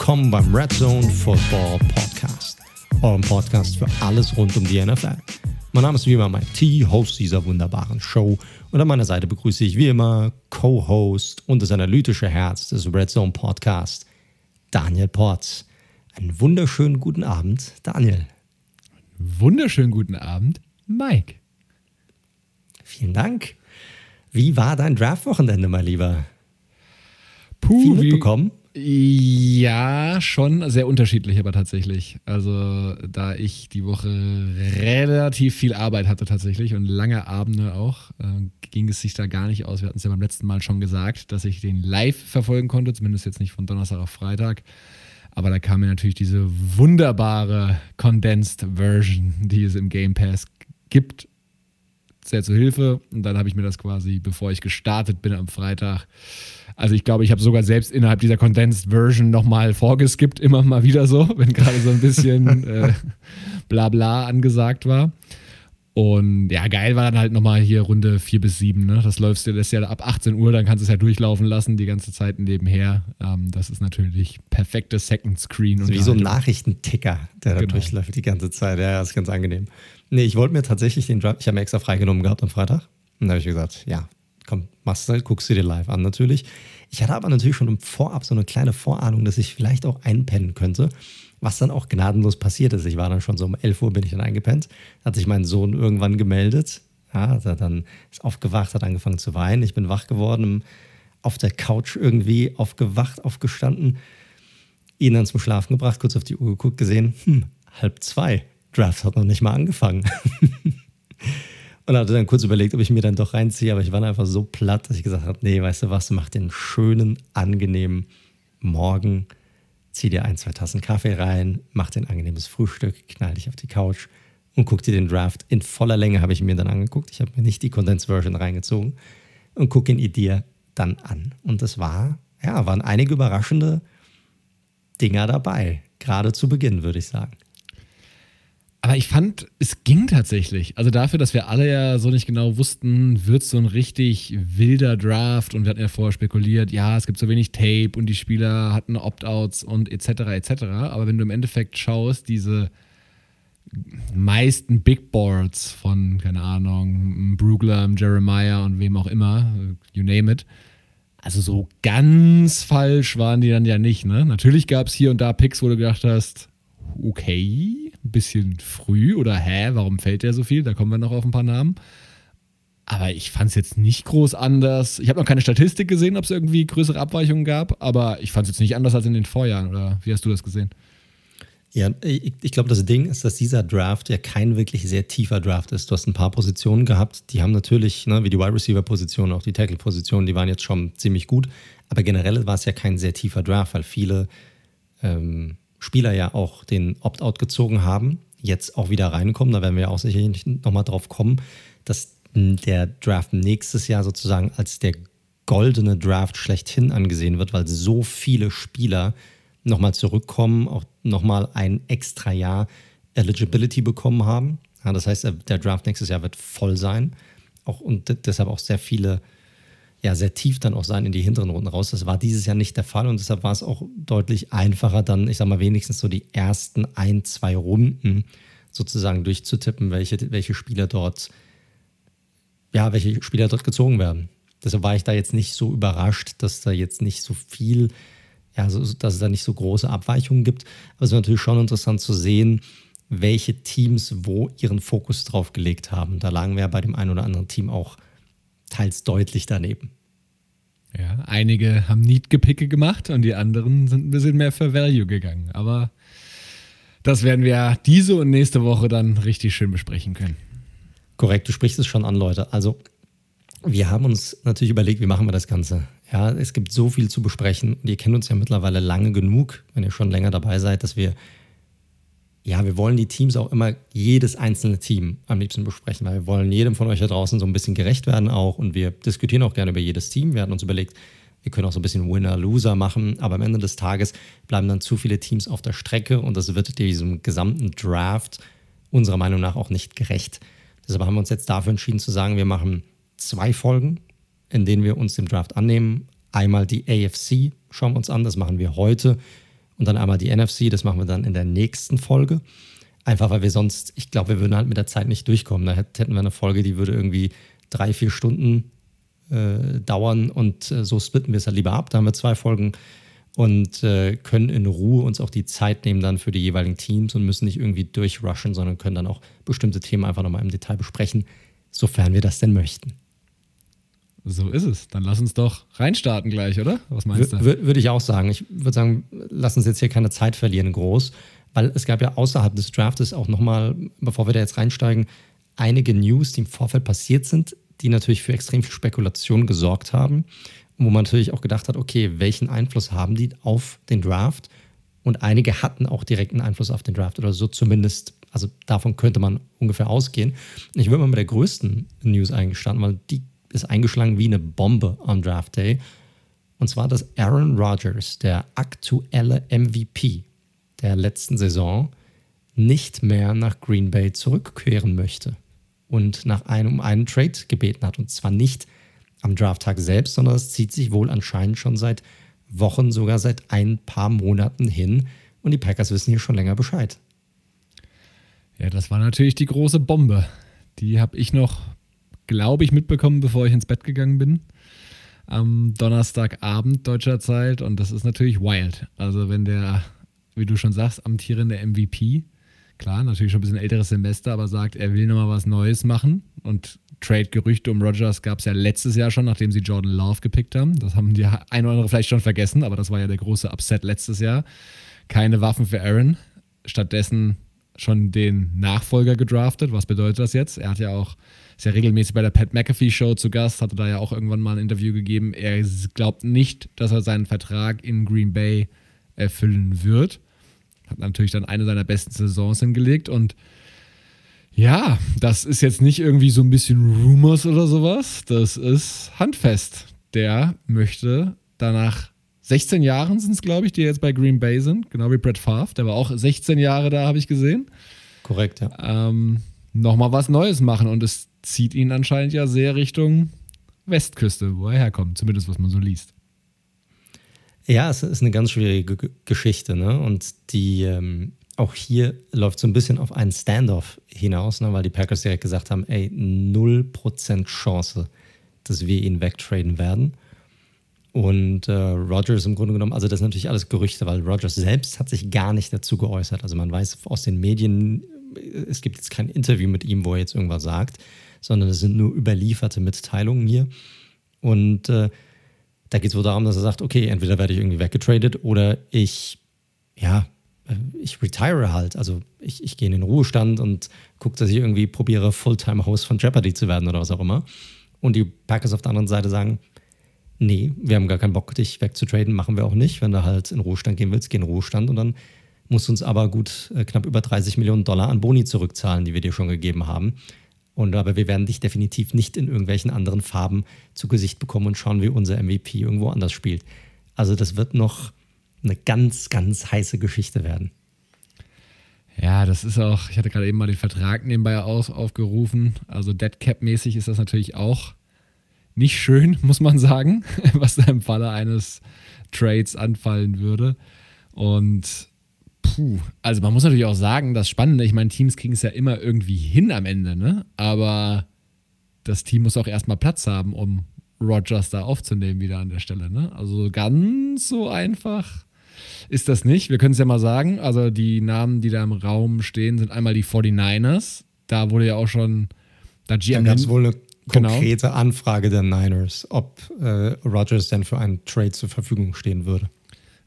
willkommen beim Red Zone Football Podcast, eurem Podcast für alles rund um die NFL. Mein Name ist wie immer Mike T, Host dieser wunderbaren Show. Und an meiner Seite begrüße ich wie immer Co-Host und das analytische Herz des Red Zone Podcast, Daniel Porz. Einen wunderschönen guten Abend, Daniel. Wunderschönen guten Abend, Mike. Vielen Dank. Wie war dein Draft-Wochenende, mein Lieber? Puh, Viel mitbekommen? Ja, schon sehr unterschiedlich, aber tatsächlich. Also, da ich die Woche relativ viel Arbeit hatte tatsächlich und lange Abende auch, äh, ging es sich da gar nicht aus. Wir hatten es ja beim letzten Mal schon gesagt, dass ich den live verfolgen konnte, zumindest jetzt nicht von Donnerstag auf Freitag. Aber da kam mir natürlich diese wunderbare Condensed Version, die es im Game Pass gibt, sehr zu Hilfe. Und dann habe ich mir das quasi, bevor ich gestartet bin am Freitag, also ich glaube, ich habe sogar selbst innerhalb dieser Condensed Version nochmal vorgeskippt, immer mal wieder so, wenn gerade so ein bisschen äh, Blabla angesagt war. Und ja, geil war dann halt nochmal hier Runde 4 bis 7. Ne? Das läufst du das ja ab 18 Uhr, dann kannst du es ja durchlaufen lassen, die ganze Zeit nebenher. Ähm, das ist natürlich perfektes Second Screen. Also wie so ein Nachrichtenticker, der da genau. durchläuft die ganze Zeit. Ja, das ist ganz angenehm. Nee, ich wollte mir tatsächlich den Draft, ich habe mir extra freigenommen gehabt am Freitag. Und da habe ich gesagt, ja, komm, machst du halt, guckst du dir live an natürlich. Ich hatte aber natürlich schon im Vorab so eine kleine Vorahnung, dass ich vielleicht auch einpennen könnte, was dann auch gnadenlos passiert ist. Ich war dann schon so um 11 Uhr bin ich dann eingepennt, hat sich mein Sohn irgendwann gemeldet, ja, hat dann ist aufgewacht, hat angefangen zu weinen. Ich bin wach geworden, auf der Couch irgendwie aufgewacht, aufgestanden, ihn dann zum Schlafen gebracht, kurz auf die Uhr geguckt, gesehen, hm, halb zwei. Draft hat noch nicht mal angefangen. und hatte dann kurz überlegt, ob ich mir dann doch reinziehe, aber ich war einfach so platt, dass ich gesagt habe, nee, weißt du was, mach den schönen, angenehmen Morgen, zieh dir ein, zwei Tassen Kaffee rein, mach den angenehmes Frühstück, knall dich auf die Couch und guck dir den Draft in voller Länge, habe ich mir dann angeguckt. Ich habe mir nicht die Condensed Version reingezogen und guck ihn dir dann an. Und das war, ja, waren einige überraschende Dinger dabei, gerade zu Beginn, würde ich sagen. Aber ich fand, es ging tatsächlich. Also dafür, dass wir alle ja so nicht genau wussten, wird so ein richtig wilder Draft und wir hatten ja vorher spekuliert, ja, es gibt so wenig Tape und die Spieler hatten Opt-outs und etc. etc. Aber wenn du im Endeffekt schaust, diese meisten Big Boards von, keine Ahnung, Brugler, Jeremiah und wem auch immer, you name it, also so ganz falsch waren die dann ja nicht. Ne? Natürlich gab es hier und da Picks, wo du gedacht hast, okay, ein bisschen früh oder hä, warum fällt der so viel? Da kommen wir noch auf ein paar Namen. Aber ich fand es jetzt nicht groß anders. Ich habe noch keine Statistik gesehen, ob es irgendwie größere Abweichungen gab, aber ich fand es jetzt nicht anders als in den Vorjahren. Oder wie hast du das gesehen? Ja, ich, ich glaube, das Ding ist, dass dieser Draft ja kein wirklich sehr tiefer Draft ist. Du hast ein paar Positionen gehabt, die haben natürlich, ne, wie die Wide Receiver Position, auch die Tackle Position, die waren jetzt schon ziemlich gut. Aber generell war es ja kein sehr tiefer Draft, weil viele ähm, Spieler ja auch den Opt-out gezogen haben, jetzt auch wieder reinkommen. Da werden wir auch sicherlich nochmal drauf kommen, dass der Draft nächstes Jahr sozusagen als der goldene Draft schlechthin angesehen wird, weil so viele Spieler nochmal zurückkommen, auch nochmal ein extra Jahr Eligibility bekommen haben. Ja, das heißt, der Draft nächstes Jahr wird voll sein. Auch, und deshalb auch sehr viele ja sehr tief dann auch sein in die hinteren Runden raus. Das war dieses Jahr nicht der Fall und deshalb war es auch deutlich einfacher, dann, ich sag mal, wenigstens so die ersten ein, zwei Runden sozusagen durchzutippen, welche, welche Spieler dort, ja, welche Spieler dort gezogen werden. Deshalb war ich da jetzt nicht so überrascht, dass da jetzt nicht so viel, ja, so, dass es da nicht so große Abweichungen gibt. Aber es ist natürlich schon interessant zu sehen, welche Teams wo ihren Fokus drauf gelegt haben. Da lagen wir ja bei dem einen oder anderen Team auch teils deutlich daneben. Ja, einige haben Need-Gepicke gemacht und die anderen sind ein bisschen mehr für Value gegangen. Aber das werden wir diese und nächste Woche dann richtig schön besprechen können. Korrekt, du sprichst es schon an, Leute. Also, wir haben uns natürlich überlegt, wie machen wir das Ganze. Ja, es gibt so viel zu besprechen und ihr kennt uns ja mittlerweile lange genug, wenn ihr schon länger dabei seid, dass wir ja, wir wollen die Teams auch immer jedes einzelne Team am liebsten besprechen, weil wir wollen jedem von euch da draußen so ein bisschen gerecht werden auch und wir diskutieren auch gerne über jedes Team. Wir hatten uns überlegt, wir können auch so ein bisschen Winner-Loser machen, aber am Ende des Tages bleiben dann zu viele Teams auf der Strecke und das wird diesem gesamten Draft unserer Meinung nach auch nicht gerecht. Deshalb haben wir uns jetzt dafür entschieden zu sagen, wir machen zwei Folgen, in denen wir uns dem Draft annehmen. Einmal die AFC schauen wir uns an, das machen wir heute und dann einmal die NFC. Das machen wir dann in der nächsten Folge. Einfach weil wir sonst, ich glaube, wir würden halt mit der Zeit nicht durchkommen. Da hätten wir eine Folge, die würde irgendwie drei, vier Stunden äh, dauern und äh, so splitten wir es halt lieber ab. Da haben wir zwei Folgen und äh, können in Ruhe uns auch die Zeit nehmen dann für die jeweiligen Teams und müssen nicht irgendwie durchrushen, sondern können dann auch bestimmte Themen einfach nochmal im Detail besprechen, sofern wir das denn möchten. So ist es. Dann lass uns doch reinstarten gleich, oder? Was meinst du? Würde ich auch sagen. Ich würde sagen, lass uns jetzt hier keine Zeit verlieren groß, weil es gab ja außerhalb des Draftes auch nochmal, bevor wir da jetzt reinsteigen, einige News, die im Vorfeld passiert sind, die natürlich für extrem viel Spekulation gesorgt haben wo man natürlich auch gedacht hat, okay, welchen Einfluss haben die auf den Draft? Und einige hatten auch direkten Einfluss auf den Draft oder so zumindest, also davon könnte man ungefähr ausgehen. Ich würde mal mit der größten News eingestanden, weil die ist eingeschlagen wie eine Bombe am Draft Day. Und zwar, dass Aaron Rodgers, der aktuelle MVP der letzten Saison, nicht mehr nach Green Bay zurückkehren möchte und nach einem, um einen Trade gebeten hat. Und zwar nicht am Drafttag selbst, sondern es zieht sich wohl anscheinend schon seit Wochen, sogar seit ein paar Monaten hin. Und die Packers wissen hier schon länger Bescheid. Ja, das war natürlich die große Bombe. Die habe ich noch, glaube ich, mitbekommen, bevor ich ins Bett gegangen bin. Am Donnerstagabend deutscher Zeit. Und das ist natürlich wild. Also, wenn der, wie du schon sagst, amtierende MVP, klar, natürlich schon ein bisschen älteres Semester, aber sagt, er will nochmal was Neues machen und Trade-Gerüchte um Rogers gab es ja letztes Jahr schon, nachdem sie Jordan Love gepickt haben. Das haben die ein oder andere vielleicht schon vergessen, aber das war ja der große Upset letztes Jahr. Keine Waffen für Aaron, stattdessen schon den Nachfolger gedraftet. Was bedeutet das jetzt? Er hat ja auch, ist ja regelmäßig bei der Pat McAfee Show zu Gast, hatte da ja auch irgendwann mal ein Interview gegeben. Er glaubt nicht, dass er seinen Vertrag in Green Bay erfüllen wird. Hat natürlich dann eine seiner besten Saisons hingelegt und ja, das ist jetzt nicht irgendwie so ein bisschen Rumors oder sowas. Das ist handfest. Der möchte danach 16 Jahren sind es, glaube ich, die jetzt bei Green Bay sind, genau wie Brett Favre. Der war auch 16 Jahre da, habe ich gesehen. Korrekt, ja. Ähm, Nochmal was Neues machen und es zieht ihn anscheinend ja sehr Richtung Westküste, wo er herkommt, zumindest was man so liest. Ja, es ist eine ganz schwierige Geschichte, ne? Und die, ähm, auch hier läuft so ein bisschen auf einen Standoff hinaus, ne, weil die Packers direkt gesagt haben, ey, 0% Chance, dass wir ihn wegtraden werden. Und äh, Rogers im Grunde genommen, also das sind natürlich alles Gerüchte, weil Rogers selbst hat sich gar nicht dazu geäußert. Also man weiß aus den Medien, es gibt jetzt kein Interview mit ihm, wo er jetzt irgendwas sagt, sondern es sind nur überlieferte Mitteilungen hier. Und äh, da geht es wohl darum, dass er sagt, okay, entweder werde ich irgendwie weggetradet oder ich, ja, äh, ich retire halt. Also ich, ich gehe in den Ruhestand und gucke, dass ich irgendwie probiere, Fulltime-Host von Jeopardy zu werden oder was auch immer. Und die Packers auf der anderen Seite sagen, nee, wir haben gar keinen Bock, dich wegzutraden, machen wir auch nicht. Wenn du halt in Ruhestand gehen willst, geh in Ruhestand und dann musst du uns aber gut äh, knapp über 30 Millionen Dollar an Boni zurückzahlen, die wir dir schon gegeben haben. Und aber wir werden dich definitiv nicht in irgendwelchen anderen Farben zu Gesicht bekommen und schauen, wie unser MVP irgendwo anders spielt. Also das wird noch eine ganz, ganz heiße Geschichte werden. Ja, das ist auch, ich hatte gerade eben mal den Vertrag nebenbei aus, aufgerufen. Also Deadcap-mäßig ist das natürlich auch nicht schön, muss man sagen, was da im Falle eines Trades anfallen würde. Und puh, also man muss natürlich auch sagen, das Spannende, ich meine, Teams kriegen es ja immer irgendwie hin am Ende, ne? Aber das Team muss auch erstmal Platz haben, um Rogers da aufzunehmen wieder an der Stelle, ne? Also ganz so einfach ist das nicht. Wir können es ja mal sagen. Also die Namen, die da im Raum stehen, sind einmal die 49ers. Da wurde ja auch schon da GM. Da gab es wohl eine genau. konkrete genau. Anfrage der Niners, ob äh, Rodgers denn für einen Trade zur Verfügung stehen würde.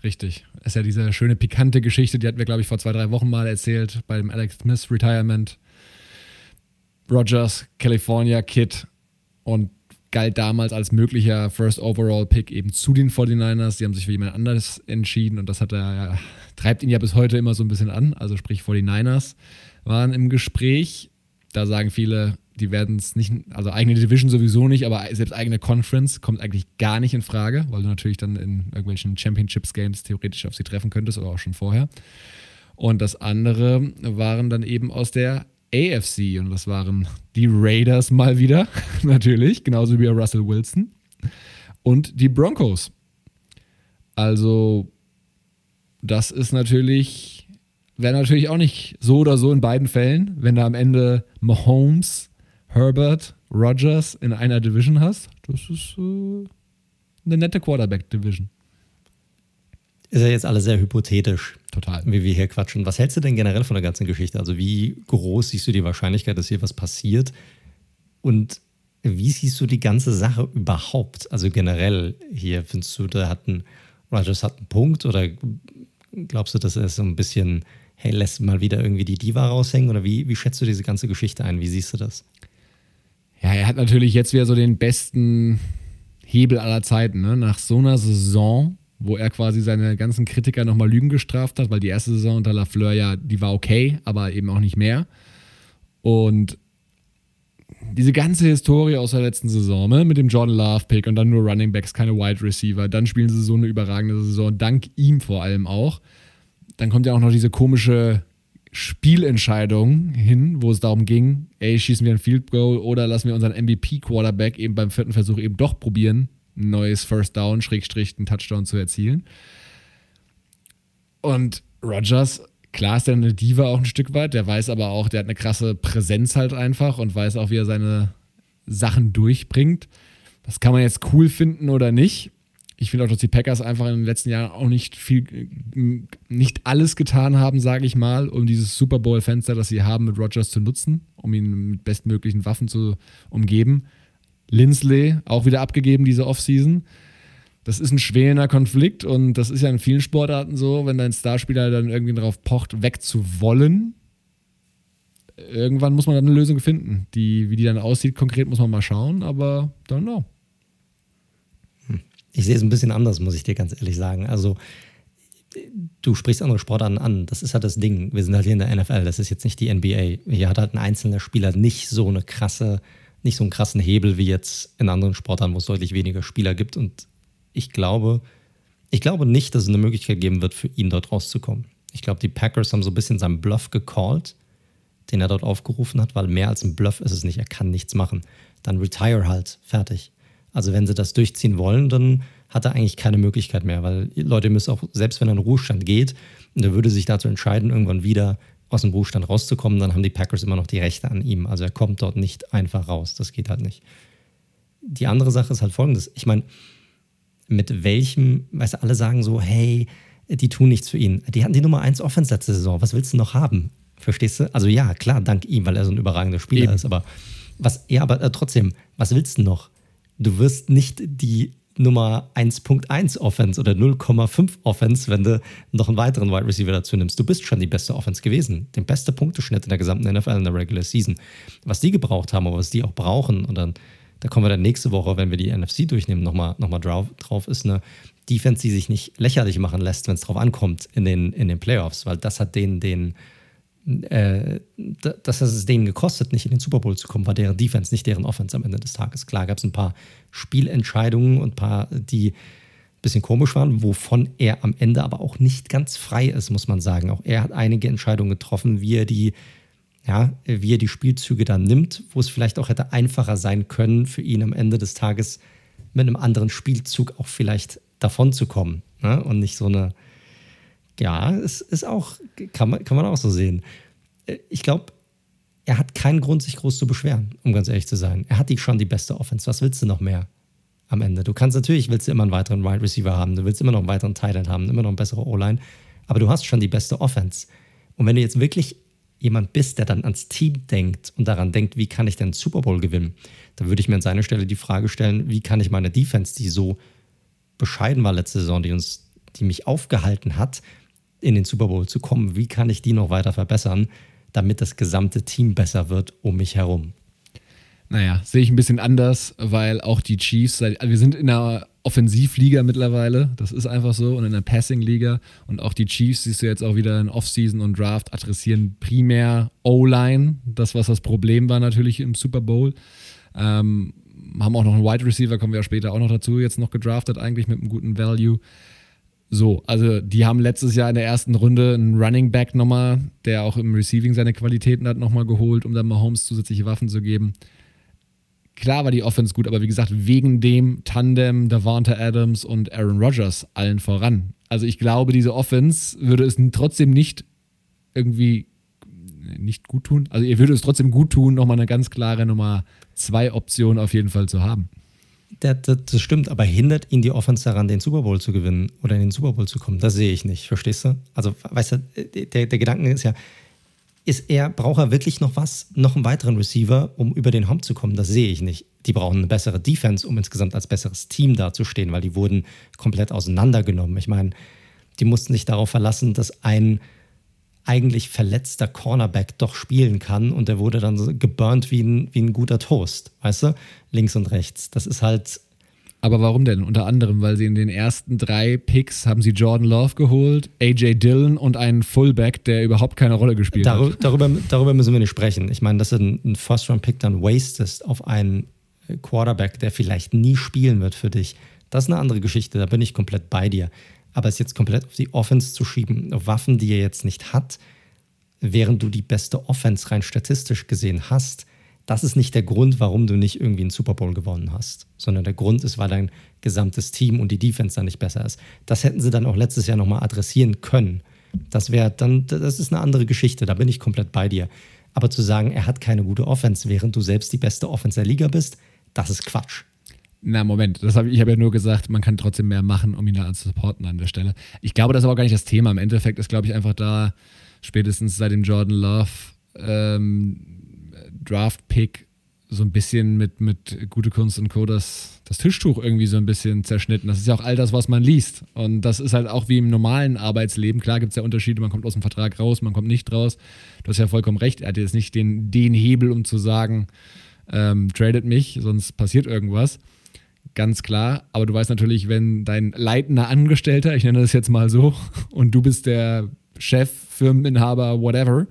Richtig. Ist ja diese schöne pikante Geschichte, die hatten wir, glaube ich, vor zwei, drei Wochen mal erzählt bei dem Alex Smith Retirement. Rogers, California Kid und galt damals als möglicher First Overall Pick eben zu den 49ers. Die haben sich für jemand anderes entschieden und das hat er ja, treibt ihn ja bis heute immer so ein bisschen an. Also sprich 49ers waren im Gespräch. Da sagen viele, die werden es nicht, also eigene Division sowieso nicht, aber selbst eigene Conference kommt eigentlich gar nicht in Frage, weil du natürlich dann in irgendwelchen Championships Games theoretisch auf sie treffen könntest oder auch schon vorher. Und das andere waren dann eben aus der AFC und das waren die Raiders mal wieder, natürlich, genauso wie Russell Wilson und die Broncos. Also das ist natürlich, wäre natürlich auch nicht so oder so in beiden Fällen, wenn du am Ende Mahomes, Herbert, Rogers in einer Division hast. Das ist äh, eine nette Quarterback-Division. Ist ja jetzt alles sehr hypothetisch. Total. Wie wir hier quatschen. Was hältst du denn generell von der ganzen Geschichte? Also, wie groß siehst du die Wahrscheinlichkeit, dass hier was passiert? Und wie siehst du die ganze Sache überhaupt? Also generell hier, findest du, da hat ein Rogers hat einen Punkt oder glaubst du, dass er so ein bisschen, hey, lässt mal wieder irgendwie die Diva raushängen? Oder wie, wie schätzt du diese ganze Geschichte ein? Wie siehst du das? Ja, er hat natürlich jetzt wieder so den besten Hebel aller Zeiten, ne? Nach so einer Saison wo er quasi seine ganzen Kritiker nochmal Lügen gestraft hat, weil die erste Saison unter Lafleur ja, die war okay, aber eben auch nicht mehr. Und diese ganze Historie aus der letzten Saison ne, mit dem Jordan Love Pick und dann nur Running Backs, keine Wide Receiver, dann spielen sie so eine überragende Saison, dank ihm vor allem auch. Dann kommt ja auch noch diese komische Spielentscheidung hin, wo es darum ging, ey, schießen wir ein Field Goal oder lassen wir unseren MVP Quarterback eben beim vierten Versuch eben doch probieren ein neues First Down, Schrägstrich, einen Touchdown zu erzielen. Und Rogers, klar ist er eine Diva auch ein Stück weit, der weiß aber auch, der hat eine krasse Präsenz halt einfach und weiß auch, wie er seine Sachen durchbringt. Das kann man jetzt cool finden oder nicht. Ich finde auch, dass die Packers einfach in den letzten Jahren auch nicht viel, nicht alles getan haben, sage ich mal, um dieses Super Bowl-Fenster, das sie haben, mit Rogers zu nutzen, um ihn mit bestmöglichen Waffen zu umgeben. Lindsley auch wieder abgegeben diese Offseason. Das ist ein schwerer Konflikt und das ist ja in vielen Sportarten so, wenn dein Starspieler dann irgendwie darauf pocht, wegzuwollen. Irgendwann muss man dann eine Lösung finden. Die, wie die dann aussieht, konkret muss man mal schauen, aber don't know. Ich sehe es ein bisschen anders, muss ich dir ganz ehrlich sagen. Also, du sprichst andere Sportarten an. Das ist halt das Ding. Wir sind halt hier in der NFL. Das ist jetzt nicht die NBA. Hier hat halt ein einzelner Spieler nicht so eine krasse nicht so einen krassen Hebel wie jetzt in anderen Sportarten, wo es deutlich weniger Spieler gibt. Und ich glaube, ich glaube nicht, dass es eine Möglichkeit geben wird, für ihn dort rauszukommen. Ich glaube, die Packers haben so ein bisschen seinen Bluff gecallt, den er dort aufgerufen hat, weil mehr als ein Bluff ist es nicht. Er kann nichts machen. Dann retire halt, fertig. Also wenn sie das durchziehen wollen, dann hat er eigentlich keine Möglichkeit mehr, weil Leute müssen auch, selbst wenn er in den Ruhestand geht, und er würde sich dazu entscheiden, irgendwann wieder aus dem Ruhestand rauszukommen, dann haben die Packers immer noch die Rechte an ihm. Also er kommt dort nicht einfach raus. Das geht halt nicht. Die andere Sache ist halt folgendes. Ich meine, mit welchem, weißt du, alle sagen so, hey, die tun nichts für ihn. Die hatten die Nummer 1 Offense letzte Saison. Was willst du noch haben? Verstehst du? Also ja, klar, dank ihm, weil er so ein überragender Spieler Eben. ist. Aber was, ja, aber äh, trotzdem, was willst du noch? Du wirst nicht die Nummer 1.1 Offense oder 0,5 Offense, wenn du noch einen weiteren Wide Receiver dazu nimmst. Du bist schon die beste Offense gewesen. Den beste Punkteschnitt in der gesamten NFL in der Regular Season. Was die gebraucht haben, aber was die auch brauchen, und dann, da kommen wir dann nächste Woche, wenn wir die NFC durchnehmen, nochmal noch mal drauf, drauf, ist eine Defense, die sich nicht lächerlich machen lässt, wenn es drauf ankommt in den, in den Playoffs, weil das hat denen den äh, das hat es denen gekostet, nicht in den Super Bowl zu kommen, war deren Defense, nicht deren Offense am Ende des Tages. Klar gab es ein paar Spielentscheidungen und ein paar, die ein bisschen komisch waren, wovon er am Ende aber auch nicht ganz frei ist, muss man sagen. Auch er hat einige Entscheidungen getroffen, wie er die, ja, wie er die Spielzüge dann nimmt, wo es vielleicht auch hätte einfacher sein können, für ihn am Ende des Tages mit einem anderen Spielzug auch vielleicht davon zu kommen. Ne? Und nicht so eine ja, es ist auch, kann man, kann man auch so sehen. Äh, ich glaube, er hat keinen Grund, sich groß zu beschweren, um ganz ehrlich zu sein. Er hat die schon die beste Offense. Was willst du noch mehr am Ende? Du kannst natürlich, willst du immer einen weiteren Wide Receiver haben, du willst immer noch einen weiteren Tight haben, immer noch eine bessere O-Line, aber du hast schon die beste Offense. Und wenn du jetzt wirklich jemand bist, der dann ans Team denkt und daran denkt, wie kann ich denn Super Bowl gewinnen, dann würde ich mir an seiner Stelle die Frage stellen, wie kann ich meine Defense, die so bescheiden war letzte Saison, die uns, die mich aufgehalten hat, in den Super Bowl zu kommen. Wie kann ich die noch weiter verbessern, damit das gesamte Team besser wird um mich herum? Naja, sehe ich ein bisschen anders, weil auch die Chiefs, also wir sind in einer Offensivliga mittlerweile, das ist einfach so, und in einer Passing-Liga. Und auch die Chiefs, siehst du jetzt auch wieder in Offseason und Draft, adressieren primär O-Line, das, was das Problem war natürlich im Super Bowl. Ähm, haben auch noch einen Wide Receiver, kommen wir ja später auch noch dazu, jetzt noch gedraftet, eigentlich mit einem guten Value. So, also die haben letztes Jahr in der ersten Runde einen Running Back nochmal, der auch im Receiving seine Qualitäten hat, nochmal geholt, um dann Mahomes zusätzliche Waffen zu geben. Klar war die Offense gut, aber wie gesagt, wegen dem Tandem Davante Adams und Aaron Rodgers allen voran. Also ich glaube, diese Offense würde es trotzdem nicht irgendwie nicht gut tun. Also ihr würde es trotzdem gut tun, nochmal eine ganz klare Nummer zwei Option auf jeden Fall zu haben. Das, das, das, stimmt, aber hindert ihn die Offense daran, den Super Bowl zu gewinnen oder in den Super Bowl zu kommen? Das sehe ich nicht, verstehst du? Also, weißt du, der, der Gedanke ist ja, ist er, braucht er wirklich noch was, noch einen weiteren Receiver, um über den Hump zu kommen? Das sehe ich nicht. Die brauchen eine bessere Defense, um insgesamt als besseres Team dazustehen, weil die wurden komplett auseinandergenommen. Ich meine, die mussten sich darauf verlassen, dass ein eigentlich verletzter Cornerback doch spielen kann und der wurde dann so geburnt wie ein, wie ein guter Toast, weißt du? Links und rechts. Das ist halt. Aber warum denn? Unter anderem, weil sie in den ersten drei Picks haben sie Jordan Love geholt, AJ Dillon und einen Fullback, der überhaupt keine Rolle gespielt Dar hat. Darüber, darüber müssen wir nicht sprechen. Ich meine, dass du einen First-Round-Pick dann wastest auf einen Quarterback, der vielleicht nie spielen wird für dich, das ist eine andere Geschichte. Da bin ich komplett bei dir. Aber es jetzt komplett auf die Offense zu schieben, auf Waffen, die er jetzt nicht hat, während du die beste Offense rein statistisch gesehen hast, das ist nicht der Grund, warum du nicht irgendwie einen Super Bowl gewonnen hast, sondern der Grund ist, weil dein gesamtes Team und die Defense dann nicht besser ist. Das hätten sie dann auch letztes Jahr nochmal adressieren können. Das wäre dann, das ist eine andere Geschichte, da bin ich komplett bei dir. Aber zu sagen, er hat keine gute Offense, während du selbst die beste Offense der Liga bist, das ist Quatsch. Na, Moment, das hab, ich habe ja nur gesagt, man kann trotzdem mehr machen, um ihn da zu supporten an der Stelle. Ich glaube, das ist aber auch gar nicht das Thema. Im Endeffekt ist, glaube ich, einfach da, spätestens seit dem Jordan Love ähm, Draft-Pick so ein bisschen mit, mit gute Kunst und Co. Das, das Tischtuch irgendwie so ein bisschen zerschnitten. Das ist ja auch all das, was man liest. Und das ist halt auch wie im normalen Arbeitsleben. Klar gibt es ja Unterschiede, man kommt aus dem Vertrag raus, man kommt nicht raus. Du hast ja vollkommen recht. Er hat jetzt nicht den, den Hebel, um zu sagen, ähm, tradet mich, sonst passiert irgendwas ganz klar. Aber du weißt natürlich, wenn dein leitender Angestellter, ich nenne das jetzt mal so, und du bist der Chef, Firmeninhaber, whatever,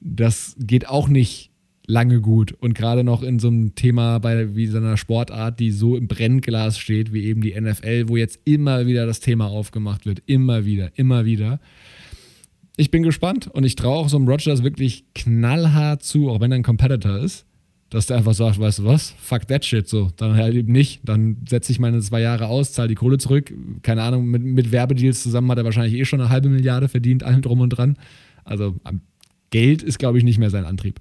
das geht auch nicht lange gut. Und gerade noch in so einem Thema bei wie so einer Sportart, die so im Brennglas steht, wie eben die NFL, wo jetzt immer wieder das Thema aufgemacht wird. Immer wieder, immer wieder. Ich bin gespannt und ich traue auch so einem Rogers wirklich knallhart zu, auch wenn er ein Competitor ist dass der einfach sagt, weißt du was, fuck that shit, so, dann halt eben nicht, dann setze ich meine zwei Jahre aus, zahle die Kohle zurück, keine Ahnung, mit, mit Werbedeals zusammen hat er wahrscheinlich eh schon eine halbe Milliarde verdient, allem drum und dran. Also Geld ist, glaube ich, nicht mehr sein Antrieb.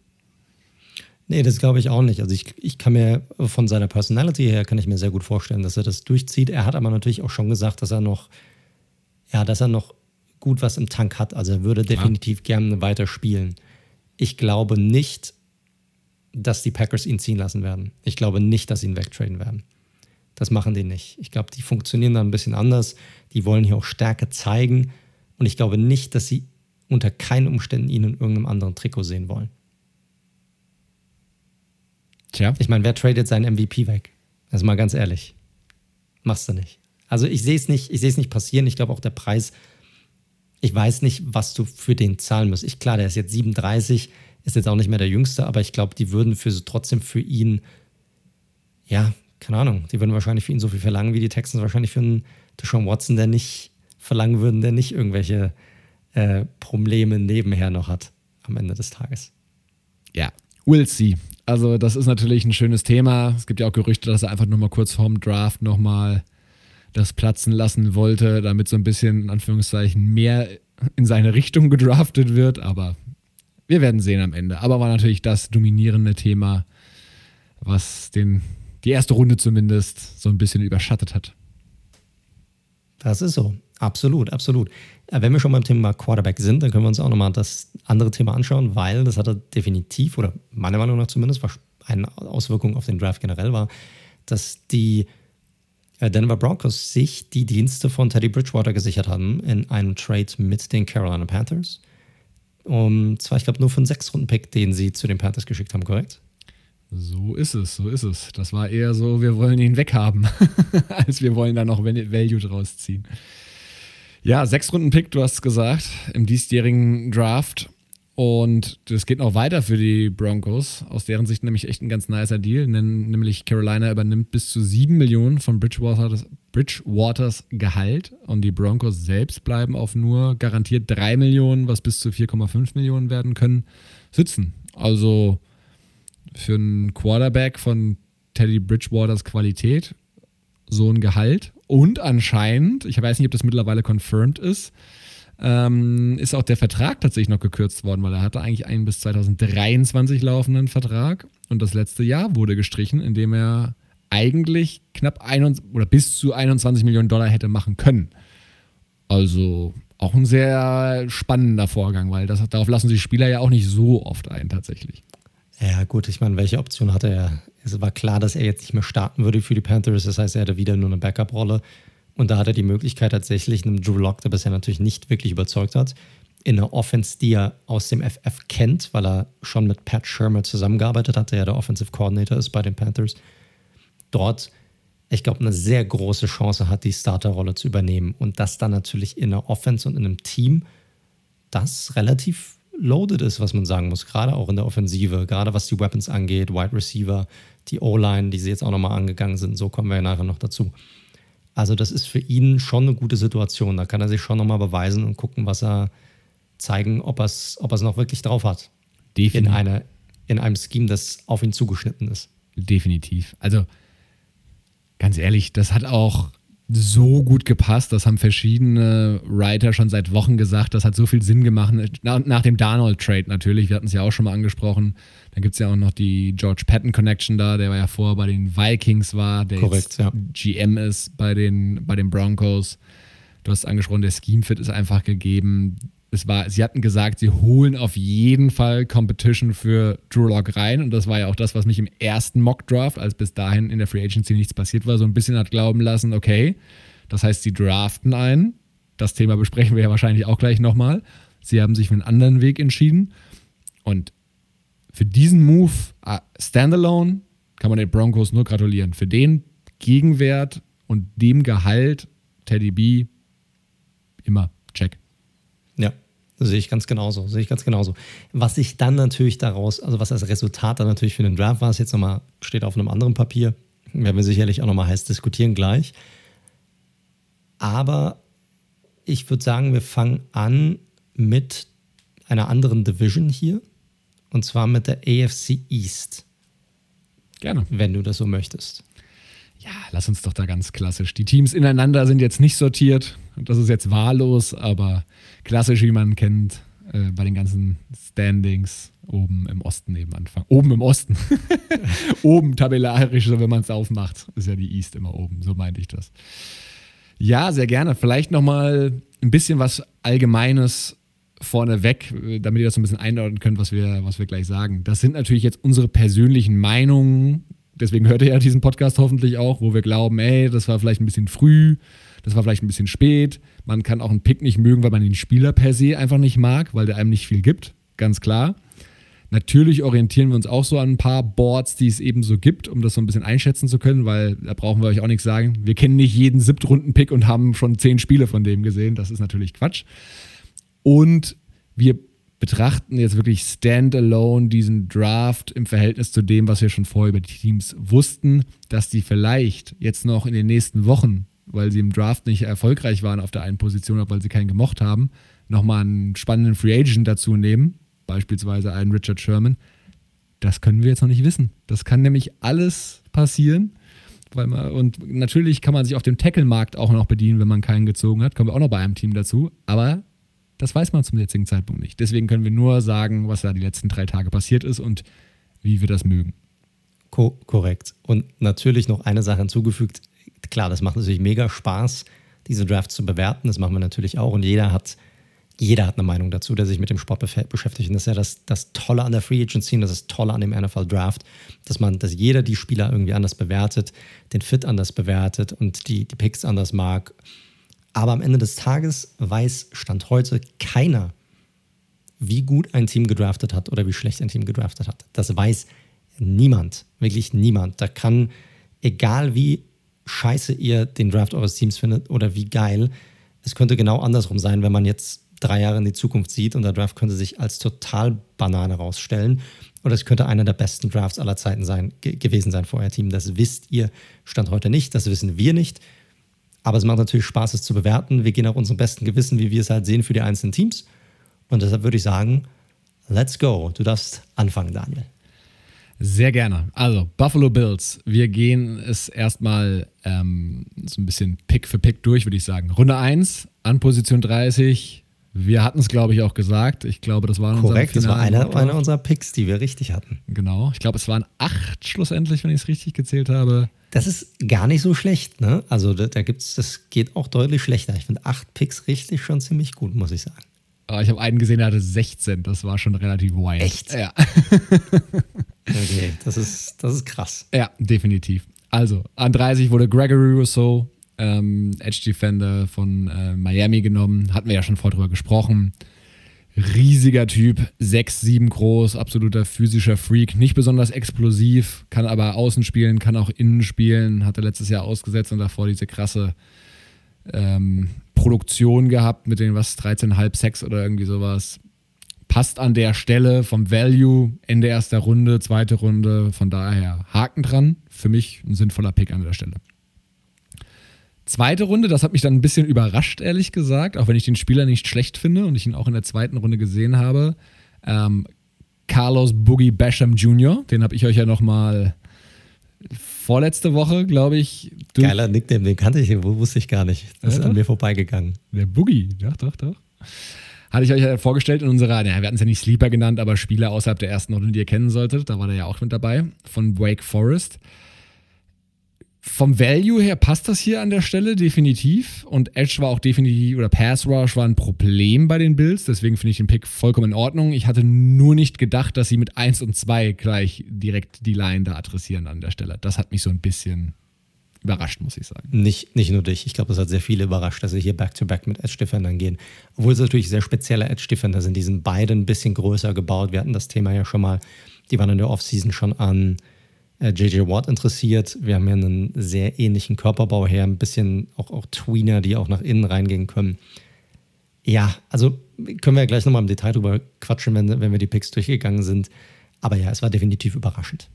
Nee, das glaube ich auch nicht. Also ich, ich kann mir von seiner Personality her kann ich mir sehr gut vorstellen, dass er das durchzieht. Er hat aber natürlich auch schon gesagt, dass er noch, ja, dass er noch gut was im Tank hat. Also er würde definitiv ja. gerne weiter spielen. Ich glaube nicht, dass die Packers ihn ziehen lassen werden. Ich glaube nicht, dass sie ihn wegtraden werden. Das machen die nicht. Ich glaube, die funktionieren da ein bisschen anders. Die wollen hier auch Stärke zeigen. Und ich glaube nicht, dass sie unter keinen Umständen ihn in irgendeinem anderen Trikot sehen wollen. Tja. Ich meine, wer tradet seinen MVP weg? Also mal ganz ehrlich. Machst du nicht. Also ich sehe es nicht, ich sehe es nicht passieren. Ich glaube auch der Preis, ich weiß nicht, was du für den zahlen musst. Ich, klar, der ist jetzt 37 ist jetzt auch nicht mehr der Jüngste, aber ich glaube, die würden für trotzdem für ihn, ja, keine Ahnung, die würden wahrscheinlich für ihn so viel verlangen, wie die Texans wahrscheinlich für einen Deshaun Watson, der nicht verlangen würden, der nicht irgendwelche äh, Probleme nebenher noch hat am Ende des Tages. Ja, we'll see. Also, das ist natürlich ein schönes Thema. Es gibt ja auch Gerüchte, dass er einfach nur mal kurz vorm Draft nochmal das platzen lassen wollte, damit so ein bisschen, in Anführungszeichen, mehr in seine Richtung gedraftet wird. Aber wir werden sehen am Ende. Aber war natürlich das dominierende Thema, was den, die erste Runde zumindest so ein bisschen überschattet hat. Das ist so. Absolut, absolut. Äh, wenn wir schon beim Thema Quarterback sind, dann können wir uns auch nochmal das andere Thema anschauen, weil das hatte definitiv, oder meiner Meinung nach zumindest, eine Auswirkung auf den Draft generell war, dass die äh, Denver Broncos sich die Dienste von Teddy Bridgewater gesichert haben in einem Trade mit den Carolina Panthers. Und zwar, ich glaube, nur von sechs Runden Pick, den sie zu den Panthers geschickt haben, korrekt? So ist es, so ist es. Das war eher so, wir wollen ihn weghaben, als wir wollen da noch Value draus ziehen. Ja, sechs Runden Pick, du hast gesagt, im diesjährigen Draft. Und das geht noch weiter für die Broncos. Aus deren Sicht nämlich echt ein ganz nicer Deal. Nämlich Carolina übernimmt bis zu 7 Millionen von Bridgewaters, Bridgewaters Gehalt. Und die Broncos selbst bleiben auf nur garantiert 3 Millionen, was bis zu 4,5 Millionen werden können, sitzen. Also für einen Quarterback von Teddy Bridgewaters Qualität so ein Gehalt Und anscheinend, ich weiß nicht, ob das mittlerweile confirmed ist, ähm, ist auch der Vertrag tatsächlich noch gekürzt worden, weil er hatte eigentlich einen bis 2023 laufenden Vertrag und das letzte Jahr wurde gestrichen, indem er eigentlich knapp 21, oder bis zu 21 Millionen Dollar hätte machen können. Also auch ein sehr spannender Vorgang, weil das, darauf lassen sich Spieler ja auch nicht so oft ein tatsächlich. Ja, gut, ich meine, welche Option hatte er? Es war klar, dass er jetzt nicht mehr starten würde für die Panthers. Das heißt, er hatte wieder nur eine Backup-Rolle. Und da hat er die Möglichkeit tatsächlich einem Drew Lock, der bisher natürlich nicht wirklich überzeugt hat, in einer Offense, die er aus dem FF kennt, weil er schon mit Pat Shermer zusammengearbeitet hat, der ja der Offensive Coordinator ist bei den Panthers, dort, ich glaube, eine sehr große Chance hat, die Starterrolle zu übernehmen. Und das dann natürlich in einer Offense und in einem Team, das relativ loaded ist, was man sagen muss, gerade auch in der Offensive, gerade was die Weapons angeht, Wide Receiver, die O-Line, die sie jetzt auch nochmal angegangen sind, so kommen wir ja nachher noch dazu. Also das ist für ihn schon eine gute Situation. Da kann er sich schon nochmal beweisen und gucken, was er zeigen, ob er es ob noch wirklich drauf hat. Definitiv. In, eine, in einem Scheme, das auf ihn zugeschnitten ist. Definitiv. Also ganz ehrlich, das hat auch so gut gepasst. Das haben verschiedene Writer schon seit Wochen gesagt. Das hat so viel Sinn gemacht. Nach, nach dem Darnold-Trade natürlich. Wir hatten es ja auch schon mal angesprochen. Dann gibt es ja auch noch die George Patton Connection da, der war ja vorher bei den Vikings war, der Korrekt, jetzt ja. GM ist bei den, bei den Broncos. Du hast angesprochen, der Scheme-Fit ist einfach gegeben. Es war, sie hatten gesagt, sie holen auf jeden Fall Competition für Drew Lock rein. Und das war ja auch das, was mich im ersten Mock-Draft, als bis dahin in der Free Agency nichts passiert war, so ein bisschen hat glauben lassen, okay, das heißt, sie draften ein. Das Thema besprechen wir ja wahrscheinlich auch gleich nochmal. Sie haben sich für einen anderen Weg entschieden. Und für diesen Move uh, standalone kann man den Broncos nur gratulieren. Für den Gegenwert und dem Gehalt Teddy B immer check. Ja, sehe ich ganz genauso. Sehe ich ganz genauso. Was sich dann natürlich daraus, also was als Resultat dann natürlich für den Draft war, ist jetzt nochmal, steht auf einem anderen Papier. Werden wir sicherlich auch nochmal heiß diskutieren gleich. Aber ich würde sagen, wir fangen an mit einer anderen Division hier. Und zwar mit der AFC East. Gerne. Wenn du das so möchtest. Ja, lass uns doch da ganz klassisch. Die Teams ineinander sind jetzt nicht sortiert. Das ist jetzt wahllos, aber klassisch, wie man kennt, äh, bei den ganzen Standings oben im Osten eben anfangen. Oben im Osten. oben tabellarisch, so wenn man es aufmacht, ist ja die East immer oben. So meinte ich das. Ja, sehr gerne. Vielleicht nochmal ein bisschen was Allgemeines vorneweg, damit ihr das so ein bisschen einordnen könnt, was wir, was wir gleich sagen. Das sind natürlich jetzt unsere persönlichen Meinungen. Deswegen hört ihr ja diesen Podcast hoffentlich auch, wo wir glauben, ey, das war vielleicht ein bisschen früh, das war vielleicht ein bisschen spät. Man kann auch einen Pick nicht mögen, weil man den Spieler per se einfach nicht mag, weil der einem nicht viel gibt. Ganz klar. Natürlich orientieren wir uns auch so an ein paar Boards, die es eben so gibt, um das so ein bisschen einschätzen zu können, weil da brauchen wir euch auch nichts sagen. Wir kennen nicht jeden Siebtrunden-Pick und haben schon zehn Spiele von dem gesehen. Das ist natürlich Quatsch. Und wir betrachten jetzt wirklich standalone diesen Draft im Verhältnis zu dem, was wir schon vorher über die Teams wussten, dass die vielleicht jetzt noch in den nächsten Wochen, weil sie im Draft nicht erfolgreich waren auf der einen Position, weil sie keinen gemocht haben, nochmal einen spannenden Free Agent dazu nehmen, beispielsweise einen Richard Sherman. Das können wir jetzt noch nicht wissen. Das kann nämlich alles passieren. Man, und natürlich kann man sich auf dem Tackle-Markt auch noch bedienen, wenn man keinen gezogen hat. Kommen wir auch noch bei einem Team dazu. Aber das weiß man zum jetzigen Zeitpunkt nicht. Deswegen können wir nur sagen, was da die letzten drei Tage passiert ist und wie wir das mögen. Co korrekt. Und natürlich noch eine Sache hinzugefügt. Klar, das macht natürlich mega Spaß, diese Drafts zu bewerten. Das machen wir natürlich auch. Und jeder hat, jeder hat eine Meinung dazu, der sich mit dem Sport beschäftigt. Und das ist ja das, das Tolle an der Free Agency und das ist Tolle an dem NFL Draft, dass man, dass jeder die Spieler irgendwie anders bewertet, den Fit anders bewertet und die, die Picks anders mag. Aber am Ende des Tages weiß Stand heute keiner, wie gut ein Team gedraftet hat oder wie schlecht ein Team gedraftet hat. Das weiß niemand, wirklich niemand. Da kann, egal wie scheiße ihr den Draft eures Teams findet oder wie geil, es könnte genau andersrum sein, wenn man jetzt drei Jahre in die Zukunft sieht und der Draft könnte sich als total Banane rausstellen. Oder es könnte einer der besten Drafts aller Zeiten sein, gewesen sein für euer Team. Das wisst ihr Stand heute nicht, das wissen wir nicht. Aber es macht natürlich Spaß, es zu bewerten. Wir gehen nach unserem besten Gewissen, wie wir es halt sehen für die einzelnen Teams. Und deshalb würde ich sagen, let's go. Du darfst anfangen, Daniel. Sehr gerne. Also, Buffalo Bills. Wir gehen es erstmal ähm, so ein bisschen Pick für Pick durch, würde ich sagen. Runde 1 an Position 30. Wir hatten es, glaube ich, auch gesagt. Ich glaube, das war Korrekt, das war einer, einer unserer Picks, die wir richtig hatten. Genau. Ich glaube, es waren acht schlussendlich, wenn ich es richtig gezählt habe. Das ist gar nicht so schlecht, ne? Also da, da gibt's, das geht auch deutlich schlechter. Ich finde acht Picks richtig schon ziemlich gut, muss ich sagen. Aber ich habe einen gesehen, der hatte 16. Das war schon relativ wild. Echt? Ja. okay, das ist, das ist krass. Ja, definitiv. Also, an 30 wurde Gregory Rousseau, ähm, Edge Defender von äh, Miami genommen. Hatten wir ja schon vorher drüber gesprochen. Riesiger Typ, 6, 7 groß, absoluter physischer Freak, nicht besonders explosiv, kann aber außen spielen, kann auch innen spielen, hatte letztes Jahr ausgesetzt und davor diese krasse ähm, Produktion gehabt mit den was 13,5 Sex oder irgendwie sowas. Passt an der Stelle vom Value Ende erster Runde, zweite Runde, von daher Haken dran. Für mich ein sinnvoller Pick an der Stelle. Zweite Runde, das hat mich dann ein bisschen überrascht, ehrlich gesagt, auch wenn ich den Spieler nicht schlecht finde und ich ihn auch in der zweiten Runde gesehen habe. Ähm, Carlos Boogie Basham Jr., den habe ich euch ja nochmal vorletzte Woche, glaube ich. Geiler Nickname, den kannte ich, wusste ich gar nicht. Das ja, ist an mir vorbeigegangen. Der Boogie, doch, doch, doch. Hatte ich euch ja vorgestellt in unserer, naja, wir hatten es ja nicht Sleeper genannt, aber Spieler außerhalb der ersten Runde, die ihr kennen solltet. Da war der ja auch mit dabei, von Wake Forest. Vom Value her passt das hier an der Stelle definitiv. Und Edge war auch definitiv, oder Pass Rush war ein Problem bei den Bills. Deswegen finde ich den Pick vollkommen in Ordnung. Ich hatte nur nicht gedacht, dass sie mit 1 und 2 gleich direkt die Line da adressieren an der Stelle. Das hat mich so ein bisschen überrascht, muss ich sagen. Nicht, nicht nur dich. Ich glaube, das hat sehr viele überrascht, dass sie hier Back-to-Back -back mit Edge-Defendern gehen. Obwohl es natürlich sehr spezielle Edge-Defender sind. Die sind beide ein bisschen größer gebaut. Wir hatten das Thema ja schon mal. Die waren in der Offseason schon an JJ äh, Watt interessiert. Wir haben ja einen sehr ähnlichen Körperbau her, ein bisschen auch, auch Tweener, die auch nach innen reingehen können. Ja, also können wir ja gleich nochmal im Detail drüber quatschen, wenn, wenn wir die Picks durchgegangen sind. Aber ja, es war definitiv überraschend.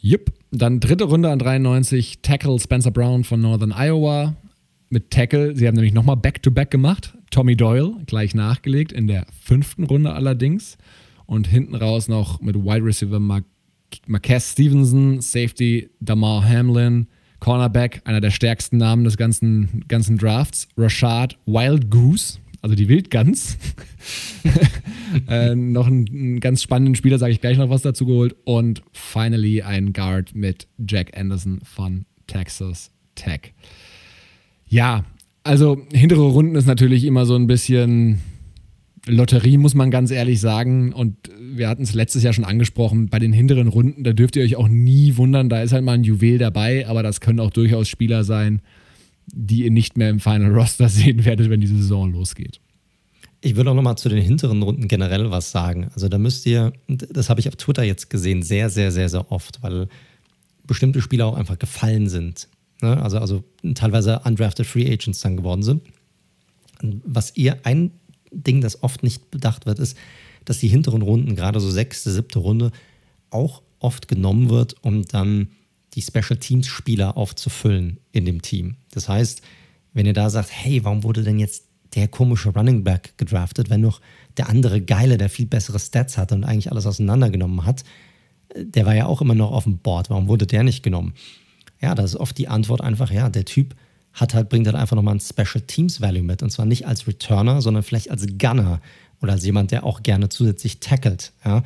Jupp, dann dritte Runde an 93, Tackle Spencer Brown von Northern Iowa. Mit Tackle, sie haben nämlich nochmal Back-to-Back gemacht. Tommy Doyle gleich nachgelegt, in der fünften Runde allerdings. Und hinten raus noch mit Wide Receiver Mark Marquez Stevenson, Safety Damar Hamlin, Cornerback, einer der stärksten Namen des ganzen, ganzen Drafts, Rashad Wild Goose, also die Wildgans. äh, noch einen, einen, ganz spannenden Spieler, sage ich gleich noch was dazu geholt. Und finally ein Guard mit Jack Anderson von Texas Tech. Ja, also hintere Runden ist natürlich immer so ein bisschen Lotterie, muss man ganz ehrlich sagen. Und wir hatten es letztes Jahr schon angesprochen, bei den hinteren Runden, da dürft ihr euch auch nie wundern, da ist halt mal ein Juwel dabei, aber das können auch durchaus Spieler sein, die ihr nicht mehr im Final Roster sehen werdet, wenn die Saison losgeht. Ich würde auch nochmal zu den hinteren Runden generell was sagen. Also da müsst ihr, das habe ich auf Twitter jetzt gesehen, sehr, sehr, sehr, sehr oft, weil bestimmte Spieler auch einfach gefallen sind. Ne? Also, also teilweise undrafted Free Agents dann geworden sind. Was ihr ein Ding, das oft nicht bedacht wird, ist, dass die hinteren Runden, gerade so sechste, siebte Runde, auch oft genommen wird, um dann die Special Teams Spieler aufzufüllen in dem Team. Das heißt, wenn ihr da sagt, hey, warum wurde denn jetzt der komische Running Back gedraftet, wenn noch der andere Geile, der viel bessere Stats hatte und eigentlich alles auseinandergenommen hat, der war ja auch immer noch auf dem Board. Warum wurde der nicht genommen? Ja, da ist oft die Antwort einfach, ja, der Typ hat halt, bringt halt einfach nochmal ein Special Teams Value mit. Und zwar nicht als Returner, sondern vielleicht als Gunner oder als jemand, der auch gerne zusätzlich tackelt. Ja?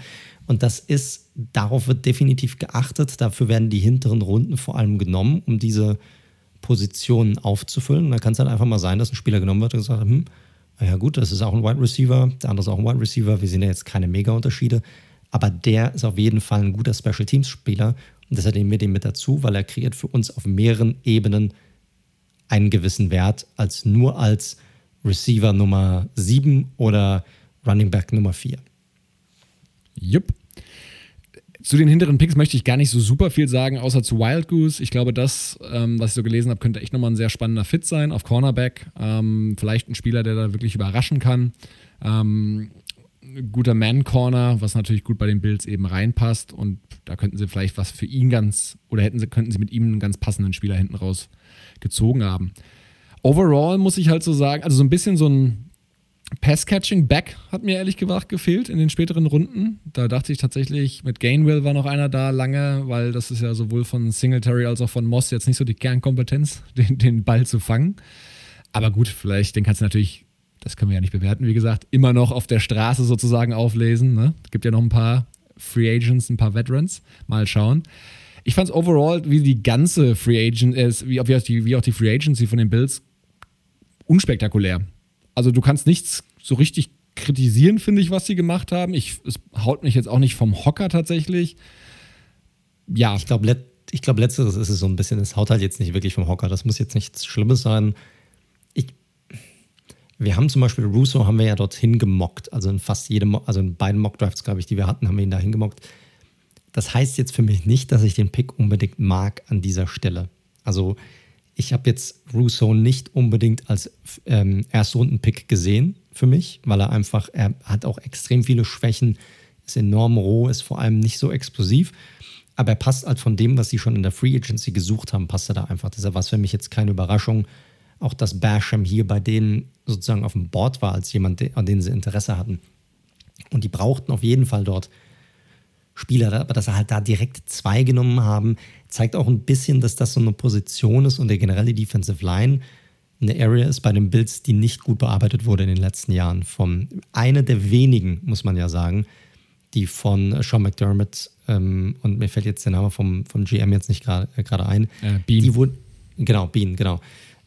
Und das ist, darauf wird definitiv geachtet. Dafür werden die hinteren Runden vor allem genommen, um diese Positionen aufzufüllen. Und da kann es halt einfach mal sein, dass ein Spieler genommen wird und gesagt, hm, ja gut, das ist auch ein Wide Receiver, der andere ist auch ein Wide Receiver. Wir sehen ja jetzt keine Mega-Unterschiede. Aber der ist auf jeden Fall ein guter Special Teams-Spieler. Und deshalb nehmen wir den mit dazu, weil er kreiert für uns auf mehreren Ebenen einen gewissen Wert als nur als Receiver Nummer 7 oder Running Back Nummer 4. Jupp. Zu den hinteren Picks möchte ich gar nicht so super viel sagen, außer zu Wild Goose. Ich glaube, das, ähm, was ich so gelesen habe, könnte echt nochmal ein sehr spannender Fit sein auf Cornerback. Ähm, vielleicht ein Spieler, der da wirklich überraschen kann. Ähm, guter Man-Corner, was natürlich gut bei den Bills eben reinpasst. Und da könnten sie vielleicht was für ihn ganz, oder hätten sie, könnten sie mit ihm einen ganz passenden Spieler hinten raus gezogen haben. Overall muss ich halt so sagen, also so ein bisschen so ein, Pass-Catching Back hat mir ehrlich gesagt gefehlt in den späteren Runden. Da dachte ich tatsächlich, mit Gainwell war noch einer da lange, weil das ist ja sowohl von Singletary als auch von Moss jetzt nicht so die Kernkompetenz, den, den Ball zu fangen. Aber gut, vielleicht, den kannst du natürlich, das können wir ja nicht bewerten, wie gesagt, immer noch auf der Straße sozusagen auflesen. Ne? Es gibt ja noch ein paar Free Agents, ein paar Veterans. Mal schauen. Ich fand es overall, wie die ganze Free Agent, äh, wie, auch die, wie auch die Free Agency von den Bills, unspektakulär. Also du kannst nichts so richtig kritisieren, finde ich, was sie gemacht haben. Ich, es haut mich jetzt auch nicht vom Hocker tatsächlich. Ja. Ich glaube, let, glaub, letzteres ist es so ein bisschen, es haut halt jetzt nicht wirklich vom Hocker. Das muss jetzt nichts Schlimmes sein. Ich, wir haben zum Beispiel Russo haben wir ja dorthin gemockt. Also in fast jedem, also in beiden Mockdrafts, glaube ich, die wir hatten, haben wir ihn dahin gemockt. Das heißt jetzt für mich nicht, dass ich den Pick unbedingt mag an dieser Stelle. Also ich habe jetzt Russo nicht unbedingt als ähm, Erstrunden-Pick gesehen für mich, weil er einfach, er hat auch extrem viele Schwächen, ist enorm roh, ist vor allem nicht so explosiv. Aber er passt halt von dem, was sie schon in der Free Agency gesucht haben, passt er da einfach. Deshalb war es für mich jetzt keine Überraschung. Auch dass Basham hier bei denen sozusagen auf dem Board war, als jemand, an den sie Interesse hatten. Und die brauchten auf jeden Fall dort Spieler, aber dass sie halt da direkt zwei genommen haben, zeigt auch ein bisschen, dass das so eine Position ist und der generelle Defensive Line eine Area ist bei den Bills, die nicht gut bearbeitet wurde in den letzten Jahren. Von eine der wenigen, muss man ja sagen, die von Sean McDermott ähm, und mir fällt jetzt der Name vom, vom GM jetzt nicht gerade äh, ein. Äh, Bean. Die wurde, genau, Bean, genau.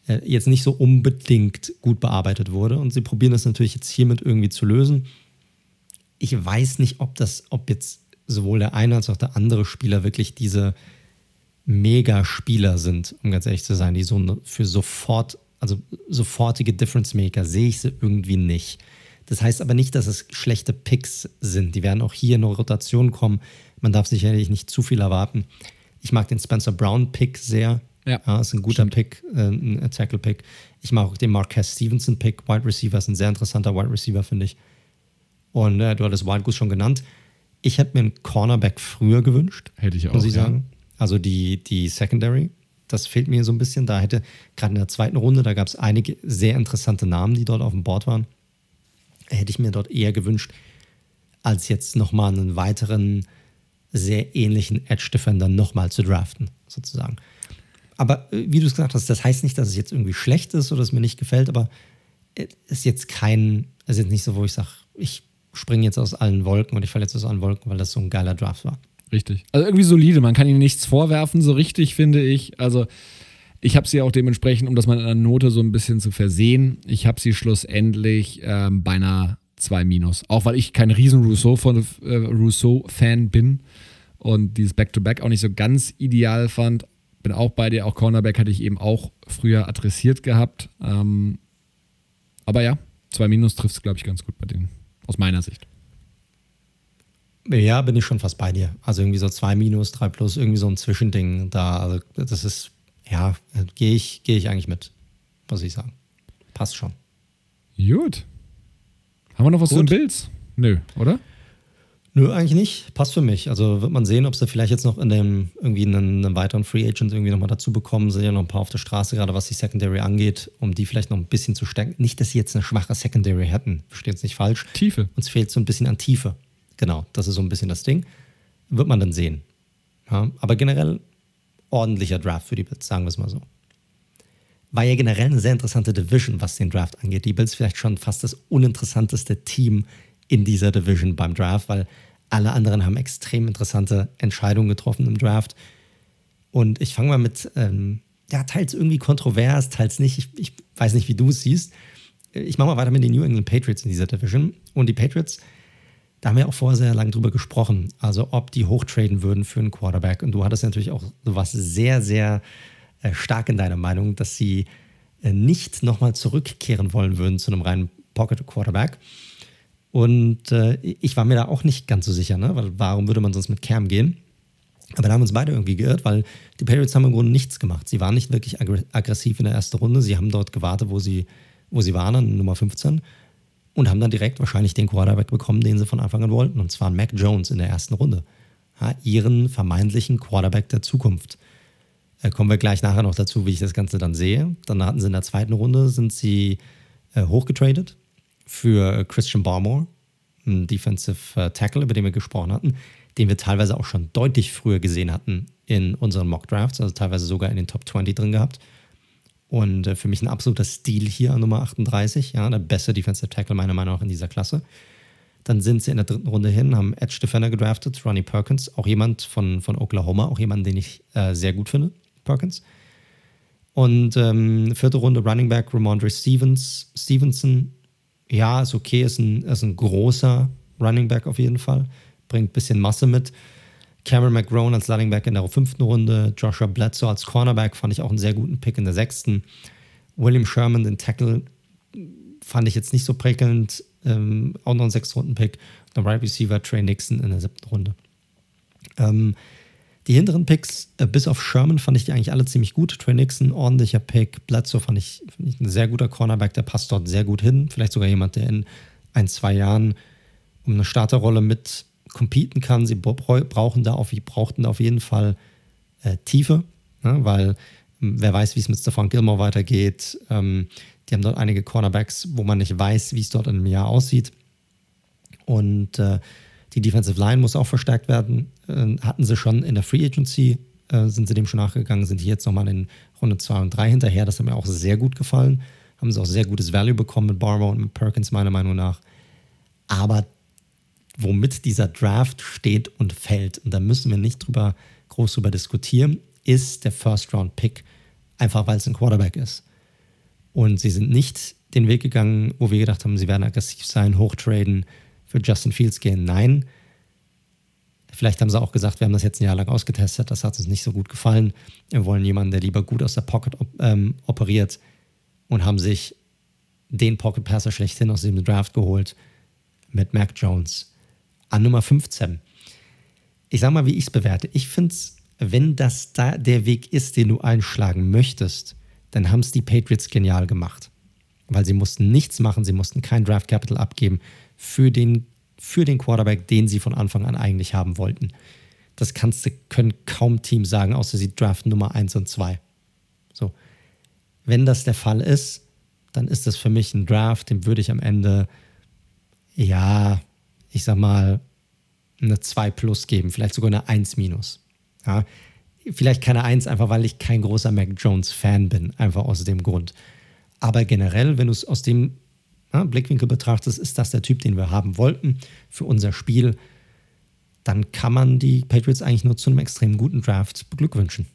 Äh, jetzt nicht so unbedingt gut bearbeitet wurde. Und sie probieren das natürlich jetzt hiermit irgendwie zu lösen. Ich weiß nicht, ob das, ob jetzt sowohl der eine als auch der andere Spieler wirklich diese Mega-Spieler sind, um ganz ehrlich zu sein, die so für sofort, also sofortige Difference-Maker sehe ich sie irgendwie nicht. Das heißt aber nicht, dass es schlechte Picks sind. Die werden auch hier in eine Rotation kommen. Man darf sicherlich nicht zu viel erwarten. Ich mag den Spencer Brown-Pick sehr. Ja, ja ist ein guter stimmt. Pick, äh, ein Tackle-Pick. Ich mag auch den Marquez Stevenson-Pick. Wide Receiver ist ein sehr interessanter Wide Receiver, finde ich. Und äh, du hattest Wild Goose schon genannt. Ich hätte mir einen Cornerback früher gewünscht. Hätte ich auch. Muss ich sagen. Also die, die Secondary, das fehlt mir so ein bisschen. Da hätte, gerade in der zweiten Runde, da gab es einige sehr interessante Namen, die dort auf dem Board waren. Hätte ich mir dort eher gewünscht, als jetzt nochmal einen weiteren sehr ähnlichen Edge-Defender nochmal zu draften, sozusagen. Aber äh, wie du es gesagt hast, das heißt nicht, dass es jetzt irgendwie schlecht ist oder es mir nicht gefällt, aber es äh, ist jetzt kein, es ist jetzt nicht so, wo ich sage, ich springe jetzt aus allen Wolken und ich falle jetzt aus allen Wolken, weil das so ein geiler Draft war. Richtig. Also irgendwie solide. Man kann ihnen nichts vorwerfen, so richtig, finde ich. Also ich habe sie auch dementsprechend, um das mal in einer Note so ein bisschen zu versehen, ich habe sie schlussendlich ähm, bei einer 2 minus. Auch weil ich kein riesen Rousseau-Fan äh, Rousseau bin und dieses Back-to-Back -Back auch nicht so ganz ideal fand. Bin auch bei dir, auch Cornerback hatte ich eben auch früher adressiert gehabt. Ähm, aber ja, 2 minus trifft es, glaube ich, ganz gut bei denen, aus meiner Sicht. Ja, bin ich schon fast bei dir. Also irgendwie so 2 minus, 3 plus, irgendwie so ein Zwischending da. Also das ist, ja, gehe ich, geh ich eigentlich mit, muss ich sagen. Passt schon. Gut. Haben wir noch was Gut. zu den Bills? Nö, oder? Nö, eigentlich nicht. Passt für mich. Also wird man sehen, ob sie vielleicht jetzt noch in dem irgendwie einen, einen weiteren Free Agent irgendwie nochmal dazu bekommen. Sind ja noch ein paar auf der Straße, gerade was die Secondary angeht, um die vielleicht noch ein bisschen zu stärken. Nicht, dass sie jetzt eine schwache Secondary hätten. Versteht es nicht falsch. Tiefe. Uns fehlt so ein bisschen an Tiefe. Genau, das ist so ein bisschen das Ding. Wird man dann sehen. Ja, aber generell ordentlicher Draft für die Bills, sagen wir es mal so. War ja generell eine sehr interessante Division, was den Draft angeht. Die Bills vielleicht schon fast das uninteressanteste Team in dieser Division beim Draft, weil alle anderen haben extrem interessante Entscheidungen getroffen im Draft. Und ich fange mal mit, ähm, ja, teils irgendwie kontrovers, teils nicht. Ich, ich weiß nicht, wie du es siehst. Ich mache mal weiter mit den New England Patriots in dieser Division. Und die Patriots da haben wir auch vorher sehr lange drüber gesprochen, also ob die hochtraden würden für einen Quarterback. Und du hattest natürlich auch sowas sehr, sehr äh, stark in deiner Meinung, dass sie äh, nicht nochmal zurückkehren wollen würden zu einem reinen Pocket Quarterback. Und äh, ich war mir da auch nicht ganz so sicher, ne? weil warum würde man sonst mit Cam gehen? Aber da haben uns beide irgendwie geirrt, weil die Patriots haben im Grunde nichts gemacht. Sie waren nicht wirklich aggressiv in der ersten Runde. Sie haben dort gewartet, wo sie, wo sie waren, an Nummer 15 und haben dann direkt wahrscheinlich den Quarterback bekommen, den sie von Anfang an wollten, und zwar Mac Jones in der ersten Runde. Ja, ihren vermeintlichen Quarterback der Zukunft. Äh, kommen wir gleich nachher noch dazu, wie ich das Ganze dann sehe. Dann hatten sie in der zweiten Runde, sind sie äh, hochgetradet für Christian Barmore, ein Defensive äh, Tackle, über den wir gesprochen hatten, den wir teilweise auch schon deutlich früher gesehen hatten in unseren Mock Drafts, also teilweise sogar in den Top 20 drin gehabt. Und äh, für mich ein absoluter Stil hier an Nummer 38, ja, der beste Defensive Tackle meiner Meinung nach in dieser Klasse. Dann sind sie in der dritten Runde hin, haben Edge Defender gedraftet, Ronnie Perkins, auch jemand von, von Oklahoma, auch jemand, den ich äh, sehr gut finde, Perkins. Und ähm, vierte Runde Running Back Ramondre Stevens, Stevenson. Ja, ist okay, ist ein, ist ein großer Running Back auf jeden Fall. Bringt ein bisschen Masse mit. Cameron McGrone als Running Back in der fünften Runde. Joshua Bledsoe als Cornerback fand ich auch einen sehr guten Pick in der sechsten. William Sherman, den Tackle, fand ich jetzt nicht so prickelnd ähm, auch noch ein Sechs-Runden-Pick. Dann Right Receiver Trey Nixon in der siebten Runde. Ähm, die hinteren Picks, äh, bis auf Sherman, fand ich die eigentlich alle ziemlich gut. Trey Nixon, ordentlicher Pick. Bledsoe fand ich, fand ich ein sehr guter Cornerback, der passt dort sehr gut hin. Vielleicht sogar jemand, der in ein, zwei Jahren um eine Starterrolle mit competen kann. Sie brauchen da auf, brauchten da auf jeden Fall äh, Tiefe, ne? weil ähm, wer weiß, wie es mit Stefan Gilmore weitergeht. Ähm, die haben dort einige Cornerbacks, wo man nicht weiß, wie es dort in einem Jahr aussieht. Und äh, die Defensive Line muss auch verstärkt werden. Äh, hatten sie schon in der Free Agency, äh, sind sie dem schon nachgegangen, sind die jetzt nochmal in Runde 2 und 3 hinterher. Das hat mir auch sehr gut gefallen. Haben sie auch sehr gutes Value bekommen mit Barber und mit Perkins, meiner Meinung nach. Aber womit dieser Draft steht und fällt, und da müssen wir nicht drüber groß drüber diskutieren, ist der First-Round-Pick. Einfach weil es ein Quarterback ist. Und sie sind nicht den Weg gegangen, wo wir gedacht haben, sie werden aggressiv sein, hochtraden, für Justin Fields gehen. Nein. Vielleicht haben sie auch gesagt, wir haben das jetzt ein Jahr lang ausgetestet, das hat uns nicht so gut gefallen. Wir wollen jemanden, der lieber gut aus der Pocket op ähm, operiert und haben sich den Pocket Passer schlechthin aus dem Draft geholt mit Mac Jones an Nummer 15. Ich sag mal, wie ich es bewerte. Ich finde es, wenn das da der Weg ist, den du einschlagen möchtest, dann haben es die Patriots genial gemacht. Weil sie mussten nichts machen, sie mussten kein Draft Capital abgeben für den, für den Quarterback, den sie von Anfang an eigentlich haben wollten. Das kannst du, können kaum Teams sagen, außer sie draften Nummer 1 und 2. So. Wenn das der Fall ist, dann ist das für mich ein Draft, dem würde ich am Ende, ja, ich sag mal, eine 2 plus geben, vielleicht sogar eine 1 minus. Ja, Vielleicht keine Eins, einfach weil ich kein großer Mac Jones-Fan bin, einfach aus dem Grund. Aber generell, wenn du es aus dem ja, Blickwinkel betrachtest, ist das der Typ, den wir haben wollten für unser Spiel. Dann kann man die Patriots eigentlich nur zu einem extrem guten Draft beglückwünschen.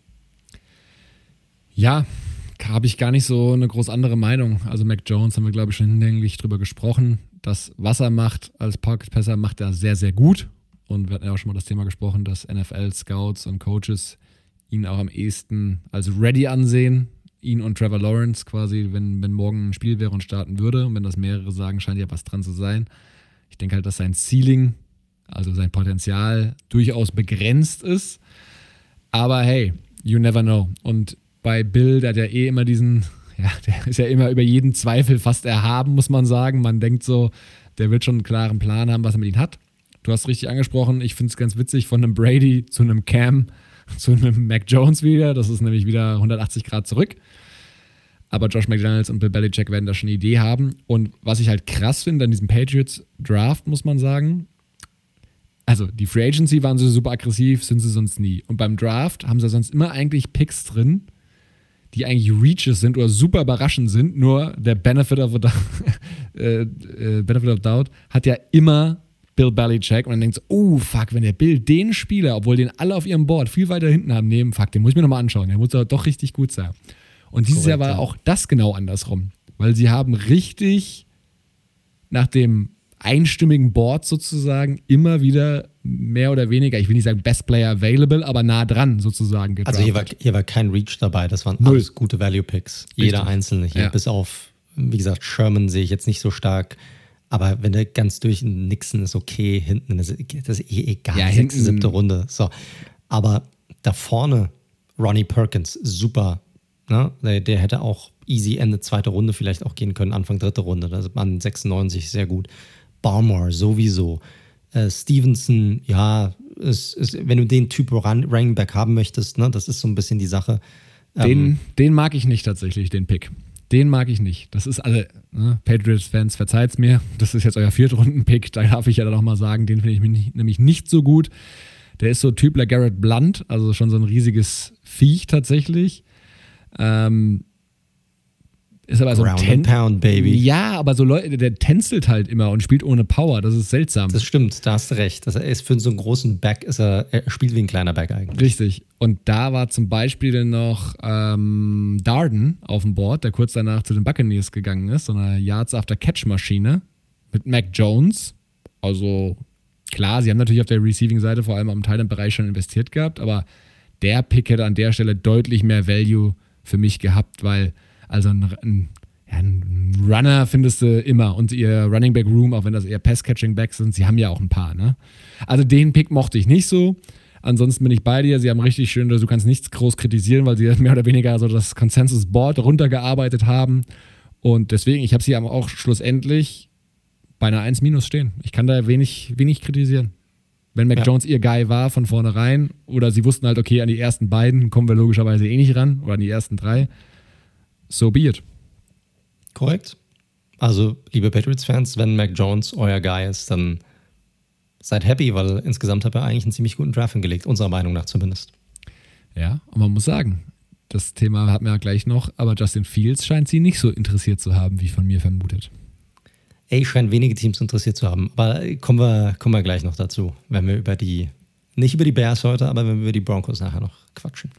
Ja, habe ich gar nicht so eine groß andere Meinung. Also Mac Jones haben wir, glaube ich, schon hinlänglich drüber gesprochen. Das, was er macht als Pocket-Passer, macht er sehr, sehr gut. Und wir hatten ja auch schon mal das Thema gesprochen, dass NFL-Scouts und Coaches ihn auch am ehesten als ready ansehen. Ihn und Trevor Lawrence quasi, wenn, wenn morgen ein Spiel wäre und starten würde. Und wenn das mehrere sagen, scheint ja was dran zu sein. Ich denke halt, dass sein Ceiling, also sein Potenzial, durchaus begrenzt ist. Aber hey, you never know. Und bei Bill, der hat ja eh immer diesen, ja, der ist ja immer über jeden Zweifel fast erhaben, muss man sagen. Man denkt so, der wird schon einen klaren Plan haben, was er mit ihm hat. Du hast richtig angesprochen, ich finde es ganz witzig, von einem Brady zu einem Cam zu einem Mac Jones wieder. Das ist nämlich wieder 180 Grad zurück. Aber Josh McDaniels und Bill Belichick werden da schon eine Idee haben. Und was ich halt krass finde an diesem Patriots Draft, muss man sagen, also die Free Agency waren sie super aggressiv, sind sie sonst nie. Und beim Draft haben sie sonst immer eigentlich Picks drin, die eigentlich Reaches sind oder super überraschend sind. Nur der Benefit of, äh, äh, Benefit of Doubt hat ja immer Bill Belichick und dann denkt so, oh fuck, wenn der Bill den Spieler, obwohl den alle auf ihrem Board viel weiter hinten haben, nehmen, fuck, den muss ich mir nochmal anschauen, der muss doch richtig gut sein. Und dieses Korrekt, Jahr war ja. auch das genau andersrum, weil sie haben richtig nach dem einstimmigen Board sozusagen immer wieder mehr oder weniger, ich will nicht sagen Best Player Available, aber nah dran sozusagen gedraftet. Also hier war, hier war kein Reach dabei, das waren Null. alles gute Value Picks, jeder einzelne hier, ja. bis auf, wie gesagt, Sherman sehe ich jetzt nicht so stark. Aber wenn der ganz durch Nixon ist okay, hinten ist das ist eh egal. Ja, sechste, siebte Runde. So. Aber da vorne Ronnie Perkins, super. Ne? Der, der, hätte auch easy Ende zweite Runde vielleicht auch gehen können, Anfang dritte Runde. Da ist man 96 sehr gut. Barmore sowieso. Äh, Stevenson, ja, ist, ist, wenn du den Typ Running Back haben möchtest, ne, das ist so ein bisschen die Sache. Den, ähm, den mag ich nicht tatsächlich, den Pick. Den mag ich nicht. Das ist alle, ne? Patriots-Fans, verzeiht's mir. Das ist jetzt euer Viertrunden-Pick. Da darf ich ja dann auch mal sagen, den finde ich nämlich nicht so gut. Der ist so Typ Garrett Blunt, also schon so ein riesiges Viech tatsächlich. Ähm, ist aber so ein Ten Pound Baby. Ja, aber so Leute, der tänzelt halt immer und spielt ohne Power. Das ist seltsam. Das stimmt, da hast du recht. Das ist für so einen großen Back ist er, er spielt wie ein kleiner Back eigentlich. Richtig. Und da war zum Beispiel noch ähm, Darden auf dem Board, der kurz danach zu den Buccaneers gegangen ist, so eine Yards After Catch Maschine mit Mac Jones. Also klar, sie haben natürlich auf der Receiving-Seite vor allem am Thailand-Bereich schon investiert gehabt, aber der Pick hätte an der Stelle deutlich mehr Value für mich gehabt, weil also ein, ein, ja, ein Runner findest du immer und ihr Running Back Room, auch wenn das eher Pass-Catching Backs sind, sie haben ja auch ein paar. Ne? Also den Pick mochte ich nicht so. Ansonsten bin ich bei dir. Sie haben richtig schön, du kannst nichts groß kritisieren, weil sie mehr oder weniger so das Consensus Board runtergearbeitet haben. Und deswegen, ich habe sie aber auch schlussendlich bei einer 1 minus stehen. Ich kann da wenig, wenig kritisieren. Wenn Mac ja. Jones ihr Guy war von vornherein oder sie wussten halt, okay, an die ersten beiden kommen wir logischerweise eh nicht ran oder an die ersten drei, so be it. Korrekt. Also, liebe Patriots-Fans, wenn Mac Jones euer Guy ist, dann seid happy, weil insgesamt hat er eigentlich einen ziemlich guten Draft hingelegt, unserer Meinung nach zumindest. Ja, und man muss sagen, das Thema hatten wir ja gleich noch, aber Justin Fields scheint sie nicht so interessiert zu haben, wie von mir vermutet. Ey, scheint wenige Teams interessiert zu haben. Aber kommen wir, kommen wir gleich noch dazu, wenn wir über die, nicht über die Bears heute, aber wenn wir über die Broncos nachher noch quatschen.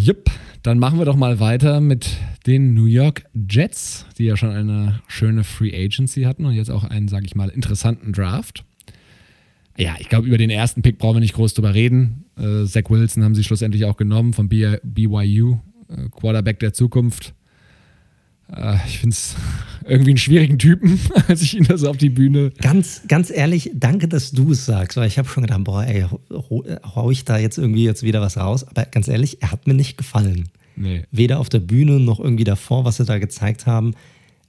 Jupp, dann machen wir doch mal weiter mit den New York Jets, die ja schon eine schöne Free Agency hatten und jetzt auch einen, sage ich mal, interessanten Draft. Ja, ich glaube, über den ersten Pick brauchen wir nicht groß drüber reden. Äh, Zach Wilson haben sie schlussendlich auch genommen vom BYU, äh, Quarterback der Zukunft. Äh, ich finde es irgendwie einen schwierigen Typen, als ich ihn da so auf die Bühne. Ganz, ganz ehrlich, danke, dass du es sagst, weil ich habe schon gedacht, boah, ey, hau ich da jetzt irgendwie jetzt wieder was raus. Aber ganz ehrlich, er hat mir nicht gefallen. Nee. Weder auf der Bühne noch irgendwie davor, was sie da gezeigt haben.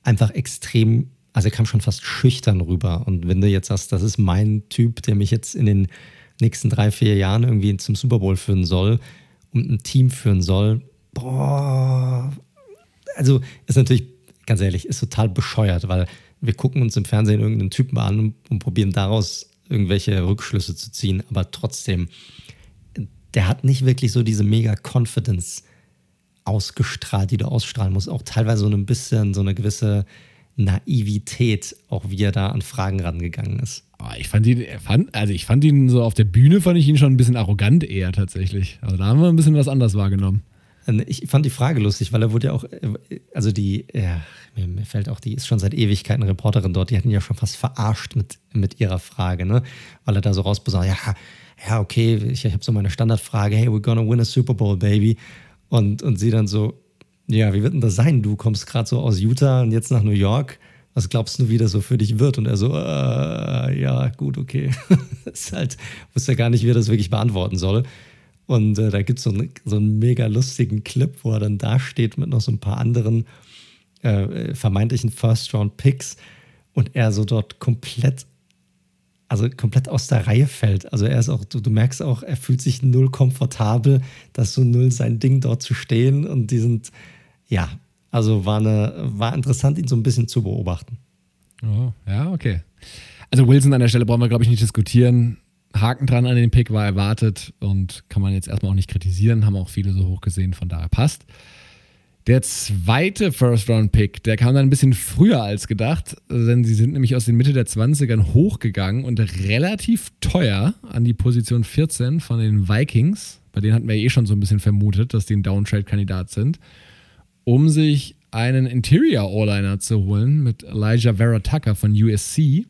Einfach extrem, also er kam schon fast schüchtern rüber. Und wenn du jetzt sagst, das ist mein Typ, der mich jetzt in den nächsten drei, vier Jahren irgendwie zum Super Bowl führen soll und ein Team führen soll, boah, also ist natürlich, ganz ehrlich, ist total bescheuert, weil wir gucken uns im Fernsehen irgendeinen Typen an und, und probieren daraus irgendwelche Rückschlüsse zu ziehen, aber trotzdem, der hat nicht wirklich so diese mega Confidence ausgestrahlt, die du ausstrahlen musst. Auch teilweise so ein bisschen so eine gewisse Naivität, auch wie er da an Fragen rangegangen ist. Ah, ich fand ihn, fand, also ich fand ihn so auf der Bühne, fand ich ihn schon ein bisschen arrogant eher tatsächlich. Also da haben wir ein bisschen was anders wahrgenommen. Ich fand die Frage lustig, weil er wurde ja auch, also die, ja, mir, fällt auch, die ist schon seit Ewigkeiten Reporterin dort, die hatten ja schon fast verarscht mit, mit ihrer Frage, ne? Weil er da so rausbesagt, ja, ja, okay, ich, ich habe so meine Standardfrage, hey, we're gonna win a Super Bowl, baby. Und, und sie dann so, ja, wie wird denn das sein? Du kommst gerade so aus Utah und jetzt nach New York. Was glaubst du, wie das so für dich wird? Und er so, äh, ja, gut, okay. ist halt, wusste ja gar nicht, wie er das wirklich beantworten soll. Und äh, da gibt so es so einen mega lustigen Clip, wo er dann da steht mit noch so ein paar anderen äh, vermeintlichen First-Round-Picks und er so dort komplett, also komplett aus der Reihe fällt. Also er ist auch, du, du merkst auch, er fühlt sich null komfortabel, dass so null sein Ding dort zu stehen und die sind, ja, also war, eine, war interessant, ihn so ein bisschen zu beobachten. Oh, ja, okay. Also Wilson an der Stelle brauchen wir, glaube ich, nicht diskutieren. Haken dran an den Pick war erwartet und kann man jetzt erstmal auch nicht kritisieren, haben auch viele so hoch gesehen, von daher passt. Der zweite First-Round-Pick, der kam dann ein bisschen früher als gedacht, denn sie sind nämlich aus den Mitte der 20ern hochgegangen und relativ teuer an die Position 14 von den Vikings. Bei denen hatten wir eh schon so ein bisschen vermutet, dass die ein Downtrade-Kandidat sind, um sich einen Interior All-Liner zu holen mit Elijah Vera Tucker von USC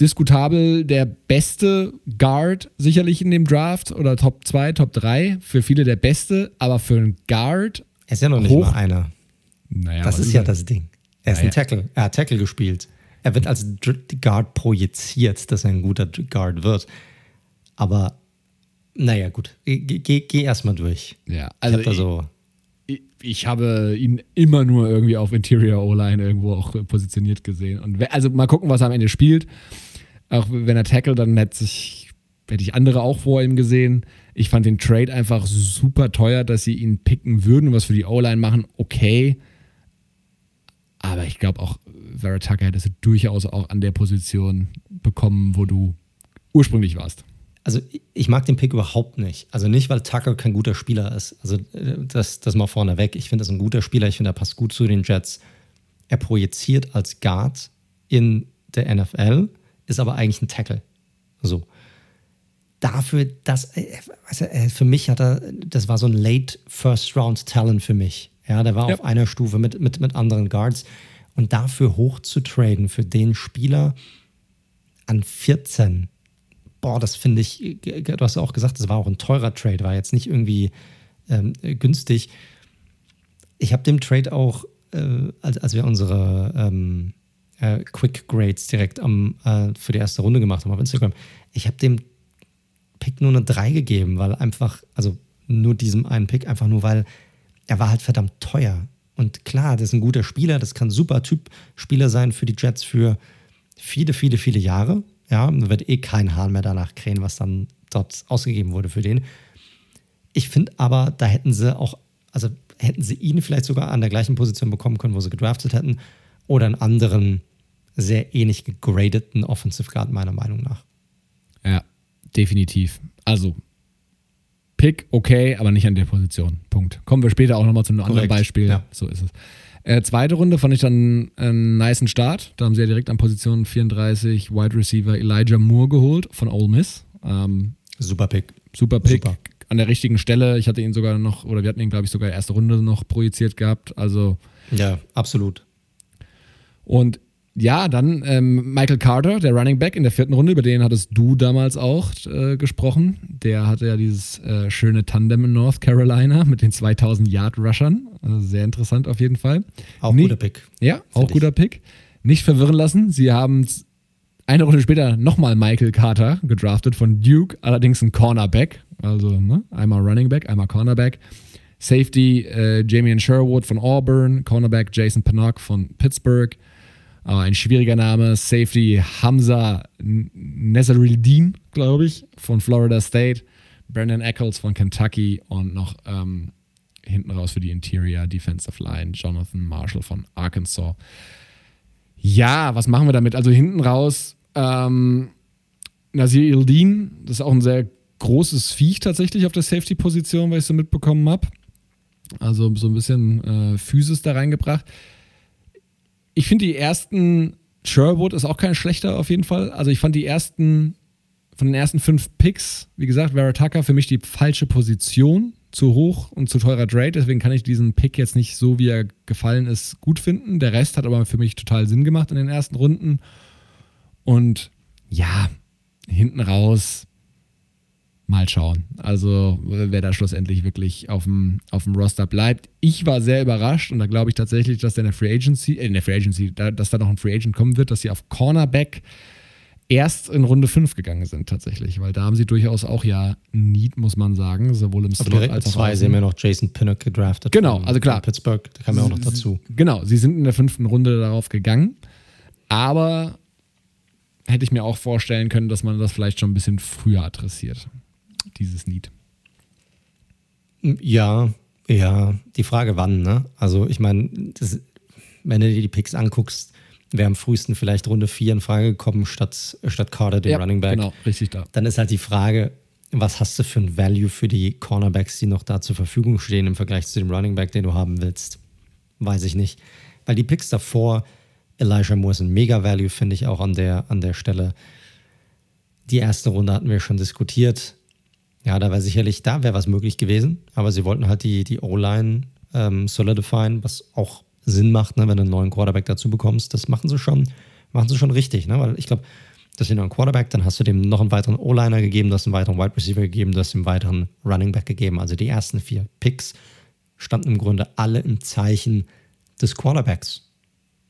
diskutabel der beste Guard sicherlich in dem Draft oder Top 2, Top 3. Für viele der beste, aber für einen Guard. Er ist ja noch nicht hoch. mal einer. Naja, das ist ja das Ding. Er ist naja. ein Tackle. Er hat Tackle gespielt. Er wird als Guard projiziert, dass er ein guter Guard wird. Aber naja, gut. Geh, geh, geh erstmal durch. Ja, also. Ich, da so ich habe ihn immer nur irgendwie auf Interior O-Line irgendwo auch positioniert gesehen. Und also mal gucken, was er am Ende spielt. Auch wenn er tackle, dann hätte sich hätte ich andere auch vor ihm gesehen. Ich fand den Trade einfach super teuer, dass sie ihn picken würden und was für die O-Line machen. Okay. Aber ich glaube auch, Vera Tucker hättest du durchaus auch an der Position bekommen, wo du ursprünglich warst. Also ich mag den Pick überhaupt nicht. Also nicht, weil Tucker kein guter Spieler ist. Also das, das mal vorneweg. Ich finde, er ist ein guter Spieler. Ich finde, er passt gut zu den Jets. Er projiziert als Guard in der NFL, ist aber eigentlich ein Tackle. So. Dafür, dass, also für mich hat er, das war so ein Late First Round Talent für mich. Ja, der war ja. auf einer Stufe mit, mit, mit anderen Guards. Und dafür hoch zu traden für den Spieler an 14, boah, das finde ich, du hast ja auch gesagt, das war auch ein teurer Trade, war jetzt nicht irgendwie ähm, günstig. Ich habe dem Trade auch, äh, als, als wir unsere ähm, äh, Quick Grades direkt am, äh, für die erste Runde gemacht haben auf Instagram, ich habe dem Pick nur eine 3 gegeben, weil einfach, also nur diesem einen Pick, einfach nur weil er war halt verdammt teuer. Und klar, das ist ein guter Spieler, das kann super Typ Spieler sein für die Jets für viele, viele, viele Jahre. Ja, wird eh kein Hahn mehr danach krähen, was dann dort ausgegeben wurde für den. Ich finde aber, da hätten sie auch, also hätten sie ihn vielleicht sogar an der gleichen Position bekommen können, wo sie gedraftet hätten, oder einen anderen, sehr ähnlich gegradeten Offensive Guard, meiner Meinung nach. Ja, definitiv. Also, Pick okay, aber nicht an der Position. Punkt. Kommen wir später auch nochmal zu einem Korrekt. anderen Beispiel. Ja. So ist es. Äh, zweite Runde fand ich dann einen niceen Start. Da haben sie ja direkt an Position 34 Wide Receiver Elijah Moore geholt von Ole Miss. Ähm, super Pick. Super Pick. Super. An der richtigen Stelle. Ich hatte ihn sogar noch, oder wir hatten ihn, glaube ich, sogar erste Runde noch projiziert gehabt. Also. Ja, absolut. Und ja, dann ähm, Michael Carter, der Running Back in der vierten Runde, über den hattest du damals auch äh, gesprochen. Der hatte ja dieses äh, schöne Tandem in North Carolina mit den 2000 Yard Rushern. Also sehr interessant auf jeden Fall. Auch Nicht, guter Pick. Ja, auch guter Pick. Nicht verwirren lassen. Sie haben eine Runde später nochmal Michael Carter gedraftet von Duke, allerdings ein Cornerback. Also ne? einmal Running Back, einmal Cornerback. Safety äh, Jamian Sherwood von Auburn, Cornerback Jason Pinnock von Pittsburgh. Aber ein schwieriger Name, Safety Hamza Nezarildin, glaube ich, von Florida State. Brandon Eccles von Kentucky und noch ähm, hinten raus für die Interior Defensive Line Jonathan Marshall von Arkansas. Ja, was machen wir damit? Also hinten raus ähm, Nasir Ildin, das ist auch ein sehr großes Viech tatsächlich auf der Safety-Position, weil ich so mitbekommen habe. Also so ein bisschen äh, Physis da reingebracht. Ich finde die ersten, Sherwood ist auch kein schlechter auf jeden Fall. Also ich fand die ersten, von den ersten fünf Picks, wie gesagt, Vera für mich die falsche Position. Zu hoch und zu teurer Trade, deswegen kann ich diesen Pick jetzt nicht so, wie er gefallen ist, gut finden. Der Rest hat aber für mich total Sinn gemacht in den ersten Runden. Und ja, hinten raus Mal schauen. Also, wer da schlussendlich wirklich auf dem, auf dem Roster bleibt. Ich war sehr überrascht und da glaube ich tatsächlich, dass in der Free Agency, äh, in der Free Agency, da, dass da noch ein Free Agent kommen wird, dass sie auf Cornerback erst in Runde 5 gegangen sind, tatsächlich. Weil da haben sie durchaus auch ja Need, muss man sagen, sowohl im Slot direkt als auch zwei. Haben ja noch Jason Pinnock gedraftet. Genau, also klar. Pittsburgh, der kam ja auch noch dazu. Genau, sie sind in der fünften Runde darauf gegangen. Aber hätte ich mir auch vorstellen können, dass man das vielleicht schon ein bisschen früher adressiert dieses Lied. Ja, ja, die Frage wann, ne? Also ich meine, wenn du dir die Picks anguckst, wäre am frühesten vielleicht Runde 4 in Frage gekommen, statt, statt Carter, den ja, Running Back. Genau, richtig da. Dann ist halt die Frage, was hast du für ein Value für die Cornerbacks, die noch da zur Verfügung stehen im Vergleich zu dem Running Back, den du haben willst? Weiß ich nicht. Weil die Picks davor, Elijah Moore ist ein Mega-Value, finde ich auch an der, an der Stelle. Die erste Runde hatten wir schon diskutiert. Ja, da wäre sicherlich, da wäre was möglich gewesen, aber sie wollten halt die, die O-Line ähm, solidifyen, was auch Sinn macht, ne, wenn du einen neuen Quarterback dazu bekommst. Das machen sie schon, machen sie schon richtig, ne? Weil ich glaube, das ist ja noch ein Quarterback, dann hast du dem noch einen weiteren O-Liner gegeben, du hast einen weiteren Wide Receiver gegeben, du hast einen weiteren Running Back gegeben. Also die ersten vier Picks standen im Grunde alle im Zeichen des Quarterbacks,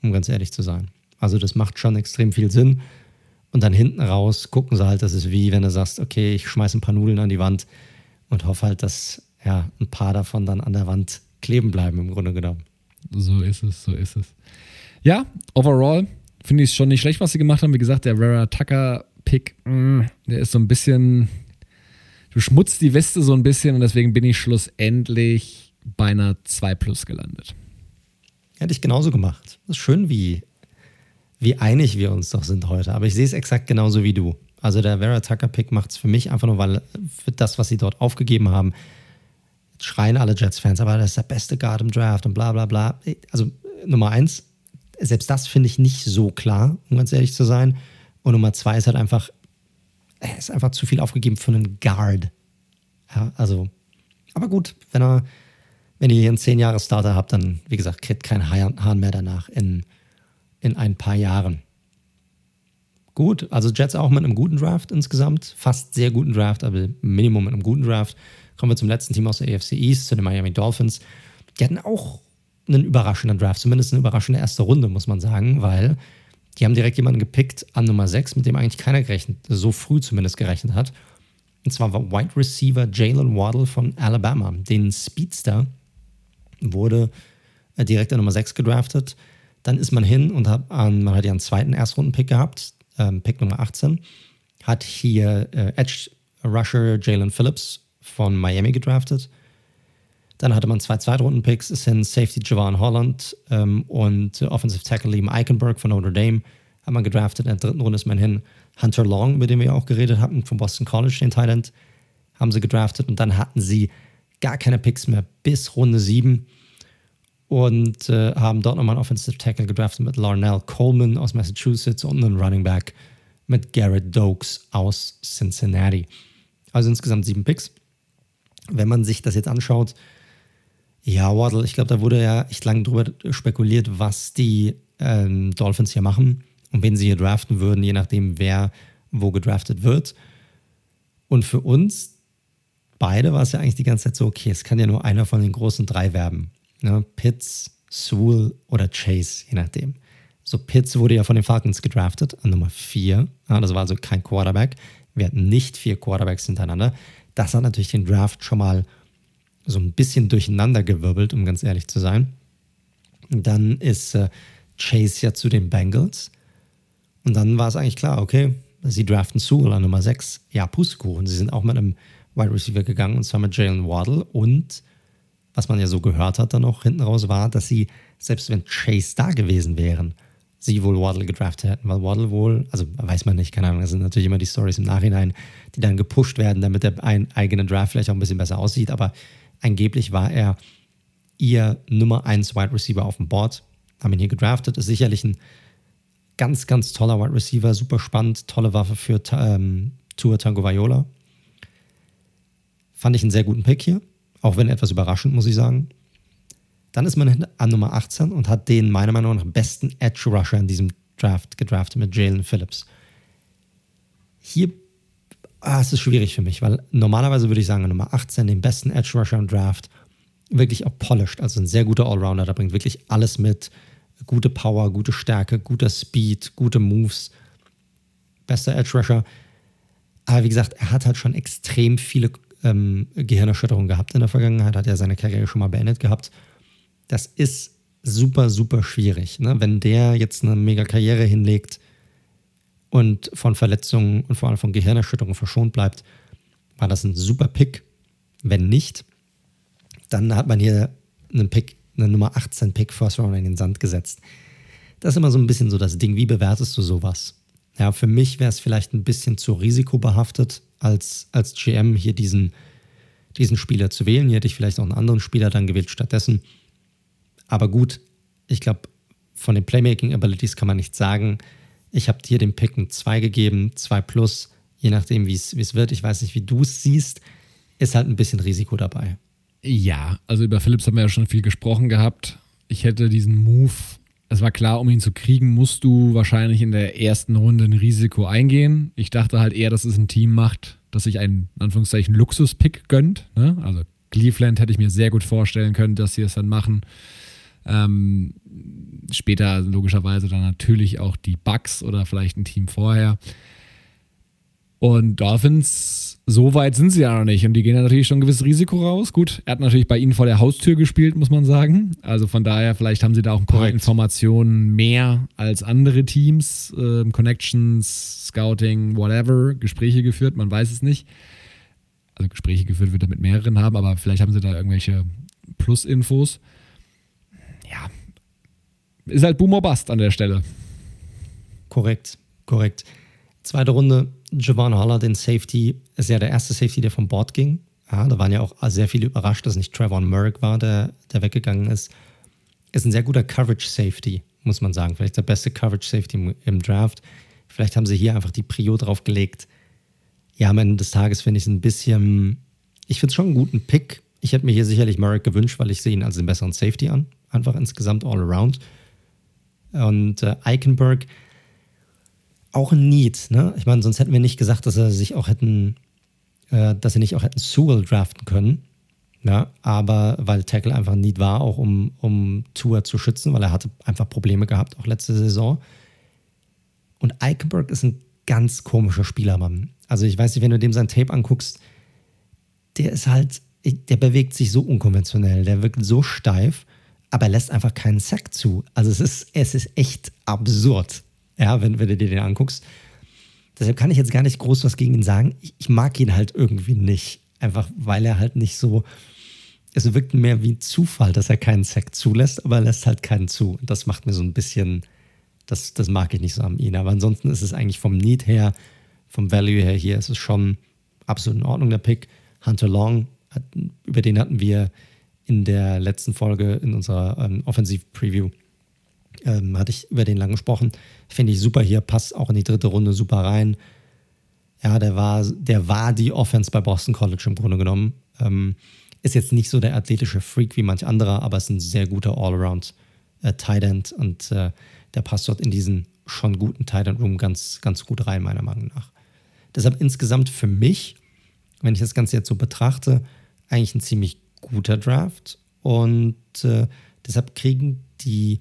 um ganz ehrlich zu sein. Also das macht schon extrem viel Sinn. Und dann hinten raus gucken sie halt, das ist wie, wenn du sagst, okay, ich schmeiße ein paar Nudeln an die Wand und hoffe halt, dass ja, ein paar davon dann an der Wand kleben bleiben, im Grunde genommen. So ist es, so ist es. Ja, overall finde ich es schon nicht schlecht, was sie gemacht haben. Wie gesagt, der Vera Tucker Pick, mm, der ist so ein bisschen, du schmutzt die Weste so ein bisschen und deswegen bin ich schlussendlich bei einer 2 Plus gelandet. Hätte ich genauso gemacht. Das ist schön, wie, wie einig wir uns doch sind heute. Aber ich sehe es exakt genauso wie du. Also der Vera Tucker-Pick macht es für mich einfach nur, weil für das, was sie dort aufgegeben haben, schreien alle Jets-Fans, aber das ist der beste Guard im Draft und bla bla bla. Also Nummer eins, selbst das finde ich nicht so klar, um ganz ehrlich zu sein. Und Nummer zwei ist halt einfach, er ist einfach zu viel aufgegeben für einen Guard. Ja, also, aber gut, wenn er, wenn ihr hier einen 10 Jahre Starter habt, dann, wie gesagt, kriegt kein Hahn mehr danach in, in ein paar Jahren. Gut, also Jets auch mit einem guten Draft insgesamt, fast sehr guten Draft, aber Minimum mit einem guten Draft. Kommen wir zum letzten Team aus der AFC East, zu den Miami Dolphins. Die hatten auch einen überraschenden Draft, zumindest eine überraschende erste Runde, muss man sagen, weil die haben direkt jemanden gepickt an Nummer 6, mit dem eigentlich keiner gerechnet, so früh zumindest gerechnet hat. Und zwar war Wide Receiver Jalen Waddle von Alabama. Den Speedster wurde äh, direkt an Nummer 6 gedraftet. Dann ist man hin und hat, man hat ja einen zweiten Erstrunden-Pick gehabt, ähm, Pick Nummer 18. Hat hier äh, Edge Rusher Jalen Phillips von Miami gedraftet. Dann hatte man zwei Zweitrunden-Picks, es sind Safety Javon Holland ähm, und Offensive Tackle Liam Eichenberg von Notre Dame. Hat man gedraftet. In der dritten Runde ist man hin. Hunter Long, über den wir auch geredet hatten, von Boston College, den Thailand, haben sie gedraftet. Und dann hatten sie gar keine Picks mehr bis Runde 7 und äh, haben dort nochmal einen Offensive Tackle gedraftet mit Larnell Coleman aus Massachusetts und einen Running Back mit Garrett Dokes aus Cincinnati. Also insgesamt sieben Picks wenn man sich das jetzt anschaut, ja, Waddle, ich glaube, da wurde ja echt lange drüber spekuliert, was die ähm, Dolphins hier machen und wen sie hier draften würden, je nachdem, wer wo gedraftet wird. Und für uns beide war es ja eigentlich die ganze Zeit so, okay, es kann ja nur einer von den großen drei werben. Ne? Pitts, Sewell oder Chase, je nachdem. So, Pitts wurde ja von den Falcons gedraftet an Nummer 4. Ja, das war also kein Quarterback. Wir hatten nicht vier Quarterbacks hintereinander. Das hat natürlich den Draft schon mal so ein bisschen durcheinandergewirbelt, um ganz ehrlich zu sein. dann ist äh, Chase ja zu den Bengals. Und dann war es eigentlich klar, okay, sie draften Sewell an Nummer 6. Ja, Pustekuchen. Sie sind auch mit einem Wide Receiver gegangen, und zwar mit Jalen Waddle. Und was man ja so gehört hat dann noch hinten raus war, dass sie, selbst wenn Chase da gewesen wären, sie wohl Waddle gedraftet hätten, weil Waddle wohl, also weiß man nicht, keine Ahnung, das sind natürlich immer die Stories im Nachhinein, die dann gepusht werden, damit der ein, eigene Draft vielleicht auch ein bisschen besser aussieht, aber angeblich war er ihr Nummer 1 Wide Receiver auf dem Board, haben ihn hier gedraftet, ist sicherlich ein ganz, ganz toller Wide Receiver, super spannend, tolle Waffe für ähm, Tour Tango Viola. Fand ich einen sehr guten Pick hier, auch wenn etwas überraschend, muss ich sagen. Dann ist man an Nummer 18 und hat den meiner Meinung nach besten Edge Rusher in diesem Draft gedraftet mit Jalen Phillips. Hier ah, es ist schwierig für mich, weil normalerweise würde ich sagen, an Nummer 18 den besten Edge Rusher im Draft, wirklich auch polished, also ein sehr guter Allrounder, da bringt wirklich alles mit. Gute Power, gute Stärke, guter Speed, gute Moves, bester Edge Rusher. Aber wie gesagt, er hat halt schon extrem viele ähm, Gehirnerschütterungen gehabt in der Vergangenheit, hat er seine Karriere schon mal beendet gehabt das ist super, super schwierig. Ne? Wenn der jetzt eine mega Karriere hinlegt und von Verletzungen und vor allem von Gehirnerschütterungen verschont bleibt, war das ein super Pick. Wenn nicht, dann hat man hier einen Pick, eine Nummer 18 Pick First Round in den Sand gesetzt. Das ist immer so ein bisschen so das Ding. Wie bewertest du sowas? Ja, für mich wäre es vielleicht ein bisschen zu risikobehaftet, als, als GM hier diesen, diesen Spieler zu wählen. Hier hätte ich vielleicht auch einen anderen Spieler dann gewählt stattdessen. Aber gut, ich glaube, von den Playmaking-Abilities kann man nichts sagen. Ich habe dir den Pick ein 2 gegeben, 2 plus, je nachdem, wie es wird. Ich weiß nicht, wie du es siehst. Ist halt ein bisschen Risiko dabei. Ja, also über Phillips haben wir ja schon viel gesprochen gehabt. Ich hätte diesen Move, es war klar, um ihn zu kriegen, musst du wahrscheinlich in der ersten Runde ein Risiko eingehen. Ich dachte halt eher, dass es ein Team macht, das sich einen, in Anführungszeichen, Luxus-Pick gönnt. Ne? Also Cleveland hätte ich mir sehr gut vorstellen können, dass sie es dann machen. Ähm, später logischerweise dann natürlich auch die Bugs oder vielleicht ein Team vorher. Und Dolphins, so weit sind sie ja noch nicht. Und die gehen ja natürlich schon ein gewisses Risiko raus. Gut, er hat natürlich bei ihnen vor der Haustür gespielt, muss man sagen. Also von daher, vielleicht haben sie da auch ein paar Correct. Informationen mehr als andere Teams. Ähm, Connections, Scouting, whatever, Gespräche geführt, man weiß es nicht. Also Gespräche geführt wird er mit mehreren haben, aber vielleicht haben sie da irgendwelche Plus-Infos. Ja, ist halt Boomer Bust an der Stelle. Korrekt, korrekt. Zweite Runde, Javon Holler, den Safety, ist ja der erste Safety, der vom Board ging. Ja, da waren ja auch sehr viele überrascht, dass nicht Trevor Merrick war, der, der weggegangen ist. Ist ein sehr guter Coverage-Safety, muss man sagen. Vielleicht der beste Coverage-Safety im, im, Draft. Vielleicht haben sie hier einfach die Prio drauf gelegt. Ja, am Ende des Tages finde ich es ein bisschen, ich finde es schon einen guten Pick. Ich hätte mir hier sicherlich Merrick gewünscht, weil ich sehe ihn als den besseren Safety an. Einfach insgesamt all around. Und äh, Eichenberg, auch ein Need. Ne? Ich meine, sonst hätten wir nicht gesagt, dass er sich auch hätten, äh, dass sie nicht auch hätten Sewell draften können. Ja, aber weil Tackle einfach ein Need war, auch um, um Tour zu schützen, weil er hatte einfach Probleme gehabt, auch letzte Saison. Und Eichenberg ist ein ganz komischer Spielermann. Also ich weiß nicht, wenn du dem sein Tape anguckst, der ist halt, der bewegt sich so unkonventionell, der wirkt so steif, aber er lässt einfach keinen Sack zu. Also es ist, es ist echt absurd ja, wenn, wenn du dir den anguckst. Deshalb kann ich jetzt gar nicht groß was gegen ihn sagen. Ich, ich mag ihn halt irgendwie nicht. Einfach weil er halt nicht so. Es wirkt mehr wie Zufall, dass er keinen Sack zulässt, aber er lässt halt keinen zu. Das macht mir so ein bisschen. Das, das mag ich nicht so an ihn. Aber ansonsten ist es eigentlich vom Need her, vom Value her hier, ist es schon absolut in Ordnung, der Pick. Hunter Long, über den hatten wir in der letzten Folge in unserer ähm, Offensiv-Preview ähm, hatte ich über den lang gesprochen. Finde ich super hier, passt auch in die dritte Runde super rein. Ja, der war, der war die Offense bei Boston College im Grunde genommen. Ähm, ist jetzt nicht so der athletische Freak wie manch anderer, aber ist ein sehr guter Allround äh, Tight End und äh, der passt dort in diesen schon guten Tight End Room ganz, ganz gut rein, meiner Meinung nach. Deshalb insgesamt für mich, wenn ich das Ganze jetzt so betrachte, eigentlich ein ziemlich guter Draft und äh, deshalb kriegen die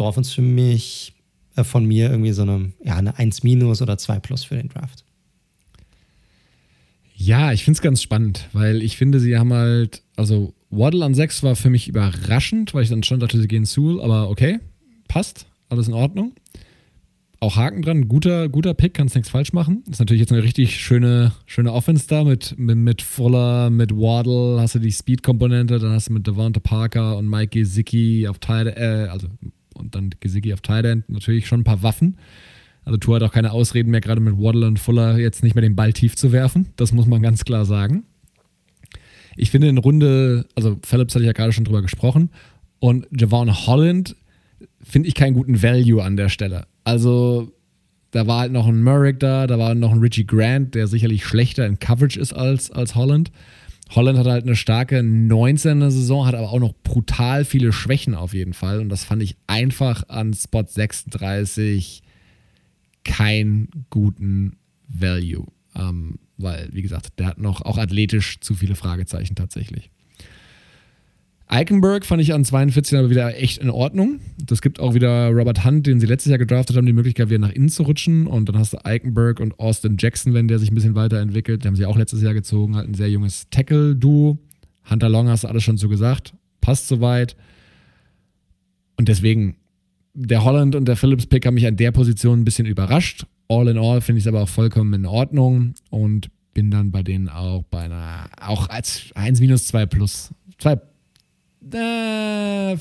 Dolphins für mich äh, von mir irgendwie so eine, ja, eine 1 minus oder 2 plus für den Draft. Ja, ich finde es ganz spannend, weil ich finde, sie haben halt, also Waddle an 6 war für mich überraschend, weil ich dann schon dachte, sie gehen zu, aber okay, passt, alles in Ordnung. Auch Haken dran, guter, guter Pick, kannst nichts falsch machen. Ist natürlich jetzt eine richtig schöne, schöne Offense da mit, mit, mit Fuller, mit Waddle, hast du die Speed-Komponente, dann hast du mit Devonta Parker und Mike Gesicki auf Teile, äh, also und dann Gesicki auf Thailand natürlich schon ein paar Waffen. Also Tour hat auch keine Ausreden mehr, gerade mit Waddle und Fuller jetzt nicht mehr den Ball tief zu werfen. Das muss man ganz klar sagen. Ich finde in Runde, also Phillips hatte ich ja gerade schon drüber gesprochen, und Javon Holland finde ich keinen guten Value an der Stelle. Also da war halt noch ein Merrick da, da war noch ein Richie Grant, der sicherlich schlechter in Coverage ist als, als Holland. Holland hat halt eine starke 19er Saison, hat aber auch noch brutal viele Schwächen auf jeden Fall. Und das fand ich einfach an Spot 36 keinen guten Value. Ähm, weil, wie gesagt, der hat noch auch athletisch zu viele Fragezeichen tatsächlich. Eichenberg fand ich an 42 aber wieder echt in Ordnung. Das gibt auch wieder Robert Hunt, den sie letztes Jahr gedraftet haben, die Möglichkeit, wieder nach innen zu rutschen. Und dann hast du Eichenberg und Austin Jackson, wenn der sich ein bisschen weiterentwickelt. Die haben sie auch letztes Jahr gezogen, halt ein sehr junges Tackle-Duo. Hunter Long hast du alles schon so gesagt. Passt soweit. Und deswegen, der Holland und der Phillips-Pick haben mich an der Position ein bisschen überrascht. All in all finde ich es aber auch vollkommen in Ordnung und bin dann bei denen auch bei einer, auch als 1 minus 2 plus, 2 äh,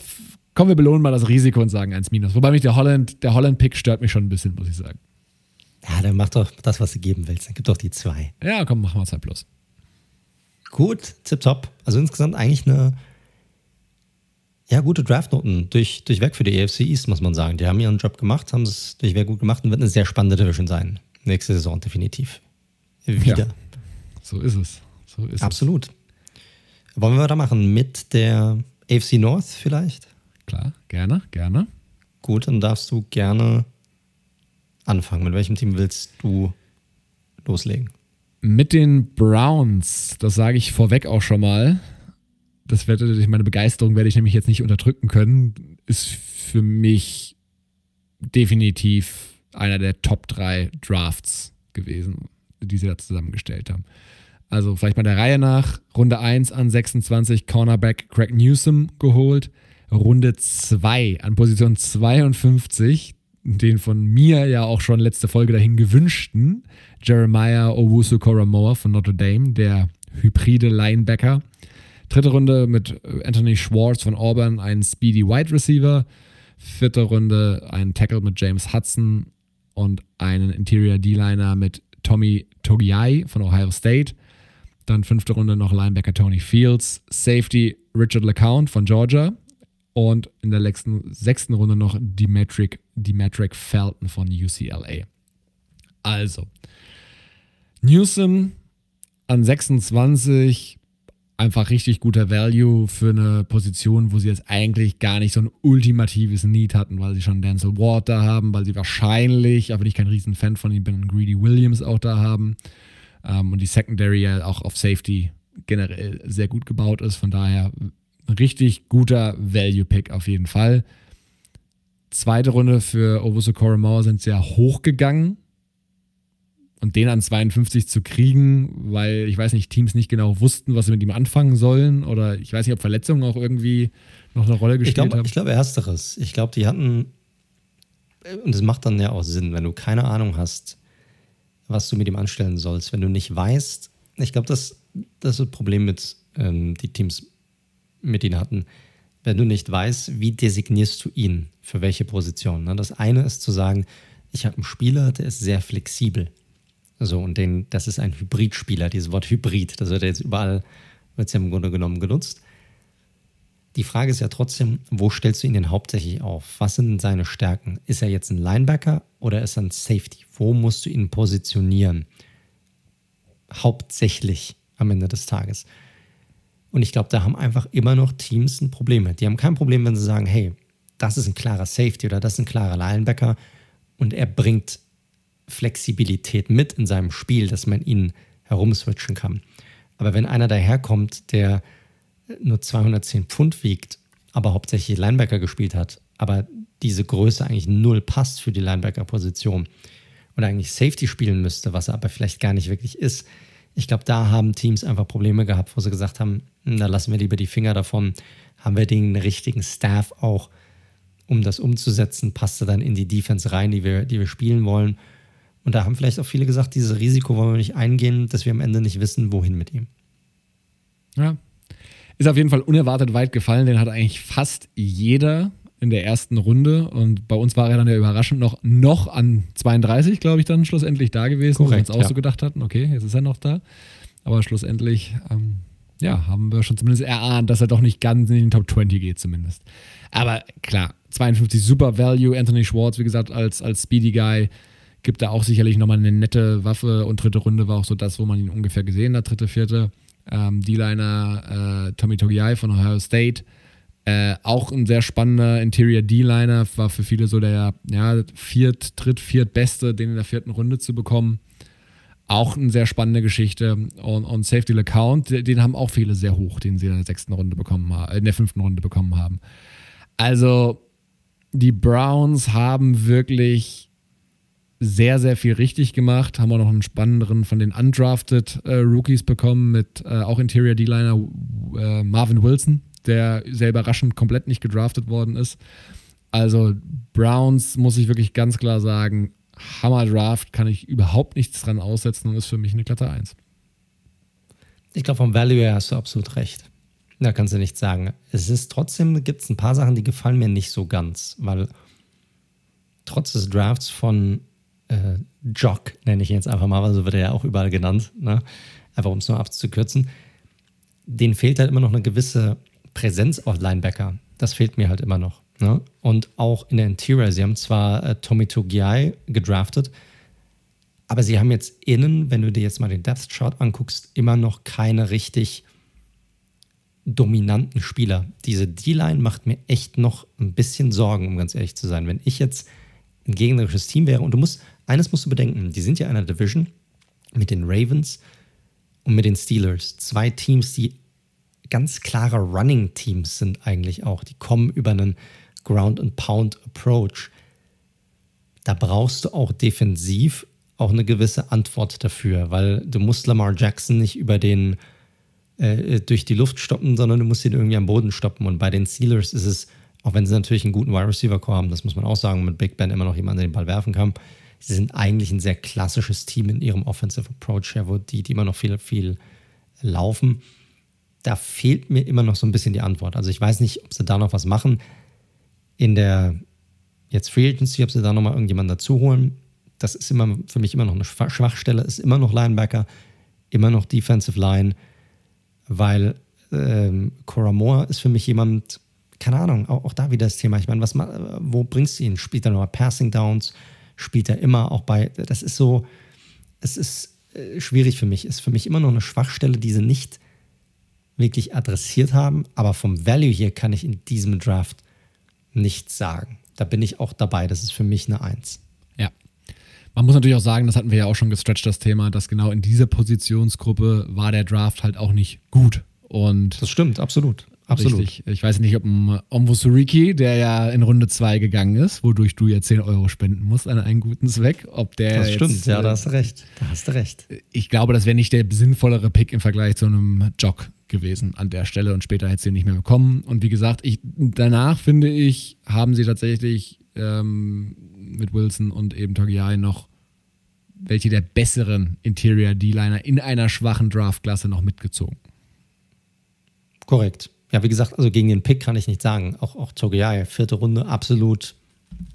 komm, wir belohnen mal das Risiko und sagen 1 minus. Wobei mich der Holland, der Holland-Pick stört mich schon ein bisschen, muss ich sagen. Ja, dann mach doch das, was du geben willst. Dann gib doch die 2. Ja, komm, machen wir 2 plus. Gut, tipptopp. Also insgesamt eigentlich eine ja, gute Draftnoten durch, durchweg für die AFC East, muss man sagen. Die haben ihren Job gemacht, haben es durchweg gut gemacht und wird eine sehr spannende Division sein. Nächste Saison definitiv. Wieder. Ja, so ist es. So ist Absolut. Es. Wollen wir weitermachen mit der AFC North vielleicht? Klar, gerne, gerne. Gut, dann darfst du gerne anfangen. Mit welchem Team willst du loslegen? Mit den Browns, das sage ich vorweg auch schon mal. Das werde meine Begeisterung werde ich nämlich jetzt nicht unterdrücken können. Ist für mich definitiv einer der Top 3 Drafts gewesen, die sie da zusammengestellt haben. Also vielleicht mal der Reihe nach. Runde 1 an 26 Cornerback Craig Newsom geholt. Runde 2 an Position 52 den von mir ja auch schon letzte Folge dahin gewünschten Jeremiah Owusu Koromoa von Notre Dame, der hybride Linebacker. Dritte Runde mit Anthony Schwartz von Auburn, ein Speedy Wide Receiver. Vierte Runde ein Tackle mit James Hudson und einen Interior D-Liner mit Tommy Togiai von Ohio State. Dann fünfte Runde noch Linebacker Tony Fields, Safety Richard LeCount von Georgia und in der letzten, sechsten Runde noch Demetric, Demetric Felton von UCLA. Also, Newsom an 26, einfach richtig guter Value für eine Position, wo sie jetzt eigentlich gar nicht so ein ultimatives Need hatten, weil sie schon Denzel Ward da haben, weil sie wahrscheinlich, aber ich kein Riesenfan von ihm bin, Greedy Williams auch da haben ähm, und die Secondary ja auch auf Safety generell sehr gut gebaut ist. Von daher richtig guter Value-Pick auf jeden Fall. Zweite Runde für Obuso Koromau sind sehr hoch gegangen. Und den an 52 zu kriegen, weil ich weiß nicht, Teams nicht genau wussten, was sie mit ihm anfangen sollen. Oder ich weiß nicht, ob Verletzungen auch irgendwie noch eine Rolle gespielt ich glaub, haben. Ich glaube, ersteres. Ich glaube, die hatten, und es macht dann ja auch Sinn, wenn du keine Ahnung hast, was du mit ihm anstellen sollst, wenn du nicht weißt, ich glaube, das, das ist ein Problem mit ähm, die Teams mit ihnen hatten, wenn du nicht weißt, wie designierst du ihn für welche Position. Ne? Das eine ist zu sagen, ich habe einen Spieler, der ist sehr flexibel. So, und den, das ist ein Hybridspieler, dieses Wort Hybrid, das wird jetzt überall, wird ja im Grunde genommen genutzt. Die Frage ist ja trotzdem, wo stellst du ihn denn hauptsächlich auf? Was sind seine Stärken? Ist er jetzt ein Linebacker oder ist er ein Safety? Wo musst du ihn positionieren? Hauptsächlich am Ende des Tages. Und ich glaube, da haben einfach immer noch Teams ein Problem mit. Die haben kein Problem, wenn sie sagen, hey, das ist ein klarer Safety oder das ist ein klarer Linebacker und er bringt Flexibilität mit in seinem Spiel, dass man ihn herumswitchen kann. Aber wenn einer daherkommt, der nur 210 Pfund wiegt, aber hauptsächlich Linebacker gespielt hat, aber diese Größe eigentlich null passt für die Linebacker-Position und eigentlich Safety spielen müsste, was er aber vielleicht gar nicht wirklich ist, ich glaube, da haben Teams einfach Probleme gehabt, wo sie gesagt haben, da lassen wir lieber die Finger davon. Haben wir den richtigen Staff auch, um das umzusetzen? Passt er dann in die Defense rein, die wir, die wir spielen wollen? Und da haben vielleicht auch viele gesagt, dieses Risiko wollen wir nicht eingehen, dass wir am Ende nicht wissen, wohin mit ihm. Ja. Ist auf jeden Fall unerwartet weit gefallen. Den hat eigentlich fast jeder in der ersten Runde. Und bei uns war er dann ja überraschend noch, noch an 32, glaube ich, dann schlussendlich da gewesen, Korrekt, wo wir uns auch ja. so gedacht hatten, okay, jetzt ist er noch da. Aber schlussendlich, ähm, ja, haben wir schon zumindest erahnt, dass er doch nicht ganz in den Top 20 geht, zumindest. Aber klar, 52 super Value. Anthony Schwartz, wie gesagt, als, als Speedy Guy, gibt da auch sicherlich nochmal eine nette Waffe. Und dritte Runde war auch so das, wo man ihn ungefähr gesehen hat, dritte, vierte. Ähm, D-Liner äh, Tommy Togiai von Ohio State äh, auch ein sehr spannender Interior D-Liner, war für viele so der ja, viert, dritt, viert Beste, den in der vierten Runde zu bekommen. Auch eine sehr spannende Geschichte. Und, und Safety Account, den haben auch viele sehr hoch, den sie in der sechsten Runde bekommen haben, in der fünften Runde bekommen haben. Also, die Browns haben wirklich sehr, sehr viel richtig gemacht. Haben auch noch einen spannenderen von den undrafted äh, Rookies bekommen mit äh, auch Interior D-Liner äh, Marvin Wilson, der sehr überraschend komplett nicht gedraftet worden ist. Also Browns muss ich wirklich ganz klar sagen, Hammer Draft, kann ich überhaupt nichts dran aussetzen und ist für mich eine glatte Eins. Ich glaube, vom Value her hast du absolut recht. Da kannst du nichts sagen. Es ist trotzdem, gibt es ein paar Sachen, die gefallen mir nicht so ganz, weil trotz des Drafts von äh, Jock, nenne ich ihn jetzt einfach mal, weil so wird er ja auch überall genannt, ne? einfach um es nur abzukürzen, denen fehlt halt immer noch eine gewisse Präsenz auf Linebacker, das fehlt mir halt immer noch. Ne? Und auch in der Interior, sie haben zwar äh, Tommy Togiai gedraftet, aber sie haben jetzt innen, wenn du dir jetzt mal den Depth Chart anguckst, immer noch keine richtig dominanten Spieler. Diese D-Line macht mir echt noch ein bisschen Sorgen, um ganz ehrlich zu sein. Wenn ich jetzt ein gegnerisches Team wäre und du musst, eines musst du bedenken, die sind ja in einer Division mit den Ravens und mit den Steelers. Zwei Teams, die ganz klare Running-Teams sind eigentlich auch. Die kommen über einen Ground-and-Pound-Approach. Da brauchst du auch defensiv auch eine gewisse Antwort dafür, weil du musst Lamar Jackson nicht über den äh, durch die Luft stoppen, sondern du musst ihn irgendwie am Boden stoppen. Und bei den Steelers ist es, auch wenn sie natürlich einen guten Wide Receiver Core haben, das muss man auch sagen, mit Big Ben immer noch jemanden, der den Ball werfen kann. Sie sind eigentlich ein sehr klassisches Team in ihrem Offensive Approach, ja, wo die, die immer noch viel, viel laufen. Da fehlt mir immer noch so ein bisschen die Antwort. Also ich weiß nicht, ob sie da noch was machen. In der jetzt Free Agency, ob sie da nochmal irgendjemanden dazu holen. Das ist immer für mich immer noch eine Schwachstelle, ist immer noch Linebacker, immer noch Defensive Line, weil ähm, Cora Moore ist für mich jemand, keine Ahnung, auch, auch da wieder das Thema. Ich meine, was, wo bringst du ihn? Spielt er nochmal Passing Downs? Spielt er immer auch bei, das ist so, es ist äh, schwierig für mich, ist für mich immer noch eine Schwachstelle, die sie nicht wirklich adressiert haben, aber vom Value hier kann ich in diesem Draft nichts sagen da bin ich auch dabei. Das ist für mich eine Eins. Ja. Man muss natürlich auch sagen, das hatten wir ja auch schon gestretcht, das Thema, dass genau in dieser Positionsgruppe war der Draft halt auch nicht gut. Und das stimmt, absolut. Absolut. Richtig. Ich weiß nicht, ob ein Omvo Suriki, der ja in Runde 2 gegangen ist, wodurch du ja 10 Euro spenden musst an einen guten Zweck, ob der. Das stimmt, ja, da hast du recht. Da hast du recht. Ich glaube, das wäre nicht der sinnvollere Pick im Vergleich zu einem Jog gewesen an der Stelle und später hätte sie ihn nicht mehr bekommen. Und wie gesagt, ich, danach finde ich, haben sie tatsächlich ähm, mit Wilson und eben Togiai noch welche der besseren Interior D-Liner in einer schwachen Draftklasse noch mitgezogen. Korrekt. Ja, wie gesagt, also gegen den Pick kann ich nicht sagen. Auch, auch Togiai, vierte Runde, absolut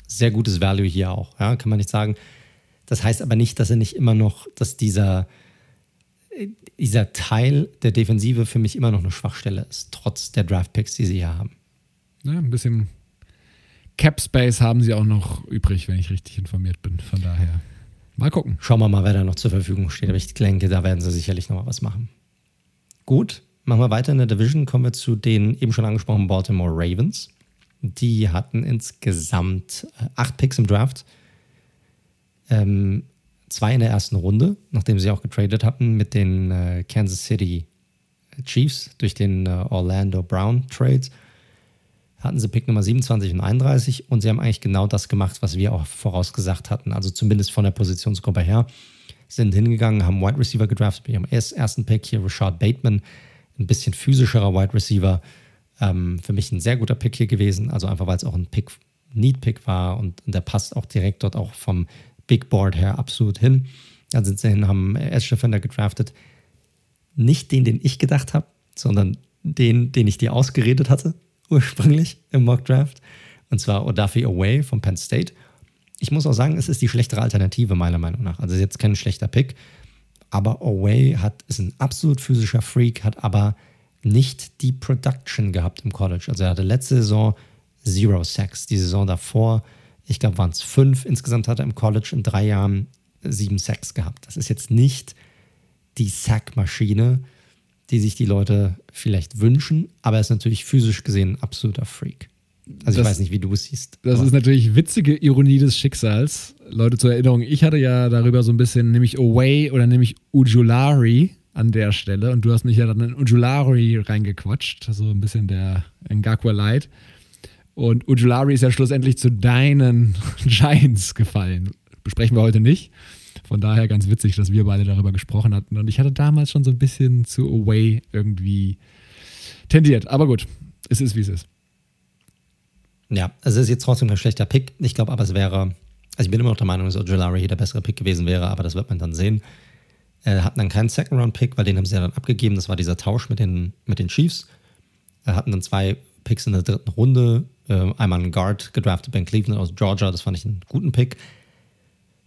sehr gutes Value hier auch. Ja, kann man nicht sagen. Das heißt aber nicht, dass er nicht immer noch, dass dieser dieser Teil der Defensive für mich immer noch eine Schwachstelle ist, trotz der Draft-Picks, die sie hier haben. Ja, ein bisschen Cap Space haben sie auch noch übrig, wenn ich richtig informiert bin. Von daher mal gucken. Schauen wir mal, wer da noch zur Verfügung steht. Aber ich denke, da werden sie sicherlich noch mal was machen. Gut, machen wir weiter in der Division. Kommen wir zu den eben schon angesprochenen Baltimore Ravens. Die hatten insgesamt äh, acht Picks im Draft. Ähm, zwei in der ersten Runde, nachdem sie auch getradet hatten mit den äh, Kansas City Chiefs durch den äh, Orlando Brown Trade. Hatten sie Pick Nummer 27 und 31 und sie haben eigentlich genau das gemacht, was wir auch vorausgesagt hatten. Also zumindest von der Positionsgruppe her. Sind hingegangen, haben Wide Receiver gedraftet mit ihrem ersten Pick hier, Richard Bateman, ein bisschen physischerer Wide Receiver. Ähm, für mich ein sehr guter Pick hier gewesen, also einfach weil es auch ein Pick, Need-Pick war und, und der passt auch direkt dort auch vom Big Board her absolut hin. Dann sind sie hin, haben Edge Defender gedraftet. Nicht den, den ich gedacht habe, sondern den, den ich dir ausgeredet hatte, ursprünglich im Mock Draft. Und zwar Odafi Away von Penn State. Ich muss auch sagen, es ist die schlechtere Alternative, meiner Meinung nach. Also, ist jetzt kein schlechter Pick. Aber Away hat, ist ein absolut physischer Freak, hat aber nicht die Production gehabt im College. Also, er hatte letzte Saison Zero Sacks. Die Saison davor ich glaube, waren es fünf. Insgesamt hat er im College in drei Jahren sieben Sacks gehabt. Das ist jetzt nicht die Sackmaschine, die sich die Leute vielleicht wünschen, aber er ist natürlich physisch gesehen ein absoluter Freak. Also das, ich weiß nicht, wie du es siehst. Das ist natürlich witzige Ironie des Schicksals. Leute zur Erinnerung, ich hatte ja darüber so ein bisschen nämlich Away oder nämlich Ujulari an der Stelle und du hast mich ja dann in Ujulari reingequatscht, so ein bisschen der Ngakwa Light. Und Ujulari ist ja schlussendlich zu deinen Giants gefallen. Besprechen wir heute nicht. Von daher ganz witzig, dass wir beide darüber gesprochen hatten. Und ich hatte damals schon so ein bisschen zu Away irgendwie tendiert. Aber gut, es ist, wie es ist. Ja, also es ist jetzt trotzdem kein schlechter Pick. Ich glaube aber, es wäre, also ich bin immer noch der Meinung, dass Ojulari hier der bessere Pick gewesen wäre, aber das wird man dann sehen. Er hatten dann keinen Second-Round-Pick, weil den haben sie ja dann abgegeben. Das war dieser Tausch mit den, mit den Chiefs. Er hatten dann zwei Picks in der dritten Runde äh, einmal einen Guard gedraftet, Ben Cleveland aus Georgia, das fand ich einen guten Pick.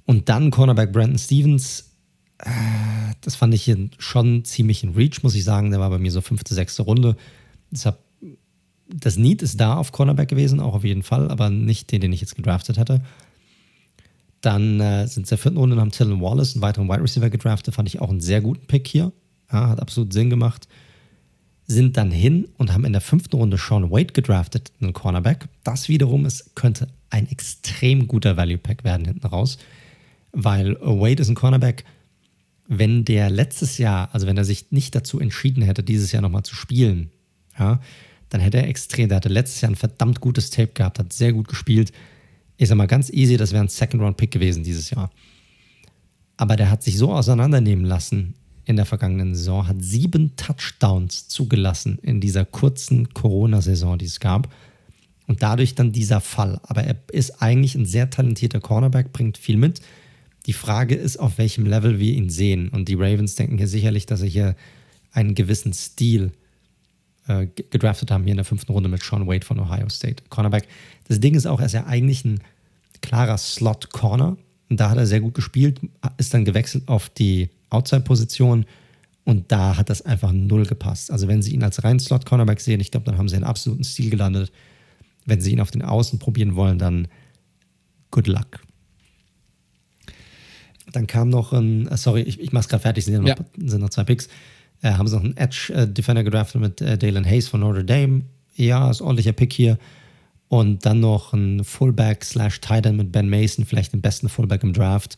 Und dann Cornerback Brandon Stevens, äh, das fand ich hier schon ziemlich in Reach, muss ich sagen. Der war bei mir so fünfte, sechste Runde. Deshalb, das Need ist da auf Cornerback gewesen, auch auf jeden Fall, aber nicht den, den ich jetzt gedraftet hätte. Dann äh, sind sie der vierten Runde und haben Dylan Wallace, einen weiteren Wide Receiver gedraftet, fand ich auch einen sehr guten Pick hier. Ja, hat absolut Sinn gemacht sind dann hin und haben in der fünften Runde Sean Wade gedraftet, einen Cornerback. Das wiederum ist, könnte ein extrem guter Value Pack werden hinten raus, weil Wade ist ein Cornerback. Wenn der letztes Jahr, also wenn er sich nicht dazu entschieden hätte, dieses Jahr nochmal zu spielen, ja, dann hätte er extrem, der hatte letztes Jahr ein verdammt gutes Tape gehabt, hat sehr gut gespielt. Ich sag mal ganz easy, das wäre ein Second-Round-Pick gewesen dieses Jahr. Aber der hat sich so auseinandernehmen lassen in der vergangenen Saison, hat sieben Touchdowns zugelassen in dieser kurzen Corona-Saison, die es gab. Und dadurch dann dieser Fall. Aber er ist eigentlich ein sehr talentierter Cornerback, bringt viel mit. Die Frage ist, auf welchem Level wir ihn sehen. Und die Ravens denken hier sicherlich, dass er hier einen gewissen Stil äh, gedraftet haben, hier in der fünften Runde mit Sean Wade von Ohio State. Cornerback. Das Ding ist auch, er ist ja eigentlich ein klarer Slot-Corner. Und da hat er sehr gut gespielt, ist dann gewechselt auf die Outside-Position. Und da hat das einfach null gepasst. Also, wenn Sie ihn als rein Slot-Cornerback sehen, ich glaube, dann haben Sie einen absoluten Stil gelandet. Wenn Sie ihn auf den Außen probieren wollen, dann good luck. Dann kam noch ein, äh, sorry, ich, ich mache es gerade fertig, sind ja noch, ja. sind noch zwei Picks. Äh, haben sie noch einen Edge-Defender gedraftet mit äh, Dalen Hayes von Notre Dame. Ja, ist ordentlicher Pick hier. Und dann noch ein Fullback slash Titan mit Ben Mason, vielleicht den besten Fullback im Draft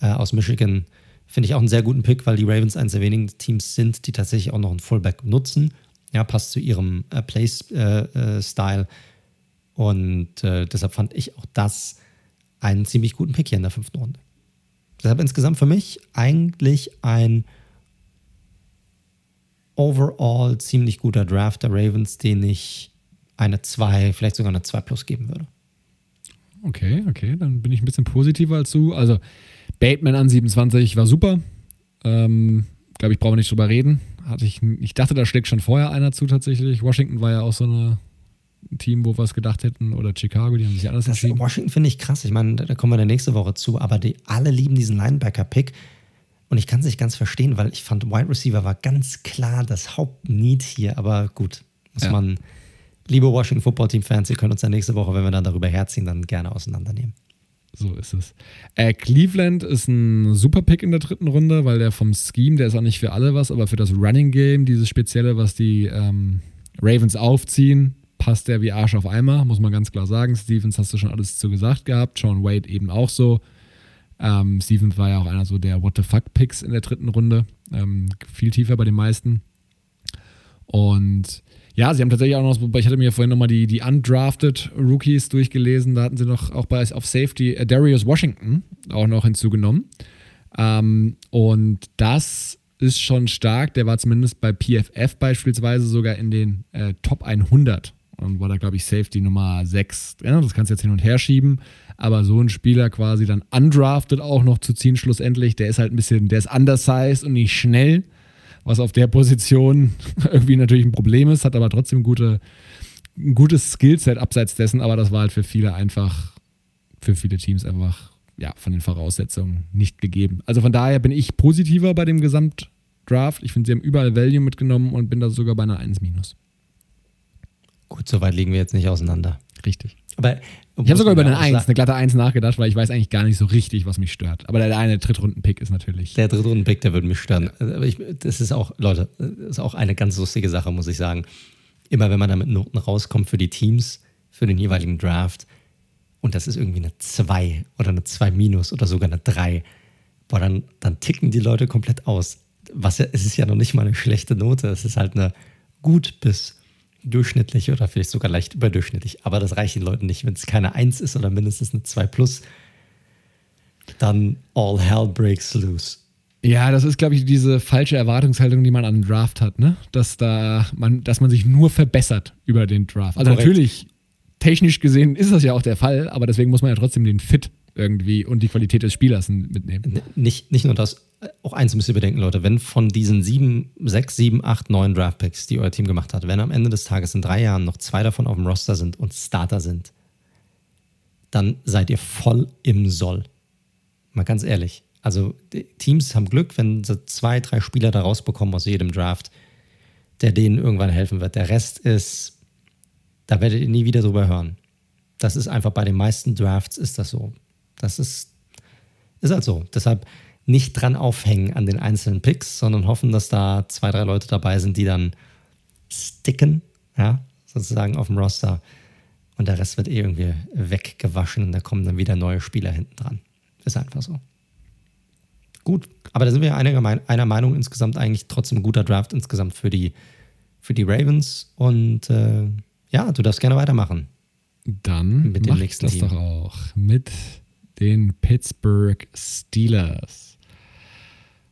äh, aus Michigan. Finde ich auch einen sehr guten Pick, weil die Ravens eines der wenigen Teams sind, die tatsächlich auch noch einen Fullback nutzen. Ja, passt zu ihrem äh, Play-Style. Äh, Und deshalb fand ich auch das einen ziemlich guten Pick hier in der fünften Runde. Deshalb insgesamt für mich eigentlich ein overall ziemlich guter Draft der Ravens, den ich eine 2, vielleicht sogar eine 2 plus geben würde. Okay, okay, dann bin ich ein bisschen positiver als du. Also Bateman an 27 war super. Ähm, Glaube ich, brauchen wir nicht drüber reden. Hatte ich, ich dachte, da schlägt schon vorher einer zu tatsächlich. Washington war ja auch so eine Team, wo wir es gedacht hätten, oder Chicago, die haben sich anders das entschieden. Washington finde ich krass. Ich meine, da kommen wir dann nächste Woche zu, aber die alle lieben diesen Linebacker-Pick. Und ich kann es nicht ganz verstehen, weil ich fand, Wide Receiver war ganz klar das Hauptneed hier. Aber gut, muss ja. man, liebe Washington Football Team Fans, ihr könnt uns ja nächste Woche, wenn wir dann darüber herziehen, dann gerne auseinandernehmen. So ist es. Äh, Cleveland ist ein super Pick in der dritten Runde, weil der vom Scheme, der ist auch nicht für alle was, aber für das Running Game, dieses Spezielle, was die ähm, Ravens aufziehen, passt der wie Arsch auf Eimer, muss man ganz klar sagen. Stevens hast du schon alles zu gesagt gehabt, Sean Wade eben auch so. Ähm, Stevens war ja auch einer so der What the fuck Picks in der dritten Runde. Ähm, viel tiefer bei den meisten. Und ja, sie haben tatsächlich auch noch, ich hatte mir vorhin nochmal die, die undrafted Rookies durchgelesen, da hatten sie noch auch bei auf Safety äh, Darius Washington auch noch hinzugenommen. Ähm, und das ist schon stark, der war zumindest bei PFF beispielsweise sogar in den äh, Top 100 und war da, glaube ich, Safety Nummer 6. Ja, das kannst du jetzt hin und her schieben. Aber so einen Spieler quasi dann undrafted auch noch zu ziehen, schlussendlich, der ist halt ein bisschen, der ist undersized und nicht schnell, was auf der Position irgendwie natürlich ein Problem ist, hat aber trotzdem gute, ein gutes Skillset abseits dessen, aber das war halt für viele einfach, für viele Teams einfach, ja, von den Voraussetzungen nicht gegeben. Also von daher bin ich positiver bei dem Gesamtdraft. Ich finde, sie haben überall Value mitgenommen und bin da sogar bei einer 1 minus. Gut, so weit liegen wir jetzt nicht auseinander. Richtig. Aber ich habe sogar über eine 1, eine glatte 1 nachgedacht, weil ich weiß eigentlich gar nicht so richtig, was mich stört. Aber der eine Drittrunden-Pick ist natürlich. Der Drittrunden-Pick, der würde mich stören. Aber ich, das ist auch, Leute, das ist auch eine ganz lustige Sache, muss ich sagen. Immer wenn man da mit Noten rauskommt für die Teams, für den jeweiligen Draft, und das ist irgendwie eine 2 oder eine 2 minus oder sogar eine 3, boah, dann, dann ticken die Leute komplett aus. Was ja, es ist ja noch nicht mal eine schlechte Note, es ist halt eine gut bis durchschnittlich oder vielleicht sogar leicht überdurchschnittlich. Aber das reicht den Leuten nicht. Wenn es keine 1 ist oder mindestens eine 2 plus, dann all hell breaks loose. Ja, das ist, glaube ich, diese falsche Erwartungshaltung, die man an den Draft hat, ne? Dass da man, dass man sich nur verbessert über den Draft. Also Korrekt. natürlich, technisch gesehen ist das ja auch der Fall, aber deswegen muss man ja trotzdem den Fit irgendwie und die Qualität des Spielers mitnehmen. Nicht, nicht nur das, auch eins müsst ihr bedenken, Leute, wenn von diesen sieben, sechs, sieben, acht, neun Draftpicks, die euer Team gemacht hat, wenn am Ende des Tages in drei Jahren noch zwei davon auf dem Roster sind und Starter sind, dann seid ihr voll im Soll. Mal ganz ehrlich. Also Teams haben Glück, wenn sie zwei, drei Spieler da rausbekommen aus jedem Draft, der denen irgendwann helfen wird. Der Rest ist, da werdet ihr nie wieder drüber hören. Das ist einfach bei den meisten Drafts ist das so. Das ist, ist halt so. Deshalb nicht dran aufhängen an den einzelnen Picks, sondern hoffen, dass da zwei, drei Leute dabei sind, die dann sticken, ja, sozusagen auf dem Roster. Und der Rest wird eh irgendwie weggewaschen und da kommen dann wieder neue Spieler hinten dran. Ist einfach so. Gut, aber da sind wir einer, einer Meinung insgesamt eigentlich trotzdem ein guter Draft insgesamt für die, für die Ravens. Und äh, ja, du darfst gerne weitermachen. Dann mit dem nächsten das Team. doch auch mit den Pittsburgh Steelers.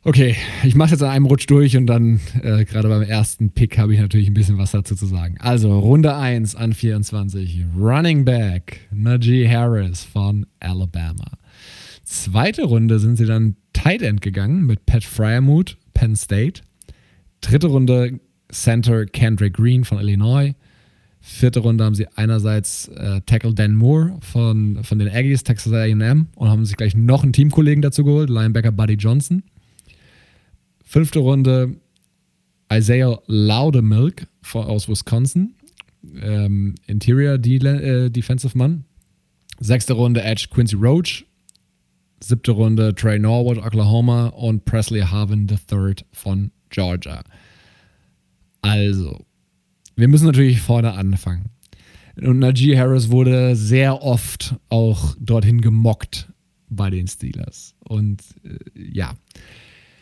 Okay, ich mache jetzt an einem Rutsch durch und dann äh, gerade beim ersten Pick habe ich natürlich ein bisschen was dazu zu sagen. Also Runde 1 an 24, Running Back Najee Harris von Alabama. Zweite Runde sind sie dann Tight End gegangen mit Pat Fryermuth, Penn State. Dritte Runde Center Kendrick Green von Illinois. Vierte Runde haben sie einerseits äh, Tackle Dan Moore von, von den Aggies, Texas A&M und haben sich gleich noch einen Teamkollegen dazu geholt, Linebacker Buddy Johnson. Fünfte Runde Isaiah Loudemilk aus Wisconsin, ähm, Interior äh, Defensive Mann. Sechste Runde Edge Quincy Roach. Siebte Runde Trey Norwood, Oklahoma und Presley Harvin III von Georgia. Also, wir müssen natürlich vorne anfangen. Und Najee Harris wurde sehr oft auch dorthin gemockt bei den Steelers. Und äh, ja,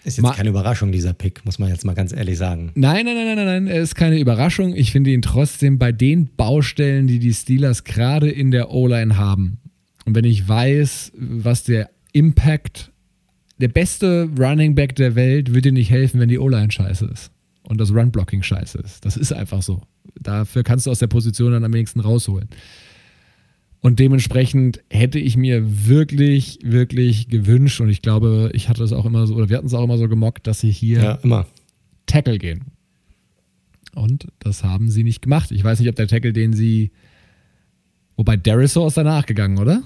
ist jetzt Ma keine Überraschung, dieser Pick, muss man jetzt mal ganz ehrlich sagen. Nein, nein, nein, nein, nein, er ist keine Überraschung. Ich finde ihn trotzdem bei den Baustellen, die die Steelers gerade in der O-Line haben. Und wenn ich weiß, was der Impact, der beste Running Back der Welt, wird dir nicht helfen, wenn die O-Line scheiße ist. Und das Run-Blocking scheiße ist. Das ist einfach so. Dafür kannst du aus der Position dann am wenigsten rausholen. Und dementsprechend hätte ich mir wirklich, wirklich gewünscht, und ich glaube, ich hatte es auch immer so, oder wir hatten es auch immer so gemockt, dass sie hier ja, immer. Tackle gehen. Und das haben sie nicht gemacht. Ich weiß nicht, ob der Tackle, den sie. Wobei Darisaw ist danach gegangen, oder?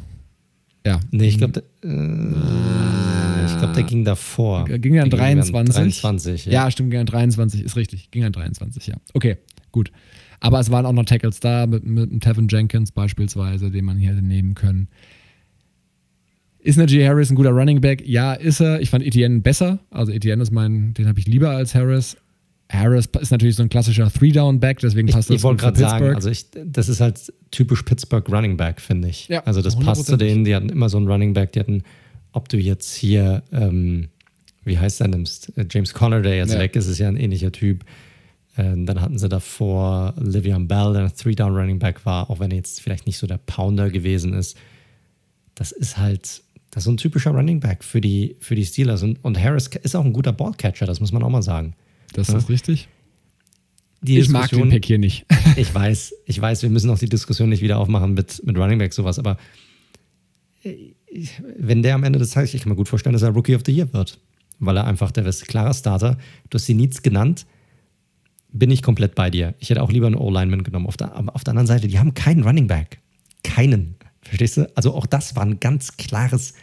Ja. Nee, ich glaube, äh, ich glaube, der ging davor. Ging an 23. 23 ja. ja, stimmt, ging an 23, ist richtig. Ging an 23, ja. Okay, gut. Aber es waren auch noch Tackles da, mit, mit Tevin Jenkins beispielsweise, den man hier hätte nehmen können. Ist Najee Harris ein guter Running Back? Ja, ist er. Ich fand Etienne besser. Also Etienne ist mein, den habe ich lieber als Harris. Harris ist natürlich so ein klassischer Three-Down-Back, deswegen passt ich, das ich wollte gerade sagen, also ich, das ist halt typisch Pittsburgh Running Back, finde ich. Ja, also das passt zu denen, die hatten immer so einen Running Back, die hatten, ob du jetzt hier, ähm, wie heißt der nimmst, James Conner, der jetzt ja. weg ist, ist ja ein ähnlicher Typ. Ähm, dann hatten sie davor Livian Bell, der ein Three-Down-Running Back war, auch wenn er jetzt vielleicht nicht so der Pounder gewesen ist. Das ist halt, das ist so ein typischer Running Back für die, für die Steelers. Und, und Harris ist auch ein guter Ballcatcher, das muss man auch mal sagen. Das ja? ist richtig. Die ich mag den Pick hier nicht. ich weiß, ich weiß, wir müssen auch die Diskussion nicht wieder aufmachen mit, mit Running Back sowas, aber äh, wenn der am Ende des Tages, ich kann mir gut vorstellen, dass er Rookie of the Year wird, weil er einfach der ist klarer Starter. Du hast die Needs genannt bin ich komplett bei dir. Ich hätte auch lieber einen O-Lineman genommen. Auf der, auf der anderen Seite, die haben keinen Running Back. Keinen. Verstehst du? Also auch das war ein ganz klares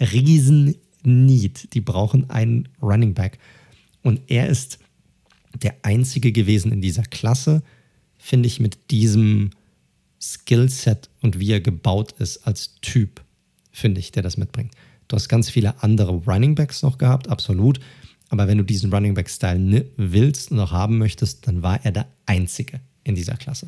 Riesen-Need. Die brauchen einen Running Back. Und er ist der einzige gewesen in dieser Klasse, finde ich, mit diesem Skillset und wie er gebaut ist als Typ, finde ich, der das mitbringt. Du hast ganz viele andere Running Backs noch gehabt, absolut. Aber wenn du diesen Running Back Style willst und auch haben möchtest, dann war er der Einzige in dieser Klasse.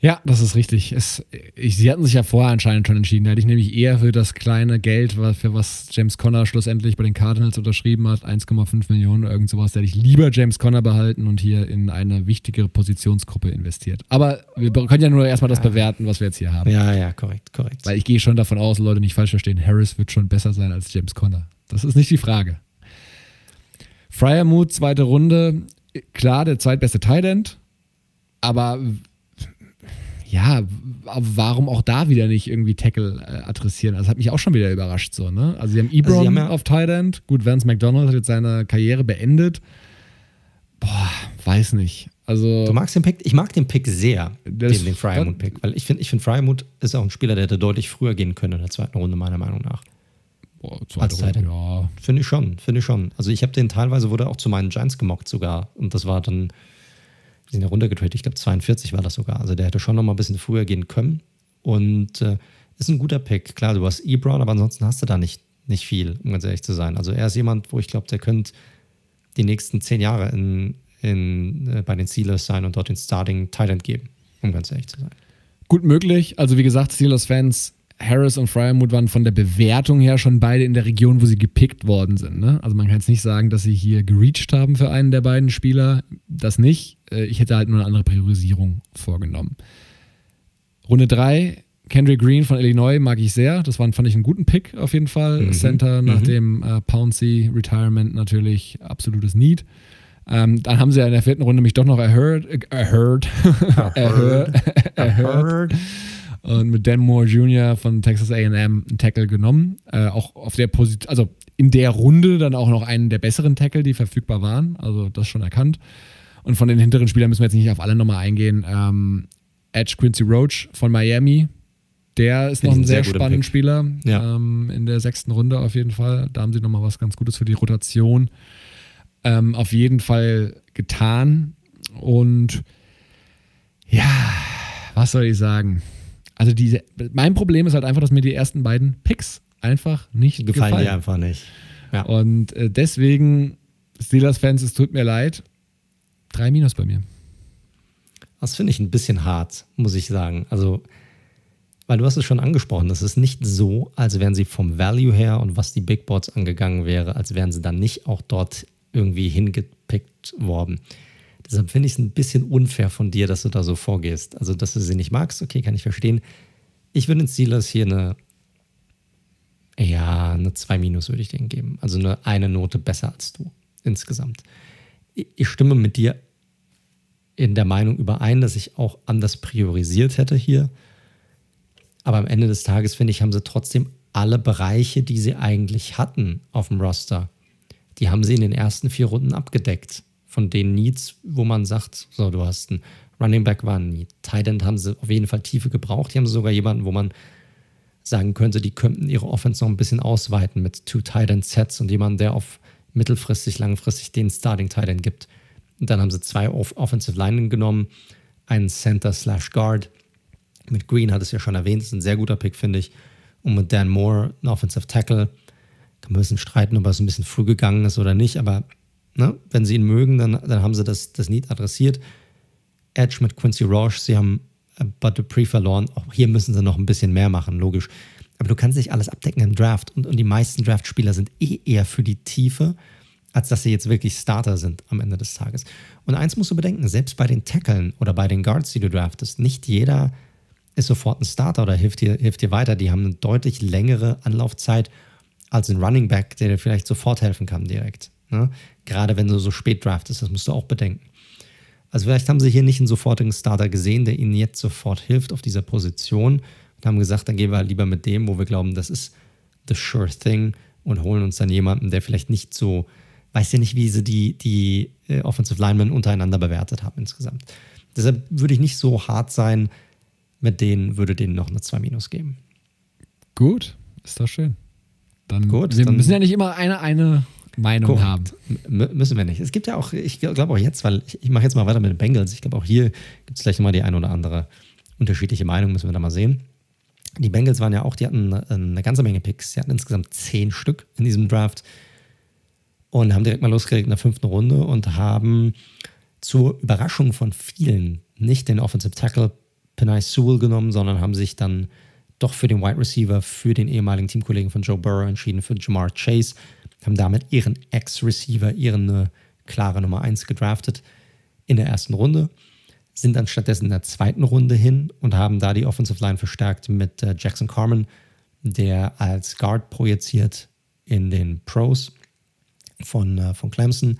Ja, das ist richtig. Es, ich, sie hatten sich ja vorher anscheinend schon entschieden. Da hätte ich nämlich eher für das kleine Geld, für was James Conner schlussendlich bei den Cardinals unterschrieben hat, 1,5 Millionen oder irgend sowas, da hätte ich lieber James Conner behalten und hier in eine wichtigere Positionsgruppe investiert. Aber wir können ja nur erstmal das bewerten, was wir jetzt hier haben. Ja, ja, korrekt, korrekt. Weil ich gehe schon davon aus, Leute nicht falsch verstehen, Harris wird schon besser sein als James Conner. Das ist nicht die Frage. Fryermuth, zweite Runde, klar, der zweitbeste Tight aber ja, warum auch da wieder nicht irgendwie Tackle äh, adressieren? Also, das hat mich auch schon wieder überrascht so, ne? Also sie haben Ebron also ja auf Tight Gut, Vance McDonald hat jetzt seine Karriere beendet. Boah, weiß nicht. Also, du magst den Pick, ich mag den Pick sehr, den, den Fryermuth-Pick, weil ich finde, ich find Fryermuth ist auch ein Spieler, der hätte deutlich früher gehen können in der zweiten Runde, meiner Meinung nach. Boah, als Runde, ja. Finde ich schon, finde ich schon. Also ich habe den teilweise, wurde auch zu meinen Giants gemockt sogar. Und das war dann, wir sind ja runtergetradet, ich glaube 42 war das sogar. Also der hätte schon noch mal ein bisschen früher gehen können. Und äh, ist ein guter Pick. Klar, du hast Ebron, aber ansonsten hast du da nicht, nicht viel, um ganz ehrlich zu sein. Also er ist jemand, wo ich glaube, der könnte die nächsten zehn Jahre in, in, äh, bei den Steelers sein und dort den Starting Thailand geben, um ganz ehrlich zu sein. Gut möglich. Also wie gesagt, Steelers-Fans Harris und Fryermuth waren von der Bewertung her schon beide in der Region, wo sie gepickt worden sind. Ne? Also man kann jetzt nicht sagen, dass sie hier gereached haben für einen der beiden Spieler. Das nicht. Äh, ich hätte halt nur eine andere Priorisierung vorgenommen. Runde 3, Kendrick Green von Illinois mag ich sehr. Das war, fand ich einen guten Pick auf jeden Fall. Mhm. Center nach mhm. dem äh, Pouncy Retirement natürlich absolutes Need. Ähm, dann haben sie ja in der vierten Runde mich doch noch erhört, äh, erhört, erhört, erhört. Und mit Dan Moore Jr. von Texas AM einen Tackle genommen. Äh, auch auf der Position, also in der Runde dann auch noch einen der besseren Tackle, die verfügbar waren. Also das schon erkannt. Und von den hinteren Spielern müssen wir jetzt nicht auf alle nochmal eingehen. Ähm, Edge Quincy Roach von Miami. Der ist noch ein sehr, sehr spannender Spieler. Ja. Ähm, in der sechsten Runde auf jeden Fall. Da haben sie nochmal was ganz Gutes für die Rotation ähm, auf jeden Fall getan. Und ja, was soll ich sagen? Also diese, mein Problem ist halt einfach, dass mir die ersten beiden Picks einfach nicht gefallen. Gefallen dir einfach nicht. Ja. Und äh, deswegen, Steelers-Fans, es tut mir leid. Drei Minus bei mir. Das finde ich ein bisschen hart, muss ich sagen. Also, weil du hast es schon angesprochen, das ist nicht so, als wären sie vom Value her und was die Big Boards angegangen wäre, als wären sie dann nicht auch dort irgendwie hingepickt worden. Deshalb finde ich es ein bisschen unfair von dir, dass du da so vorgehst. Also, dass du sie nicht magst, okay, kann ich verstehen. Ich würde den Steelers hier eine, ja, eine 2 Minus würde ich denen geben. Also eine, eine Note besser als du insgesamt. Ich stimme mit dir in der Meinung überein, dass ich auch anders priorisiert hätte hier. Aber am Ende des Tages, finde ich, haben sie trotzdem alle Bereiche, die sie eigentlich hatten auf dem Roster, die haben sie in den ersten vier Runden abgedeckt. Von den Needs, wo man sagt, so, du hast einen Running Back war ein Need. Tight End haben sie auf jeden Fall Tiefe gebraucht. Die haben sogar jemanden, wo man sagen könnte, die könnten ihre Offense noch ein bisschen ausweiten mit two Tight End Sets und jemanden, der auf mittelfristig, langfristig den Starting Tight End gibt. Und dann haben sie zwei Off Offensive Linen genommen, einen Center slash Guard. Mit Green hat es ja schon erwähnt, ist ein sehr guter Pick, finde ich. Und mit Dan Moore, ein Offensive Tackle kann man ein bisschen streiten, ob es ein bisschen früh gegangen ist oder nicht, aber ne, wenn sie ihn mögen, dann, dann haben sie das, das Need adressiert. Edge mit Quincy Roche, sie haben äh, Bud Dupree verloren. Auch hier müssen sie noch ein bisschen mehr machen, logisch. Aber du kannst nicht alles abdecken im Draft. Und, und die meisten Draftspieler sind eh eher für die Tiefe, als dass sie jetzt wirklich Starter sind am Ende des Tages. Und eins musst du bedenken, selbst bei den Tackeln oder bei den Guards, die du draftest, nicht jeder ist sofort ein Starter oder hilft dir, hilft dir weiter. Die haben eine deutlich längere Anlaufzeit als ein Running Back, der dir vielleicht sofort helfen kann direkt. Ne? Gerade wenn du so spät draftest, das musst du auch bedenken. Also vielleicht haben sie hier nicht einen sofortigen Starter gesehen, der ihnen jetzt sofort hilft auf dieser Position und haben gesagt, dann gehen wir halt lieber mit dem, wo wir glauben, das ist the sure thing und holen uns dann jemanden, der vielleicht nicht so, weiß ja nicht, wie sie die, die äh, Offensive Linemen untereinander bewertet haben insgesamt. Deshalb würde ich nicht so hart sein, mit denen würde denen noch eine 2 Minus geben. Gut, ist doch schön. Dann, Gut, wir dann müssen ja nicht immer eine, eine Meinung Gut. haben. Müssen wir nicht. Es gibt ja auch, ich glaube auch jetzt, weil ich, ich mache jetzt mal weiter mit den Bengals. Ich glaube auch hier gibt es vielleicht nochmal die eine oder andere unterschiedliche Meinung, müssen wir da mal sehen. Die Bengals waren ja auch, die hatten eine ganze Menge Picks. Sie hatten insgesamt zehn Stück in diesem Draft und haben direkt mal losgelegt in der fünften Runde und haben zur Überraschung von vielen nicht den Offensive Tackle Penai Sewell genommen, sondern haben sich dann doch für den Wide Receiver, für den ehemaligen Teamkollegen von Joe Burrow entschieden, für Jamar Chase, haben damit ihren Ex-Receiver, ihren äh, klare Nummer 1 gedraftet in der ersten Runde, sind dann stattdessen in der zweiten Runde hin und haben da die Offensive Line verstärkt mit äh, Jackson Carmen, der als Guard projiziert in den Pros von, äh, von Clemson.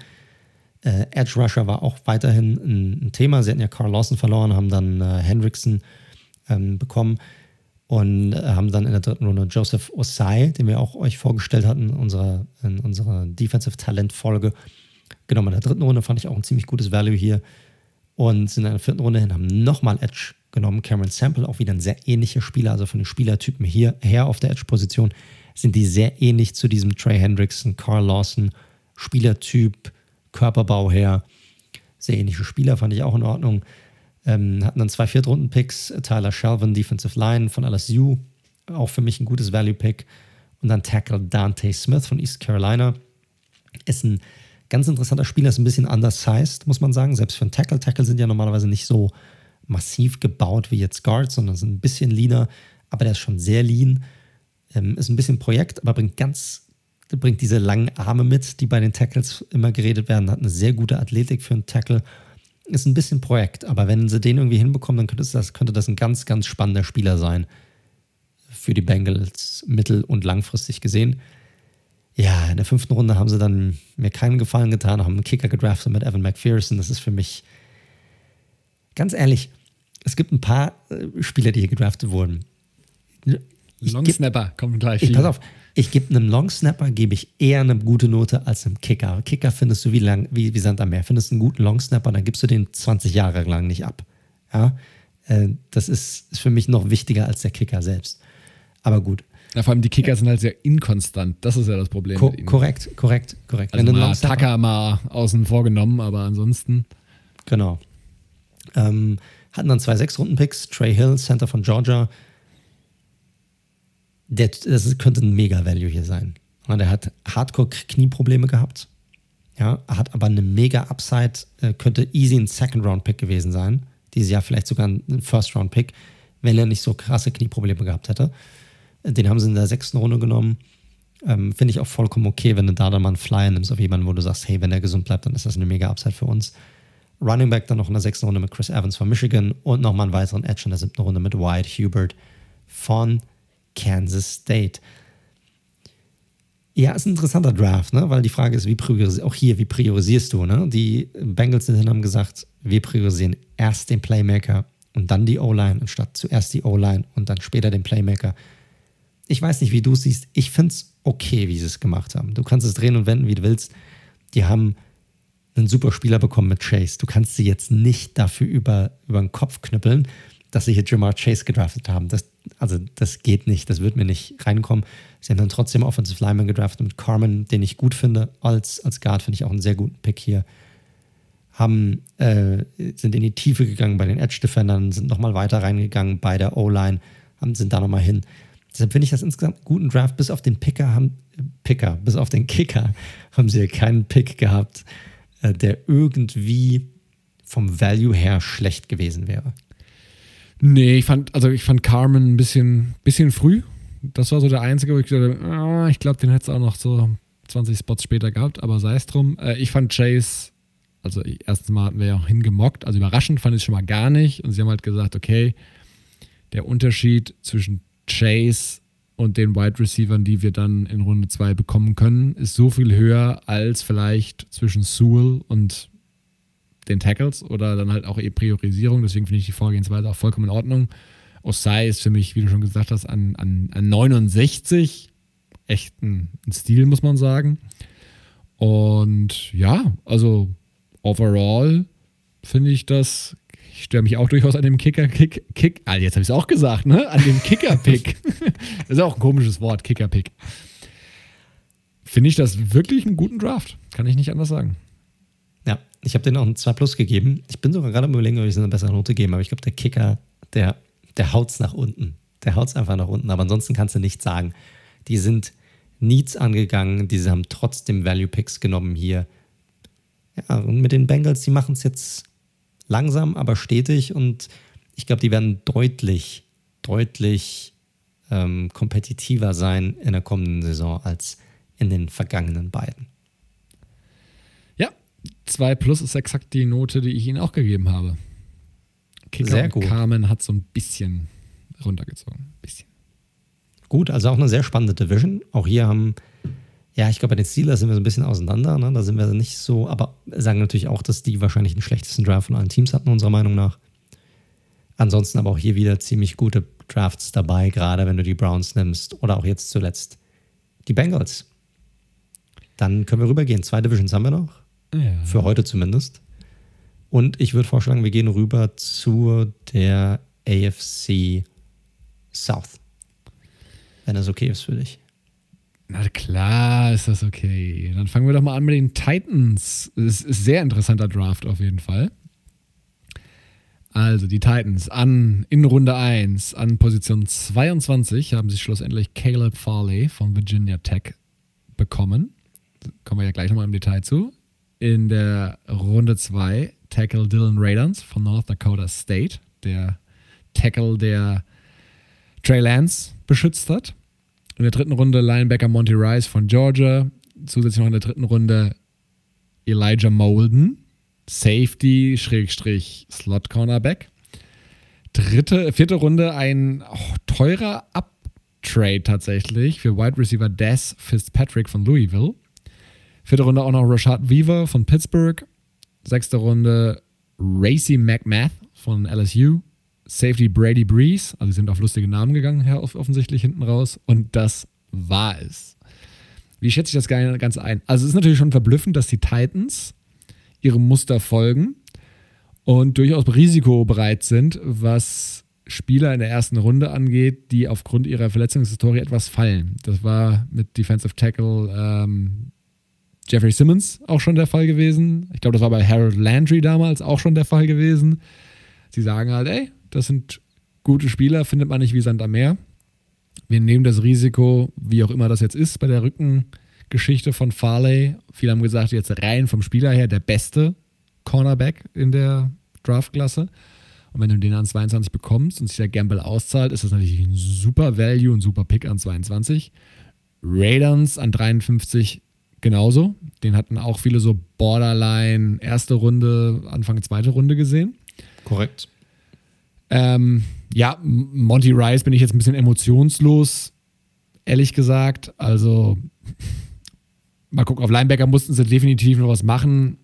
Äh, Edge Rusher war auch weiterhin ein, ein, Thema. Sie hatten ja Carl Lawson verloren, haben dann äh, Hendrickson ähm, bekommen und äh, haben dann in der dritten Runde Joseph Osai, den wir auch euch vorgestellt hatten in unserer, in unserer Defensive Talent Folge, genommen. In der dritten Runde fand ich auch ein ziemlich gutes Value hier und sind in der vierten Runde hin, haben nochmal Edge genommen. Cameron Sample, auch wieder ein sehr ähnlicher Spieler, also von den Spielertypen hier her auf der Edge-Position sind die sehr ähnlich zu diesem Trey Hendrickson, Carl Lawson, Spielertyp, Körperbau her. Sehr ähnliche Spieler, fand ich auch in Ordnung. Ähm, hatten dann zwei Viertrunden-Picks, Tyler Shelvin, Defensive Line von LSU, auch für mich ein gutes Value-Pick. Und dann Tackle Dante Smith von East Carolina. Ist ein ganz interessanter Spieler, ist ein bisschen undersized, muss man sagen. Selbst für einen Tackle. Tackle sind ja normalerweise nicht so massiv gebaut wie jetzt Guards, sondern sind ein bisschen leaner. Aber der ist schon sehr lean. Ähm, ist ein bisschen Projekt, aber bringt ganz, bringt diese langen Arme mit, die bei den Tackles immer geredet werden. Hat eine sehr gute Athletik für einen Tackle ist ein bisschen Projekt, aber wenn sie den irgendwie hinbekommen, dann könnte das, könnte das ein ganz, ganz spannender Spieler sein für die Bengals mittel- und langfristig gesehen. Ja, in der fünften Runde haben sie dann mir keinen Gefallen getan, haben einen Kicker gedraftet mit Evan McPherson. Das ist für mich ganz ehrlich, es gibt ein paar äh, Spieler, die hier gedraftet wurden. Long Snapper kommt gleich. Ich, pass auf, ich gebe einem Long Snapper gebe ich eher eine gute Note als einem Kicker. Kicker findest du wie lang wie, wie Sand am Meer. Findest du einen guten Long Snapper, dann gibst du den 20 Jahre lang nicht ab. Ja, äh, das ist, ist für mich noch wichtiger als der Kicker selbst. Aber gut. Ja, vor allem die Kicker sind halt sehr inkonstant. Das ist ja das Problem. Ko korrekt, korrekt, korrekt. Also Wenn mal Tucker mal außen vorgenommen, aber ansonsten. Genau. Ähm, hatten dann zwei Sechs-Runden-Picks. Trey Hill, Center von Georgia. Der, das könnte ein Mega-Value hier sein. Und er hat Hardcore-Knieprobleme gehabt. Ja, hat aber eine Mega-Upside. Äh, könnte easy ein Second-Round-Pick gewesen sein. Dieses Jahr vielleicht sogar ein First-Round-Pick, wenn er nicht so krasse Knieprobleme gehabt hätte. Den haben sie in der sechsten Runde genommen. Ähm, Finde ich auch vollkommen okay, wenn du da dann mal einen Flyer nimmst auf jemanden, wo du sagst, hey, wenn er gesund bleibt, dann ist das eine mega Upside für uns. Running Back dann noch in der sechsten Runde mit Chris Evans von Michigan und nochmal einen weiteren Edge in der siebten Runde mit Wyatt Hubert von Kansas State. Ja, ist ein interessanter Draft, ne? weil die Frage ist, wie auch hier, wie priorisierst du? Ne? Die Bengals sind haben gesagt, wir priorisieren erst den Playmaker und dann die O-Line, anstatt zuerst die O-Line und dann später den Playmaker. Ich weiß nicht, wie du es siehst. Ich finde es okay, wie sie es gemacht haben. Du kannst es drehen und wenden, wie du willst. Die haben einen super Spieler bekommen mit Chase. Du kannst sie jetzt nicht dafür über, über den Kopf knüppeln, dass sie hier Jamar Chase gedraftet haben. Das, also, das geht nicht. Das wird mir nicht reinkommen. Sie haben dann trotzdem Offensive Lineman gedraftet mit Carmen, den ich gut finde. Als, als Guard finde ich auch einen sehr guten Pick hier. Haben, äh, sind in die Tiefe gegangen bei den Edge-Defendern, sind nochmal weiter reingegangen bei der O-Line, sind da nochmal hin. Deshalb finde ich das insgesamt einen guten Draft. Bis auf den Picker haben, Picker, bis auf den Kicker haben sie keinen Pick gehabt, äh, der irgendwie vom Value her schlecht gewesen wäre. Nee, ich fand, also ich fand Carmen ein bisschen, bisschen früh. Das war so der einzige, wo ich gesagt habe, ah, ich glaube, den hätte es auch noch so 20 Spots später gehabt, aber sei es drum. Äh, ich fand Chase, also erstens mal hatten wir ja auch hingemockt, also überraschend fand ich es schon mal gar nicht. Und sie haben halt gesagt, okay, der Unterschied zwischen Chase und den Wide Receivern, die wir dann in Runde 2 bekommen können, ist so viel höher als vielleicht zwischen Sewell und den Tackles oder dann halt auch eh Priorisierung. Deswegen finde ich die Vorgehensweise auch vollkommen in Ordnung. Osai ist für mich, wie du schon gesagt hast, an, an, an 69 echt ein, ein Stil, muss man sagen. Und ja, also overall finde ich das ich störe mich auch durchaus an dem Kicker-Kick. Kick, ah, jetzt habe ich es auch gesagt, ne? An dem Kicker-Pick. das ist auch ein komisches Wort, Kicker-Pick. Finde ich das wirklich einen guten Draft. Kann ich nicht anders sagen. Ich habe den auch ein 2 Plus gegeben. Ich bin sogar gerade am überlegen, ob ich es eine bessere Note geben, aber ich glaube, der Kicker, der, der haut es nach unten. Der haut es einfach nach unten. Aber ansonsten kannst du nichts sagen. Die sind Needs angegangen, diese haben trotzdem Value Picks genommen hier. Ja, und mit den Bengals, die machen es jetzt langsam, aber stetig und ich glaube, die werden deutlich, deutlich ähm, kompetitiver sein in der kommenden Saison als in den vergangenen beiden. Ja, 2 plus ist exakt die Note, die ich ihnen auch gegeben habe. Kicker sehr gut. Carmen hat so ein bisschen runtergezogen. Ein bisschen. Gut, also auch eine sehr spannende Division. Auch hier haben ja, ich glaube, bei den Steelers sind wir so ein bisschen auseinander. Ne? Da sind wir nicht so, aber sagen natürlich auch, dass die wahrscheinlich den schlechtesten Draft von allen Teams hatten, unserer Meinung nach. Ansonsten aber auch hier wieder ziemlich gute Drafts dabei, gerade wenn du die Browns nimmst oder auch jetzt zuletzt die Bengals. Dann können wir rübergehen. Zwei Divisions haben wir noch. Ja. Für heute zumindest. Und ich würde vorschlagen, wir gehen rüber zu der AFC South. Wenn das okay ist für dich. Na klar ist das okay. Dann fangen wir doch mal an mit den Titans. Es ist ein sehr interessanter Draft auf jeden Fall. Also die Titans an in Runde 1 an Position 22 haben sie schlussendlich Caleb Farley von Virginia Tech bekommen. Kommen wir ja gleich nochmal im Detail zu. In der Runde 2 Tackle Dylan Radans von North Dakota State, der Tackle, der Trey Lance beschützt hat. In der dritten Runde Linebacker Monty Rice von Georgia. Zusätzlich noch in der dritten Runde Elijah Molden, Safety, Schrägstrich, Slot Cornerback. Dritte, vierte Runde ein oh, teurer Up, Trade tatsächlich für Wide Receiver Des Fitzpatrick von Louisville. Vierte Runde auch noch Rashad Weaver von Pittsburgh. Sechste Runde Racy McMath von LSU. Safety Brady Breeze. Also sie sind auf lustige Namen gegangen, offensichtlich hinten raus. Und das war es. Wie schätze ich das Ganze ein? Also es ist natürlich schon verblüffend, dass die Titans ihrem Muster folgen und durchaus risikobereit sind, was Spieler in der ersten Runde angeht, die aufgrund ihrer Verletzungshistorie etwas fallen. Das war mit Defensive Tackle ähm, Jeffrey Simmons auch schon der Fall gewesen. Ich glaube, das war bei Harold Landry damals auch schon der Fall gewesen. Sie sagen halt, ey, das sind gute Spieler, findet man nicht wie Sand am Meer. Wir nehmen das Risiko, wie auch immer das jetzt ist, bei der Rückengeschichte von Farley. Viele haben gesagt, jetzt rein vom Spieler her der beste Cornerback in der Draftklasse. Und wenn du den an 22 bekommst und sich der Gamble auszahlt, ist das natürlich ein super Value und super Pick an 22. Raiders an 53 genauso. Den hatten auch viele so Borderline erste Runde, Anfang zweite Runde gesehen. Korrekt. Ähm, ja, Monty Rice bin ich jetzt ein bisschen emotionslos, ehrlich gesagt. Also, mal gucken, auf Linebacker mussten sie definitiv noch was machen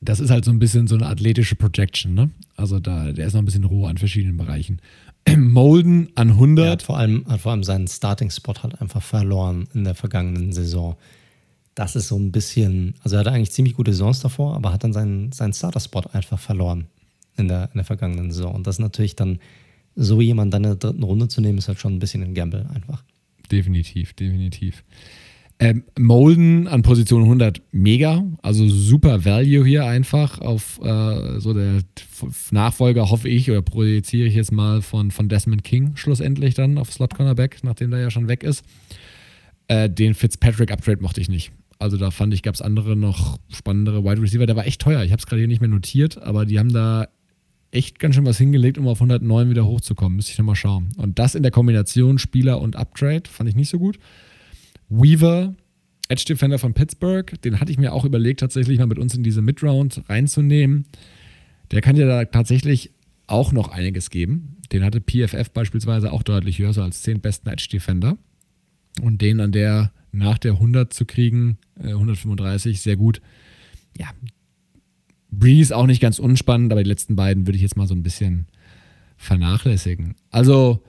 das ist halt so ein bisschen so eine athletische Projection, ne? Also da, der ist noch ein bisschen roh an verschiedenen Bereichen. Molden an 100. Er hat vor allem, hat vor allem seinen Starting-Spot halt einfach verloren in der vergangenen Saison. Das ist so ein bisschen, also er hatte eigentlich ziemlich gute Saisons davor, aber hat dann seinen, seinen Starter-Spot einfach verloren in der, in der vergangenen Saison. Und das ist natürlich dann, so jemand dann in der dritten Runde zu nehmen, ist halt schon ein bisschen ein Gamble einfach. Definitiv, definitiv. Ähm, Molden an Position 100 mega, also super Value hier einfach auf äh, so der Nachfolger, hoffe ich, oder projiziere ich jetzt mal von, von Desmond King schlussendlich dann auf Slot Cornerback, nachdem der ja schon weg ist. Äh, den Fitzpatrick Upgrade mochte ich nicht. Also da fand ich, gab es andere noch spannendere Wide Receiver. Der war echt teuer. Ich habe es gerade hier nicht mehr notiert, aber die haben da echt ganz schön was hingelegt, um auf 109 wieder hochzukommen. Müsste ich nochmal schauen. Und das in der Kombination Spieler und Upgrade fand ich nicht so gut. Weaver, Edge Defender von Pittsburgh, den hatte ich mir auch überlegt, tatsächlich mal mit uns in diese Midround reinzunehmen. Der kann dir da tatsächlich auch noch einiges geben. Den hatte PFF beispielsweise auch deutlich höher, so als 10 besten Edge Defender. Und den an der nach der 100 zu kriegen, äh, 135, sehr gut. Ja, Breeze auch nicht ganz unspannend, aber die letzten beiden würde ich jetzt mal so ein bisschen vernachlässigen. Also,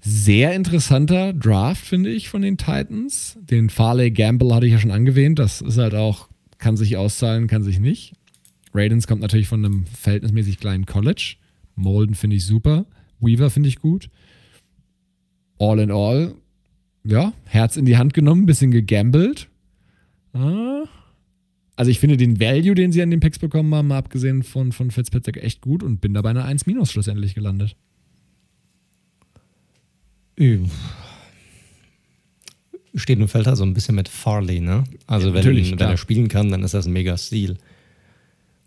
sehr interessanter Draft, finde ich, von den Titans. Den Farley Gamble hatte ich ja schon angewähnt. Das ist halt auch, kann sich auszahlen, kann sich nicht. Raidens kommt natürlich von einem verhältnismäßig kleinen College. Molden finde ich super. Weaver finde ich gut. All in all, ja, Herz in die Hand genommen, bisschen gegambelt. Ah. Also ich finde den Value, den sie an den Picks bekommen haben, mal abgesehen von, von Fitzpatrick, echt gut und bin da bei einer 1 schlussendlich gelandet. Steht und fällt da so ein bisschen mit Farley, ne? Also ja, wenn, wenn er spielen kann, dann ist das ein mega Stil.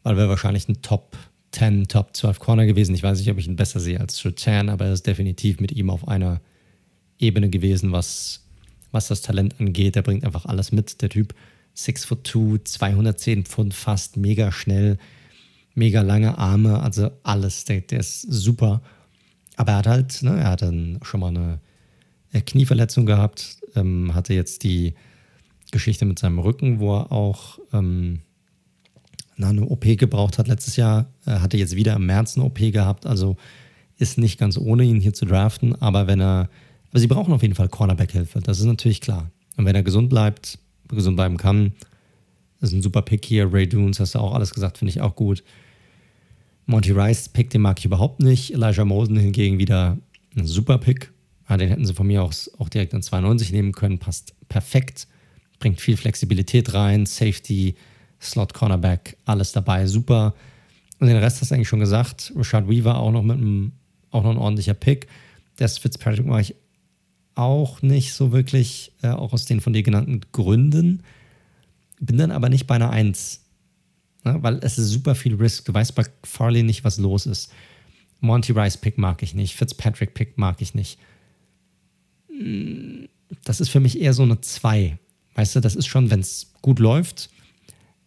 Weil wäre wahrscheinlich ein Top 10, Top 12 Corner gewesen. Ich weiß nicht, ob ich ihn besser sehe als Sertan, aber er ist definitiv mit ihm auf einer Ebene gewesen, was, was das Talent angeht. Er bringt einfach alles mit. Der Typ 6 foot 2, 210 Pfund fast, mega schnell, mega lange Arme, also alles. Der, der ist super. Aber er hat halt, ne, er hat dann schon mal eine Knieverletzung gehabt, ähm, hatte jetzt die Geschichte mit seinem Rücken, wo er auch ähm, eine OP gebraucht hat letztes Jahr. Er hatte jetzt wieder im März eine OP gehabt, also ist nicht ganz ohne ihn hier zu draften, aber wenn er, aber sie brauchen auf jeden Fall Cornerback-Hilfe, das ist natürlich klar. Und wenn er gesund bleibt, gesund bleiben kann, ist ein super Pick hier. Ray Dunes, hast du auch alles gesagt, finde ich auch gut. Monty Rice Pick, den mag ich überhaupt nicht. Elijah Mosen hingegen wieder ein super Pick. Ja, den hätten sie von mir aus auch direkt an 92 nehmen können. Passt perfekt. Bringt viel Flexibilität rein. Safety, Slot Cornerback, alles dabei. Super. Und den Rest hast du eigentlich schon gesagt. Rashad Weaver auch noch mit einem, auch noch ein ordentlicher Pick. Das Fitzpatrick mache ich auch nicht so wirklich, äh, auch aus den von dir genannten Gründen. Bin dann aber nicht bei einer 1 Ne? Weil es ist super viel Risk. Du weißt bei Farley nicht, was los ist. Monty Rice Pick mag ich nicht. Fitzpatrick Pick mag ich nicht. Mm, das ist für mich eher so eine 2. Weißt du, das ist schon, wenn es gut läuft,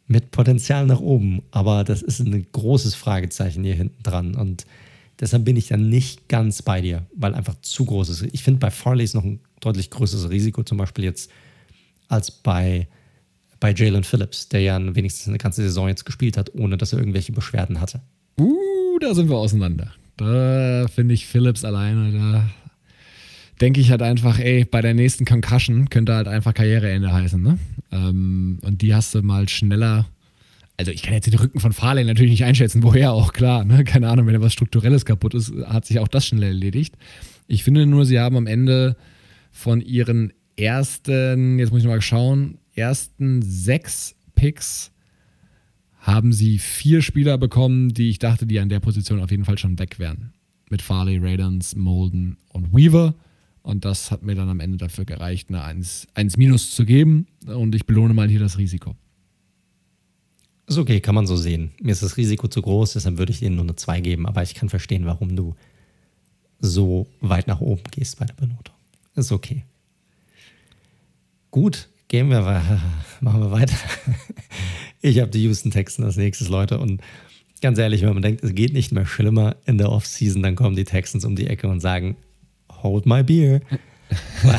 mit Potenzial nach oben. Aber das ist ein großes Fragezeichen hier hinten dran. Und Deshalb bin ich dann nicht ganz bei dir, weil einfach zu groß ist. Ich finde, bei Farley ist noch ein deutlich größeres Risiko, zum Beispiel jetzt, als bei, bei Jalen Phillips, der ja wenigstens eine ganze Saison jetzt gespielt hat, ohne dass er irgendwelche Beschwerden hatte. Uh, da sind wir auseinander. Da finde ich Phillips alleine, da denke ich halt einfach, ey, bei der nächsten Concussion könnte halt einfach Karriereende heißen, ne? Ähm, und die hast du mal schneller. Also ich kann jetzt den Rücken von Farley natürlich nicht einschätzen, woher auch, klar, ne? Keine Ahnung, wenn da was Strukturelles kaputt ist, hat sich auch das schnell erledigt. Ich finde nur, sie haben am Ende von ihren ersten, jetzt muss ich mal schauen, ersten sechs Picks haben sie vier Spieler bekommen, die ich dachte, die an der Position auf jeden Fall schon weg wären. Mit Farley, Radons, Molden und Weaver. Und das hat mir dann am Ende dafür gereicht, eine 1, 1 Minus zu geben. Und ich belohne mal hier das Risiko. Ist okay, kann man so sehen. Mir ist das Risiko zu groß, deshalb würde ich denen nur eine 2 geben. Aber ich kann verstehen, warum du so weit nach oben gehst bei der Benotung. Ist okay. Gut, gehen wir, machen wir weiter. Ich habe die Houston Texans als nächstes, Leute. Und ganz ehrlich, wenn man denkt, es geht nicht mehr schlimmer in der Offseason, dann kommen die Texans um die Ecke und sagen, hold my beer.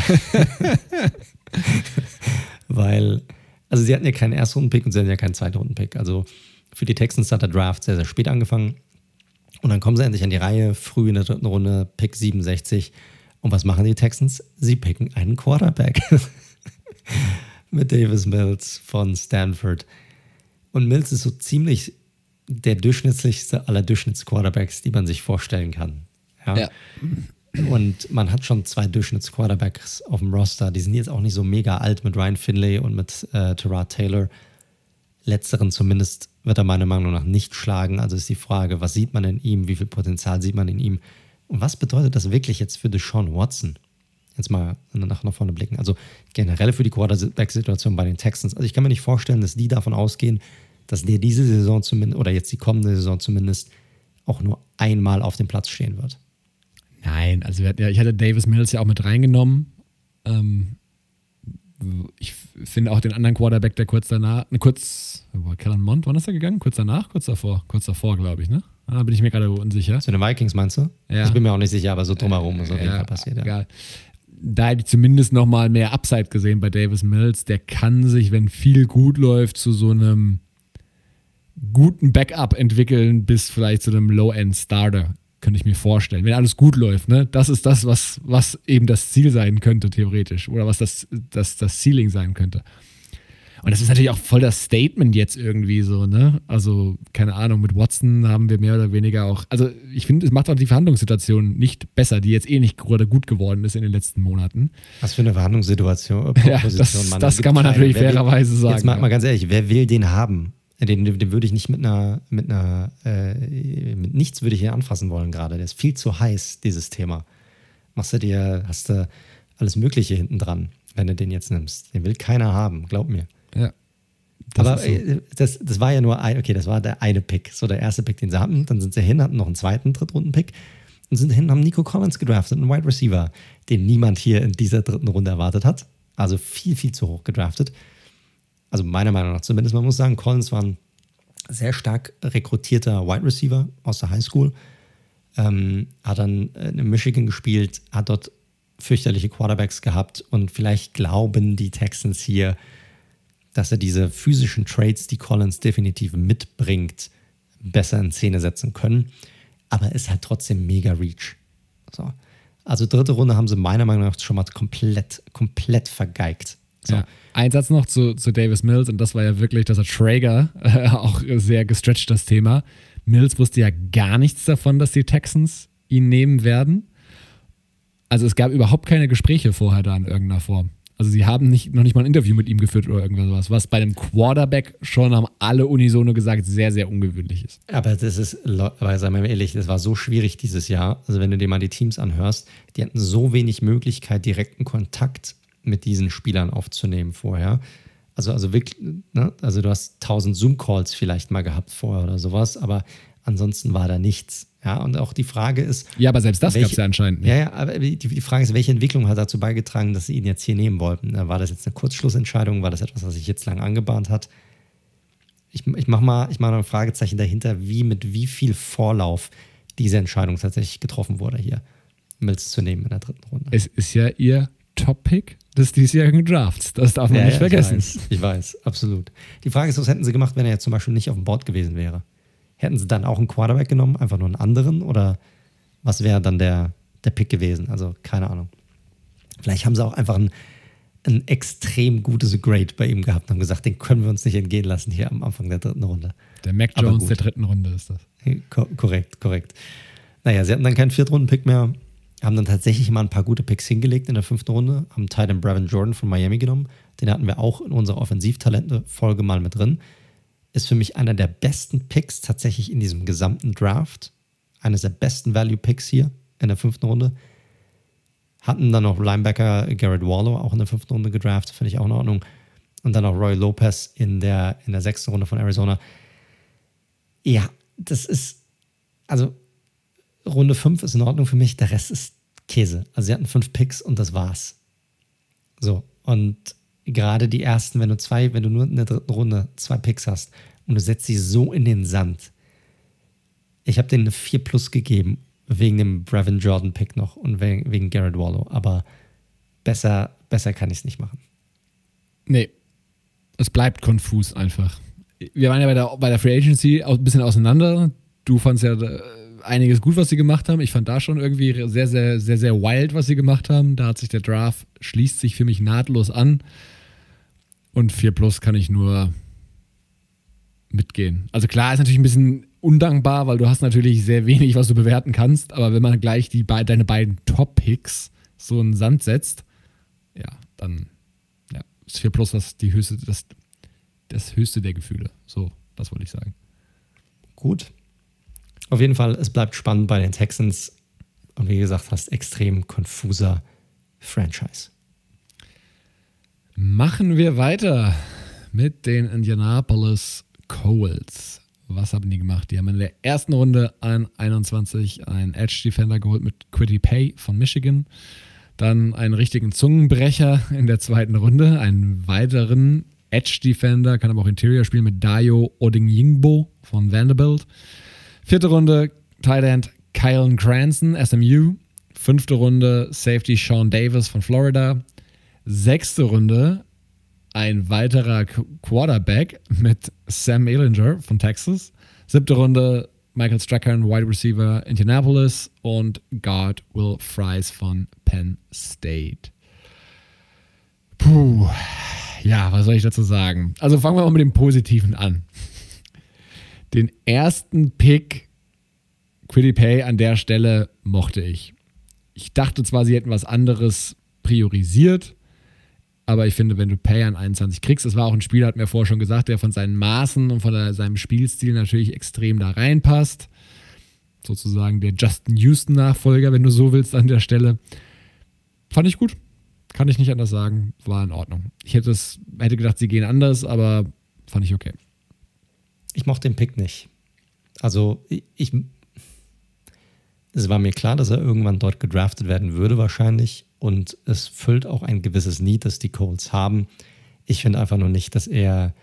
Weil, also sie hatten ja keinen Erstrunden-Pick und sie hatten ja keinen Zweitrunden-Pick. Also für die Texans hat der Draft sehr, sehr spät angefangen. Und dann kommen sie endlich an die Reihe, früh in der dritten Runde, Pick 67. Und was machen die Texans? Sie picken einen Quarterback. Mit Davis Mills von Stanford. Und Mills ist so ziemlich der durchschnittlichste aller Durchschnittsquarterbacks, die man sich vorstellen kann. Ja. ja. Und man hat schon zwei Durchschnittsquarterbacks auf dem Roster. Die sind jetzt auch nicht so mega alt mit Ryan Finlay und mit äh, Terrard Taylor. Letzteren zumindest wird er meiner Meinung nach nicht schlagen. Also ist die Frage, was sieht man in ihm? Wie viel Potenzial sieht man in ihm? Und was bedeutet das wirklich jetzt für Deshaun Watson? Jetzt mal nach, nach vorne blicken. Also generell für die Quarterback-Situation bei den Texans. Also ich kann mir nicht vorstellen, dass die davon ausgehen, dass der diese Saison zumindest oder jetzt die kommende Saison zumindest auch nur einmal auf dem Platz stehen wird. Nein, also ja, ich hatte Davis Mills ja auch mit reingenommen. Ähm, ich finde auch den anderen Quarterback, der kurz danach, ne, kurz, wo Kellen Mond, wann ist er gegangen? Kurz danach? Kurz davor? Kurz davor, glaube ich, ne? Da bin ich mir gerade unsicher. Zu den Vikings meinst du? Ja. Ich bin mir auch nicht sicher, aber so drumherum ist auf jeden Fall passiert, ja. Egal. Da hätte ich zumindest noch mal mehr Upside gesehen bei Davis Mills. Der kann sich, wenn viel gut läuft, zu so einem guten Backup entwickeln, bis vielleicht zu einem Low-End-Starter könnte ich mir vorstellen. Wenn alles gut läuft, ne? Das ist das, was, was eben das Ziel sein könnte, theoretisch. Oder was das, das, das Ceiling sein könnte. Und das ist natürlich auch voll das Statement jetzt irgendwie so, ne? Also, keine Ahnung, mit Watson haben wir mehr oder weniger auch. Also, ich finde, es macht auch die Verhandlungssituation nicht besser, die jetzt eh nicht gerade gut geworden ist in den letzten Monaten. Was für eine Verhandlungssituation? Ja, das, das kann man natürlich fairerweise sagen. Jetzt mal, mal ganz ehrlich, wer will den haben? Den, den würde ich nicht mit einer, mit einer, äh, mit nichts würde ich hier anfassen wollen gerade. Der ist viel zu heiß, dieses Thema. Machst du dir, hast du alles Mögliche hinten dran, wenn du den jetzt nimmst. Den will keiner haben, glaub mir. Ja. Das Aber so. Äh, das, das war ja nur ein, okay, das war der eine Pick, so der erste Pick, den sie hatten. Dann sind sie hin, hatten noch einen zweiten Drittrunden-Pick und sind hin, haben Nico Collins gedraftet, einen Wide Receiver, den niemand hier in dieser dritten Runde erwartet hat. Also viel, viel zu hoch gedraftet also meiner Meinung nach zumindest, man muss sagen, Collins war ein sehr stark rekrutierter Wide Receiver aus der High School. Ähm, hat dann in Michigan gespielt, hat dort fürchterliche Quarterbacks gehabt und vielleicht glauben die Texans hier, dass er diese physischen Traits, die Collins definitiv mitbringt, besser in Szene setzen können. Aber ist halt trotzdem mega Reach. So. Also dritte Runde haben sie meiner Meinung nach schon mal komplett, komplett vergeigt. So. Ja. Ein Satz noch zu, zu Davis Mills, und das war ja wirklich, dass er Traeger äh, auch sehr gestretcht, das Thema. Mills wusste ja gar nichts davon, dass die Texans ihn nehmen werden. Also es gab überhaupt keine Gespräche vorher da in irgendeiner Form. Also sie haben nicht, noch nicht mal ein Interview mit ihm geführt oder irgendwas, was bei einem Quarterback schon haben alle unisono gesagt sehr, sehr ungewöhnlich ist. Aber das ist, aber sagen wir mal ehrlich, das war so schwierig dieses Jahr. Also wenn du dir mal die Teams anhörst, die hatten so wenig Möglichkeit, direkten Kontakt mit diesen Spielern aufzunehmen vorher. Also, also wirklich, ne? also du hast tausend Zoom-Calls vielleicht mal gehabt vorher oder sowas, aber ansonsten war da nichts. Ja, und auch die Frage ist. Ja, aber selbst das gab es ja anscheinend nicht. Ja, ja, aber die, die Frage ist, welche Entwicklung hat dazu beigetragen, dass sie ihn jetzt hier nehmen wollten? War das jetzt eine Kurzschlussentscheidung? War das etwas, was sich jetzt lang angebahnt hat? Ich, ich mache mal, ich mach mal ein Fragezeichen dahinter, wie mit wie viel Vorlauf diese Entscheidung tatsächlich getroffen wurde hier, Mills zu nehmen in der dritten Runde. Es ist ja ihr Top-Pick des diesjährigen Drafts. Das darf man ja, nicht ja, vergessen. Ich weiß, ich weiß, absolut. Die Frage ist, was hätten sie gemacht, wenn er jetzt zum Beispiel nicht auf dem Board gewesen wäre? Hätten sie dann auch einen Quarterback genommen, einfach nur einen anderen? Oder was wäre dann der, der Pick gewesen? Also keine Ahnung. Vielleicht haben sie auch einfach ein, ein extrem gutes Grade bei ihm gehabt und haben gesagt, den können wir uns nicht entgehen lassen hier am Anfang der dritten Runde. Der Mac Jones der dritten Runde ist das. Ko korrekt, korrekt. Naja, sie hatten dann keinen Viertrunden-Pick mehr, haben dann tatsächlich mal ein paar gute Picks hingelegt in der fünften Runde, haben Titan Brevin Jordan von Miami genommen. Den hatten wir auch in unserer Offensivtalente-Folge mal mit drin. Ist für mich einer der besten Picks tatsächlich in diesem gesamten Draft. Eines der besten Value-Picks hier in der fünften Runde. Hatten dann noch Linebacker Garrett Wallow auch in der fünften Runde gedraftet, finde ich auch in Ordnung. Und dann noch Roy Lopez in der, in der sechsten Runde von Arizona. Ja, das ist, also Runde 5 ist in Ordnung für mich, der Rest ist Käse. Also sie hatten fünf Picks und das war's. So, und gerade die ersten, wenn du zwei, wenn du nur in der dritten Runde zwei Picks hast und du setzt sie so in den Sand. Ich habe denen eine 4 plus gegeben, wegen dem Brevin Jordan Pick noch und wegen, Garrett Wallow, aber besser, besser kann ich es nicht machen. Nee, es bleibt konfus einfach. Wir waren ja bei der, bei der Free Agency ein bisschen auseinander. Du fandst ja äh, einiges gut, was sie gemacht haben. Ich fand da schon irgendwie sehr, sehr, sehr, sehr wild, was sie gemacht haben. Da hat sich der Draft, schließt sich für mich nahtlos an. Und 4 Plus kann ich nur mitgehen. Also klar, ist natürlich ein bisschen undankbar, weil du hast natürlich sehr wenig, was du bewerten kannst. Aber wenn man gleich die, deine beiden Top-Picks so in den Sand setzt, ja, dann ja, ist 4 Plus das, die höchste, das, das höchste der Gefühle. So, das wollte ich sagen. Gut, auf jeden Fall, es bleibt spannend bei den Texans. Und wie gesagt, fast extrem konfuser Franchise. Machen wir weiter mit den Indianapolis Colts. Was haben die gemacht? Die haben in der ersten Runde an 21 einen Edge Defender geholt mit Quitty Pay von Michigan. Dann einen richtigen Zungenbrecher in der zweiten Runde, einen weiteren Edge Defender, kann aber auch Interior spielen mit Dayo Odingyingbo von Vanderbilt. Vierte Runde, Tight End Kylan Cranston, SMU. Fünfte Runde, Safety Sean Davis von Florida. Sechste Runde, ein weiterer Quarterback mit Sam Ellinger von Texas. Siebte Runde, Michael Strachan, Wide Receiver Indianapolis und Guard Will Fries von Penn State. Puh, ja, was soll ich dazu sagen? Also fangen wir mal mit dem Positiven an den ersten Pick Quiddy Pay an der Stelle mochte ich. Ich dachte zwar, sie hätten was anderes priorisiert, aber ich finde, wenn du Pay an 21 kriegst, das war auch ein Spieler, hat mir vorher schon gesagt, der von seinen Maßen und von seinem Spielstil natürlich extrem da reinpasst. Sozusagen der Justin Houston-Nachfolger, wenn du so willst, an der Stelle. Fand ich gut. Kann ich nicht anders sagen. War in Ordnung. Ich hätte, es, hätte gedacht, sie gehen anders, aber fand ich okay ich mochte den Pick nicht. Also ich, es war mir klar, dass er irgendwann dort gedraftet werden würde wahrscheinlich und es füllt auch ein gewisses Need, das die Colts haben. Ich finde einfach nur nicht, dass er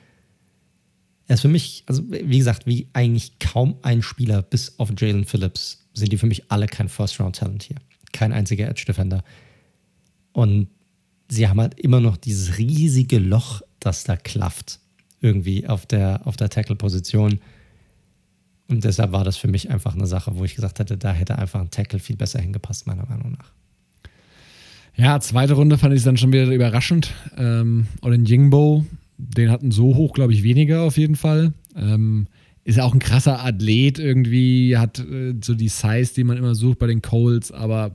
er ist für mich, also wie gesagt, wie eigentlich kaum ein Spieler bis auf Jalen Phillips sind die für mich alle kein First-Round-Talent hier. Kein einziger Edge-Defender. Und sie haben halt immer noch dieses riesige Loch, das da klafft irgendwie auf der, auf der Tackle-Position. Und deshalb war das für mich einfach eine Sache, wo ich gesagt hätte, da hätte einfach ein Tackle viel besser hingepasst, meiner Meinung nach. Ja, zweite Runde fand ich dann schon wieder überraschend. Ähm, Olin Jingbo, den hatten so hoch, glaube ich, weniger auf jeden Fall. Ähm, ist auch ein krasser Athlet irgendwie, hat äh, so die Size, die man immer sucht bei den Coles, aber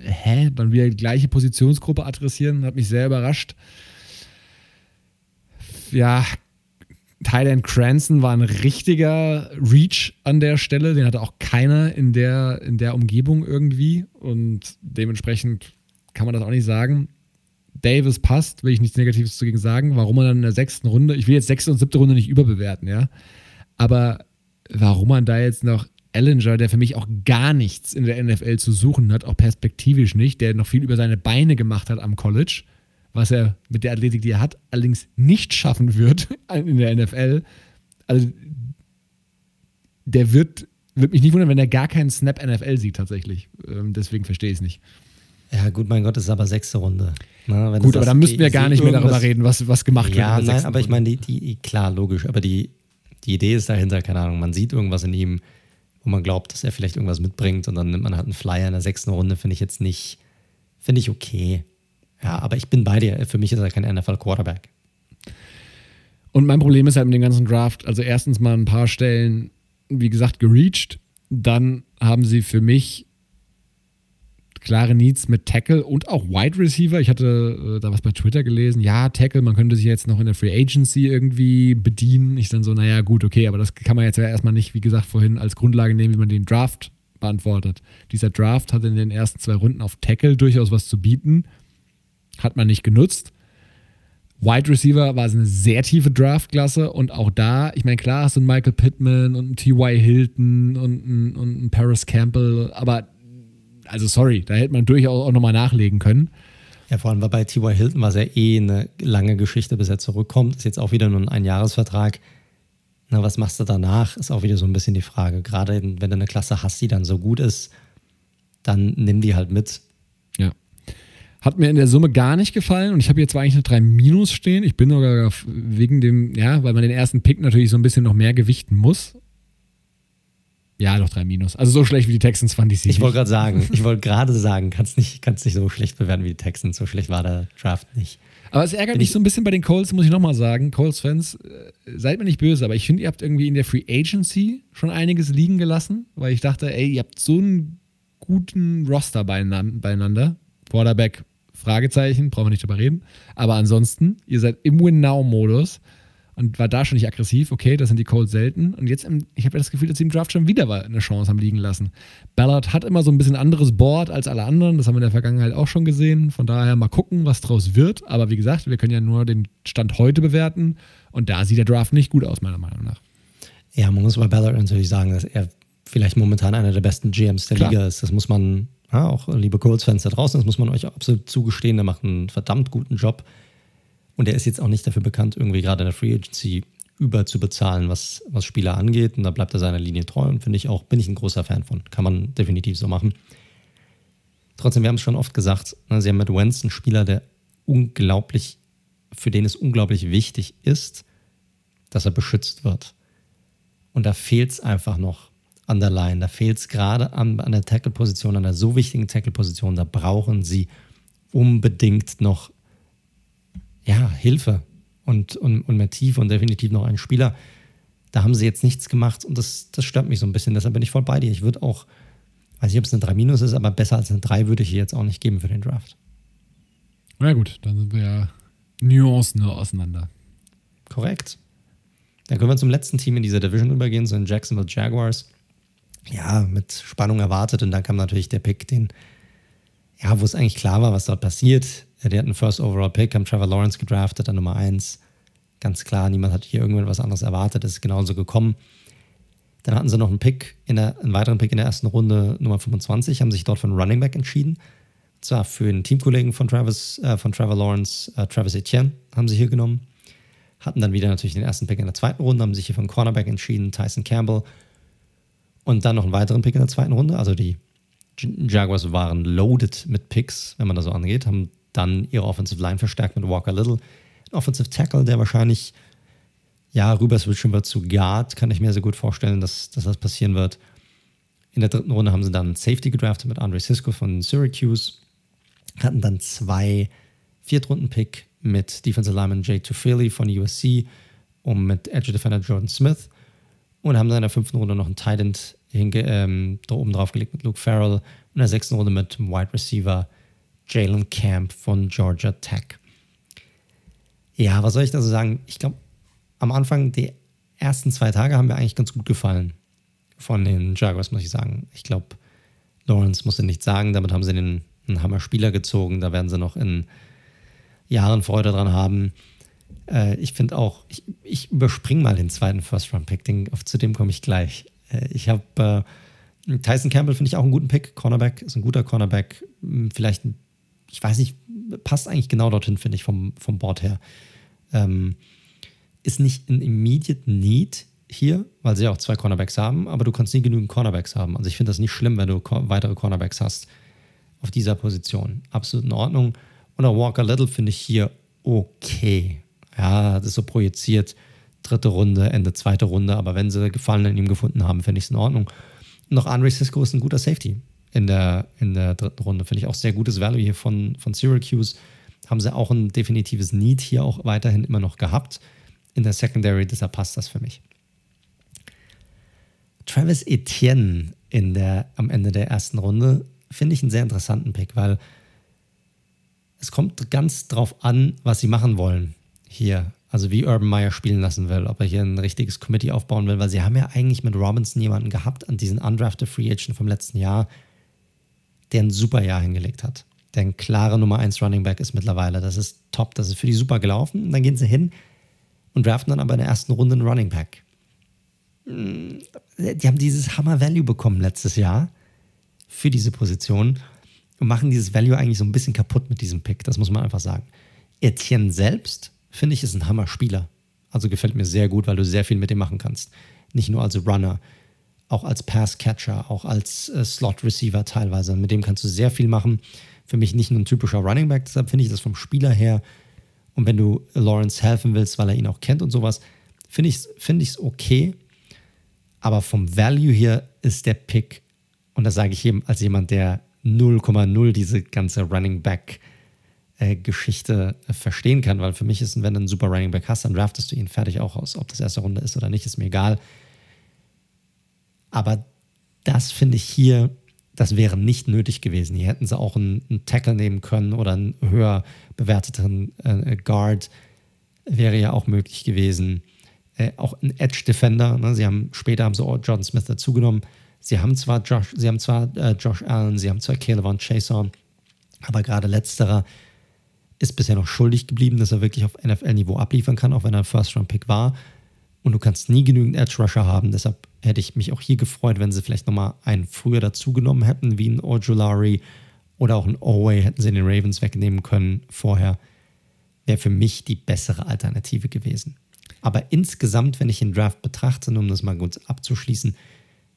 hä, dann wieder die gleiche Positionsgruppe adressieren, hat mich sehr überrascht. Ja, Thailand Cranston war ein richtiger Reach an der Stelle. Den hatte auch keiner in der, in der Umgebung irgendwie. Und dementsprechend kann man das auch nicht sagen. Davis passt, will ich nichts Negatives dagegen sagen. Warum man dann in der sechsten Runde, ich will jetzt sechste und siebte Runde nicht überbewerten, ja. Aber warum man da jetzt noch Ellinger, der für mich auch gar nichts in der NFL zu suchen hat, auch perspektivisch nicht, der noch viel über seine Beine gemacht hat am College, was er mit der Athletik, die er hat, allerdings nicht schaffen wird in der NFL. Also der wird Würde mich nicht wundern, wenn er gar keinen Snap NFL sieht, tatsächlich. Ähm, deswegen verstehe ich es nicht. Ja, gut, mein Gott, das ist aber sechste Runde. Na, gut, aber da müssten wir gar nicht mehr darüber reden, was, was gemacht ja, wird. Ja, nein, aber ich meine, die, die, klar, logisch, aber die, die Idee ist dahinter, keine Ahnung, man sieht irgendwas in ihm, wo man glaubt, dass er vielleicht irgendwas mitbringt und dann nimmt man halt einen Flyer in der sechsten Runde, finde ich jetzt nicht, finde ich okay. Ja, aber ich bin bei dir. Für mich ist er kein NFL-Quarterback. Und mein Problem ist halt mit dem ganzen Draft, also erstens mal ein paar Stellen, wie gesagt, gereached. Dann haben sie für mich klare Needs mit Tackle und auch Wide Receiver. Ich hatte äh, da was bei Twitter gelesen. Ja, Tackle, man könnte sich jetzt noch in der Free Agency irgendwie bedienen. Ich dann so, naja, gut, okay, aber das kann man jetzt ja erstmal nicht, wie gesagt, vorhin als Grundlage nehmen, wie man den Draft beantwortet. Dieser Draft hat in den ersten zwei Runden auf Tackle durchaus was zu bieten. Hat man nicht genutzt. Wide Receiver war eine sehr tiefe Draftklasse und auch da, ich meine, klar hast du einen Michael Pittman und einen T.Y. Hilton und einen, und einen Paris Campbell, aber also sorry, da hätte man durchaus auch nochmal nachlegen können. Ja, vor allem war bei T.Y. Hilton war es ja eh eine lange Geschichte, bis er zurückkommt. Ist jetzt auch wieder nur ein Einjahresvertrag. Na, was machst du danach? Ist auch wieder so ein bisschen die Frage. Gerade wenn du eine Klasse hast, die dann so gut ist, dann nimm die halt mit. Hat mir in der Summe gar nicht gefallen und ich habe jetzt zwar eigentlich eine 3 Minus stehen. Ich bin sogar wegen dem, ja, weil man den ersten Pick natürlich so ein bisschen noch mehr gewichten muss. Ja, doch 3 Minus. Also so schlecht wie die Texans fand ich sie. Ich wollte gerade sagen, ich wollte gerade sagen, kannst nicht, kannst nicht so schlecht bewerten wie die Texans. So schlecht war der Draft nicht. Aber es ärgert Bin mich so ein bisschen bei den Colts, muss ich nochmal sagen. Colts-Fans, äh, seid mir nicht böse, aber ich finde, ihr habt irgendwie in der Free Agency schon einiges liegen gelassen, weil ich dachte, ey, ihr habt so einen guten Roster beieinander. Quarterback, Fragezeichen, brauchen wir nicht drüber reden. Aber ansonsten, ihr seid im Win-Now-Modus und war da schon nicht aggressiv. Okay, das sind die Colts selten. Und jetzt, im, ich habe ja das Gefühl, dass sie im Draft schon wieder eine Chance haben liegen lassen. Ballard hat immer so ein bisschen anderes Board als alle anderen. Das haben wir in der Vergangenheit auch schon gesehen. Von daher mal gucken, was draus wird. Aber wie gesagt, wir können ja nur den Stand heute bewerten. Und da sieht der Draft nicht gut aus, meiner Meinung nach. Ja, man muss bei Ballard natürlich sagen, dass er vielleicht momentan einer der besten GMs der Klar. Liga ist. Das muss man ja, auch liebe Colts-Fans da draußen, das muss man euch absolut zugestehen, der macht einen verdammt guten Job. Und er ist jetzt auch nicht dafür bekannt, irgendwie gerade in der Free Agency überzubezahlen, was, was Spieler angeht. Und da bleibt er seiner Linie treu und finde ich auch, bin ich ein großer Fan von. Kann man definitiv so machen. Trotzdem, wir haben es schon oft gesagt, ne, sie haben mit Wentz einen Spieler, der unglaublich, für den es unglaublich wichtig ist, dass er beschützt wird. Und da fehlt es einfach noch an der Line. Da fehlt es gerade an, an der Tackle-Position, an der so wichtigen Tackle-Position. Da brauchen sie unbedingt noch ja, Hilfe und, und, und mehr Tiefe und definitiv noch einen Spieler. Da haben sie jetzt nichts gemacht und das, das stört mich so ein bisschen. Deshalb bin ich voll bei dir. Ich würde auch, weiß nicht, ob es eine 3 Minus ist, aber besser als eine 3 würde ich hier jetzt auch nicht geben für den Draft. Na gut, dann sind wir ja Nuancen auseinander. Korrekt. Dann können wir zum letzten Team in dieser Division übergehen, zu den Jacksonville Jaguars ja, mit Spannung erwartet. Und dann kam natürlich der Pick, den, ja, wo es eigentlich klar war, was dort passiert. Die hatten einen First Overall Pick, haben Trevor Lawrence gedraftet an Nummer 1. Ganz klar, niemand hat hier irgendwas anderes erwartet. Das ist genauso gekommen. Dann hatten sie noch einen Pick, in der, einen weiteren Pick in der ersten Runde, Nummer 25, haben sich dort für einen Running Back entschieden. Und zwar für einen Teamkollegen von, Travis, äh, von Trevor Lawrence, äh, Travis Etienne, haben sie hier genommen. Hatten dann wieder natürlich den ersten Pick in der zweiten Runde, haben sich hier für einen Cornerback entschieden, Tyson Campbell. Und dann noch einen weiteren Pick in der zweiten Runde. Also die Jaguars waren loaded mit Picks, wenn man das so angeht, haben dann ihre Offensive Line verstärkt mit Walker Little. Ein Offensive Tackle, der wahrscheinlich ja rüber switchen wird zu Guard, kann ich mir sehr gut vorstellen, dass, dass das passieren wird. In der dritten Runde haben sie dann Safety gedraftet mit Andre Cisco von Syracuse. Hatten dann zwei Viertrunden-Pick mit Defensive Lineman Jay Tufili von USC und mit Edge Defender Jordan Smith und haben dann in der fünften Runde noch einen Titan ähm, da oben drauf gelegt mit Luke Farrell. In der sechsten Runde mit Wide Receiver Jalen Camp von Georgia Tech. Ja, was soll ich da so sagen? Ich glaube, am Anfang die ersten zwei Tage haben mir eigentlich ganz gut gefallen von den Jaguars, muss ich sagen. Ich glaube, Lawrence musste nichts sagen, damit haben sie den, einen Hammer-Spieler gezogen. Da werden sie noch in Jahren Freude dran haben. Äh, ich finde auch, ich, ich überspringe mal den zweiten First-Round-Pick, zu dem komme ich gleich. Äh, ich habe äh, Tyson Campbell, finde ich auch einen guten Pick. Cornerback ist ein guter Cornerback. Hm, vielleicht, ich weiß nicht, passt eigentlich genau dorthin, finde ich, vom, vom Board her. Ähm, ist nicht ein immediate Need. hier, weil sie auch zwei Cornerbacks haben, aber du kannst nie genügend Cornerbacks haben. Also ich finde das nicht schlimm, wenn du weitere Cornerbacks hast auf dieser Position. Absolut in Ordnung. Und auch Walker Little finde ich hier okay. Ja, das ist so projiziert. Dritte Runde, Ende zweite Runde. Aber wenn sie Gefallen in ihm gefunden haben, finde ich es in Ordnung. Auch Andre Cisco ist ein guter Safety in der, in der dritten Runde. Finde ich auch sehr gutes Value hier von, von Syracuse. Haben sie auch ein definitives Need hier auch weiterhin immer noch gehabt in der Secondary. Deshalb passt das für mich. Travis Etienne in der, am Ende der ersten Runde finde ich einen sehr interessanten Pick, weil es kommt ganz drauf an, was sie machen wollen hier. Also wie Urban Meyer spielen lassen will, ob er hier ein richtiges Committee aufbauen will, weil sie haben ja eigentlich mit Robinson jemanden gehabt an diesen Undrafted Free Agent vom letzten Jahr, der ein super Jahr hingelegt hat. Der ein klarer Nummer 1 Running Back ist mittlerweile. Das ist top, das ist für die super gelaufen. Und dann gehen sie hin und draften dann aber in der ersten Runde einen Running Back. Hm, die haben dieses Hammer Value bekommen letztes Jahr für diese Position und machen dieses Value eigentlich so ein bisschen kaputt mit diesem Pick. Das muss man einfach sagen. Etienne selbst, finde ich, ist ein Hammer-Spieler. Also gefällt mir sehr gut, weil du sehr viel mit ihm machen kannst. Nicht nur als Runner, auch als Pass-Catcher, auch als äh, Slot-Receiver teilweise. Mit dem kannst du sehr viel machen. Für mich nicht nur ein typischer Running Back, deshalb finde ich das vom Spieler her. Und wenn du Lawrence helfen willst, weil er ihn auch kennt und sowas, finde ich es find okay. Aber vom Value hier ist der Pick und das sage ich eben als jemand, der 0,0 diese ganze Running Back äh, Geschichte äh, verstehen kann, weil für mich ist, wenn du einen super Running Back hast, dann draftest du ihn fertig auch aus. Ob das erste Runde ist oder nicht, ist mir egal. Aber das finde ich hier, das wäre nicht nötig gewesen. Hier hätten sie auch einen, einen Tackle nehmen können oder einen höher bewerteten äh, Guard. Wäre ja auch möglich gewesen. Äh, auch ein Edge Defender. Ne? Sie haben später haben sie auch Jordan Smith dazugenommen. Sie haben zwar Josh, sie haben zwar äh, Josh Allen, sie haben zwar Caleb Chaser, aber gerade letzterer ist bisher noch schuldig geblieben, dass er wirklich auf NFL-Niveau abliefern kann, auch wenn er ein First-Round-Pick war. Und du kannst nie genügend Edge-Rusher haben. Deshalb hätte ich mich auch hier gefreut, wenn sie vielleicht nochmal einen früher dazugenommen hätten, wie ein Ojulari oder auch ein Oway, hätten sie den Ravens wegnehmen können vorher. Wäre für mich die bessere Alternative gewesen. Aber insgesamt, wenn ich den Draft betrachte, um das mal kurz abzuschließen,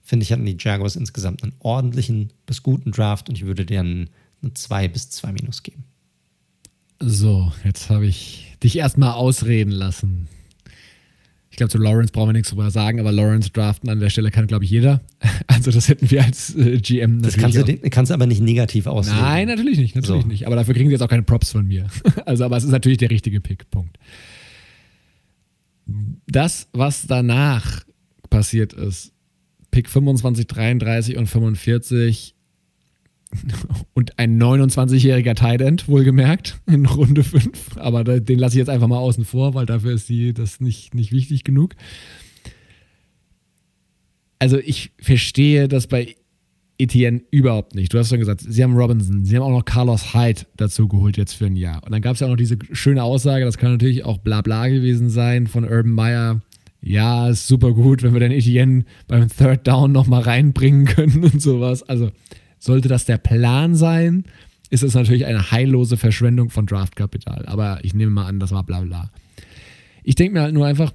finde ich, hatten die Jaguars insgesamt einen ordentlichen bis guten Draft und ich würde dir einen 2 bis 2 Minus geben. So, jetzt habe ich dich erstmal ausreden lassen. Ich glaube, zu Lawrence brauchen wir nichts drüber sagen, aber Lawrence draften an der Stelle kann, glaube ich, jeder. Also, das hätten wir als äh, GM Das kannst du, den, kannst du aber nicht negativ auslegen. Nein, natürlich nicht, natürlich so. nicht. Aber dafür kriegen wir jetzt auch keine Props von mir. Also, aber es ist natürlich der richtige Pick. Punkt. Das, was danach passiert ist, Pick 25, 33 und 45 und ein 29-jähriger Tight End, wohlgemerkt, in Runde 5. Aber den lasse ich jetzt einfach mal außen vor, weil dafür ist die, das nicht, nicht wichtig genug. Also ich verstehe das bei Etienne überhaupt nicht. Du hast schon gesagt, sie haben Robinson, sie haben auch noch Carlos Hyde dazu geholt jetzt für ein Jahr. Und dann gab es ja auch noch diese schöne Aussage, das kann natürlich auch bla bla gewesen sein von Urban Meyer, ja, ist super gut, wenn wir den Etienne beim Third Down nochmal reinbringen können und sowas. Also sollte das der Plan sein, ist es natürlich eine heillose Verschwendung von Draftkapital. Aber ich nehme mal an, das war bla bla. Ich denke mir halt nur einfach,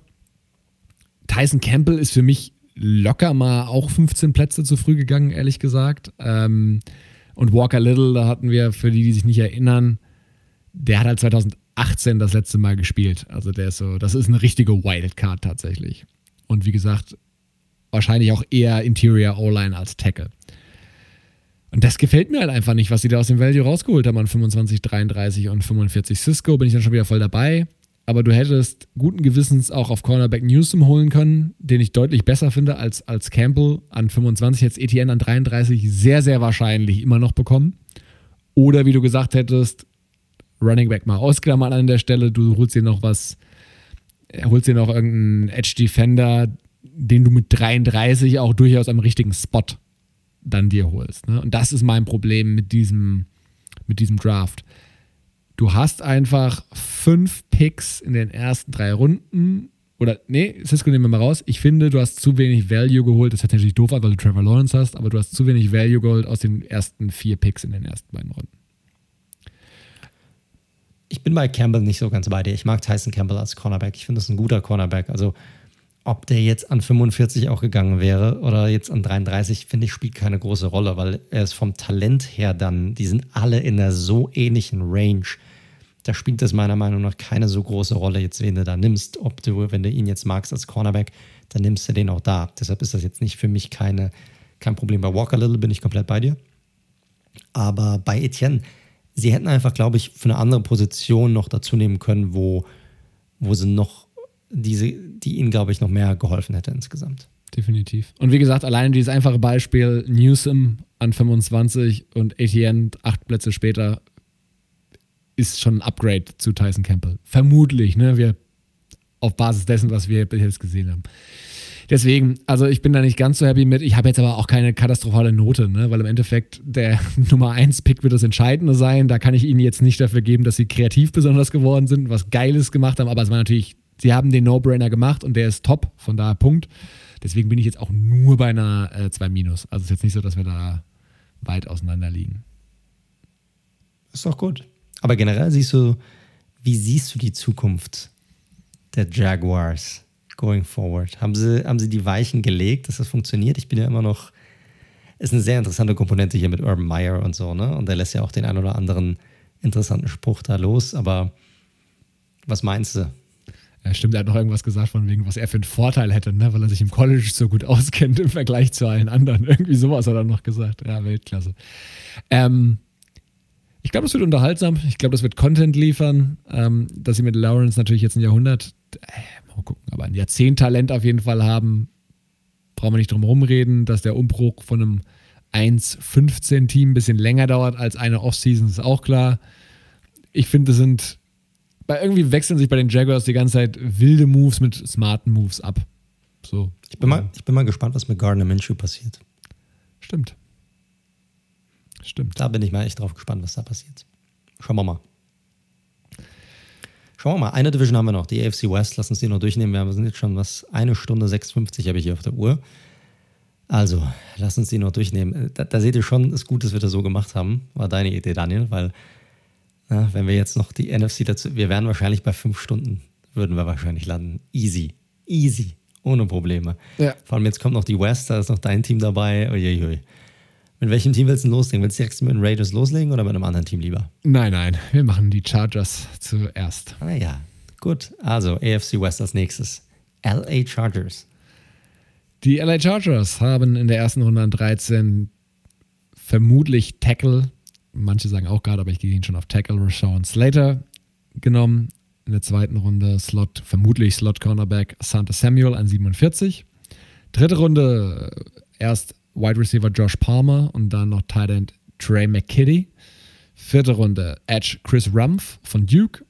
Tyson Campbell ist für mich locker mal auch 15 Plätze zu früh gegangen, ehrlich gesagt. Ähm, und Walker Little, da hatten wir, für die, die sich nicht erinnern, der hat halt 2000 18 das letzte Mal gespielt. Also der ist so, das ist eine richtige Wildcard tatsächlich. Und wie gesagt, wahrscheinlich auch eher Interior O-Line als Tackle. Und das gefällt mir halt einfach nicht, was sie da aus dem Value rausgeholt haben an 25, 33 und 45. Cisco bin ich dann schon wieder voll dabei. Aber du hättest guten Gewissens auch auf Cornerback Newsom holen können, den ich deutlich besser finde als, als Campbell an 25, jetzt ETN an 33 sehr, sehr wahrscheinlich immer noch bekommen. Oder wie du gesagt hättest, Running Back mal ausklammern an der Stelle. Du holst dir noch was, äh, holst dir noch irgendeinen Edge Defender, den du mit 33 auch durchaus am richtigen Spot dann dir holst. Ne? Und das ist mein Problem mit diesem, mit diesem Draft. Du hast einfach fünf Picks in den ersten drei Runden. Oder, nee, Cisco nehmen wir mal raus. Ich finde, du hast zu wenig Value geholt. Das ist natürlich doof, weil du Trevor Lawrence hast, aber du hast zu wenig Value geholt aus den ersten vier Picks in den ersten beiden Runden ich bin bei Campbell nicht so ganz bei dir. Ich mag Tyson Campbell als Cornerback. Ich finde das ein guter Cornerback. Also ob der jetzt an 45 auch gegangen wäre oder jetzt an 33, finde ich, spielt keine große Rolle, weil er ist vom Talent her dann, die sind alle in einer so ähnlichen Range. Da spielt das meiner Meinung nach keine so große Rolle, jetzt wen du da nimmst. Ob du, wenn du ihn jetzt magst als Cornerback, dann nimmst du den auch da. Deshalb ist das jetzt nicht für mich keine, kein Problem. Bei Walker Little bin ich komplett bei dir. Aber bei Etienne, sie hätten einfach, glaube ich, für eine andere Position noch dazu nehmen können, wo, wo sie noch diese, die ihnen, glaube ich, noch mehr geholfen hätte insgesamt. Definitiv. Und wie gesagt, alleine dieses einfache Beispiel, Newsom an 25 und Etienne acht Plätze später, ist schon ein Upgrade zu Tyson Campbell. Vermutlich, ne? Wir auf Basis dessen, was wir bis jetzt gesehen haben. Deswegen, also ich bin da nicht ganz so happy mit. Ich habe jetzt aber auch keine katastrophale Note, ne? weil im Endeffekt der Nummer 1-Pick wird das Entscheidende sein. Da kann ich Ihnen jetzt nicht dafür geben, dass sie kreativ besonders geworden sind, was Geiles gemacht haben, aber es war natürlich sie haben den No-Brainer gemacht und der ist top, von daher Punkt. Deswegen bin ich jetzt auch nur bei einer äh, 2 Minus. Also es ist jetzt nicht so, dass wir da weit auseinander liegen. Ist doch gut. Aber generell siehst du, wie siehst du die Zukunft der Jaguars going forward? Haben sie, haben sie die Weichen gelegt, dass das funktioniert? Ich bin ja immer noch, ist eine sehr interessante Komponente hier mit Urban Meyer und so, ne? Und der lässt ja auch den ein oder anderen interessanten Spruch da los. Aber was meinst du? Ja, stimmt, er hat noch irgendwas gesagt von wegen, was er für einen Vorteil hätte, ne? weil er sich im College so gut auskennt im Vergleich zu allen anderen. Irgendwie sowas hat er noch gesagt. Ja, Weltklasse. Ähm, ich glaube, das wird unterhaltsam. Ich glaube, das wird Content liefern. Ähm, dass sie mit Lawrence natürlich jetzt ein Jahrhundert, äh, mal gucken, aber ein Jahrzehnt Talent auf jeden Fall haben, brauchen wir nicht drum rumreden, dass der Umbruch von einem 1-15-Team ein bisschen länger dauert als eine Offseason, ist auch klar. Ich finde, das sind weil irgendwie wechseln sich bei den Jaguars die ganze Zeit wilde Moves mit smarten Moves ab. So. Ich bin, mal, ich bin mal gespannt, was mit Gardner Minshew passiert. Stimmt. Stimmt. Da bin ich mal echt drauf gespannt, was da passiert. Schauen wir mal. Schauen wir mal. Eine Division haben wir noch, die AFC West. Lass uns die noch durchnehmen. Wir sind jetzt schon was, eine Stunde 56 habe ich hier auf der Uhr. Also, lass uns die noch durchnehmen. Da, da seht ihr schon, es ist gut, dass wir das so gemacht haben. War deine Idee, Daniel, weil ja, wenn wir jetzt noch die NFC dazu, wir wären wahrscheinlich bei fünf Stunden, würden wir wahrscheinlich landen. Easy. Easy. Ohne Probleme. Ja. Vor allem jetzt kommt noch die West, da ist noch dein Team dabei. Uiuiui. Mit welchem Team willst du loslegen? Willst du direkt mit den Raiders loslegen oder mit einem anderen Team lieber? Nein, nein. Wir machen die Chargers zuerst. Ah ja. Gut. Also AFC West als nächstes. LA Chargers. Die LA Chargers haben in der ersten Runde an 13 vermutlich Tackle manche sagen auch gerade, aber ich gehe ihn schon auf Tackle, Rashawn Slater genommen. In der zweiten Runde Slot, vermutlich Slot Cornerback Santa Samuel an 47. Dritte Runde erst Wide Receiver Josh Palmer und dann noch Tight End Trey McKitty. Vierte Runde Edge Chris Rumpf von Duke.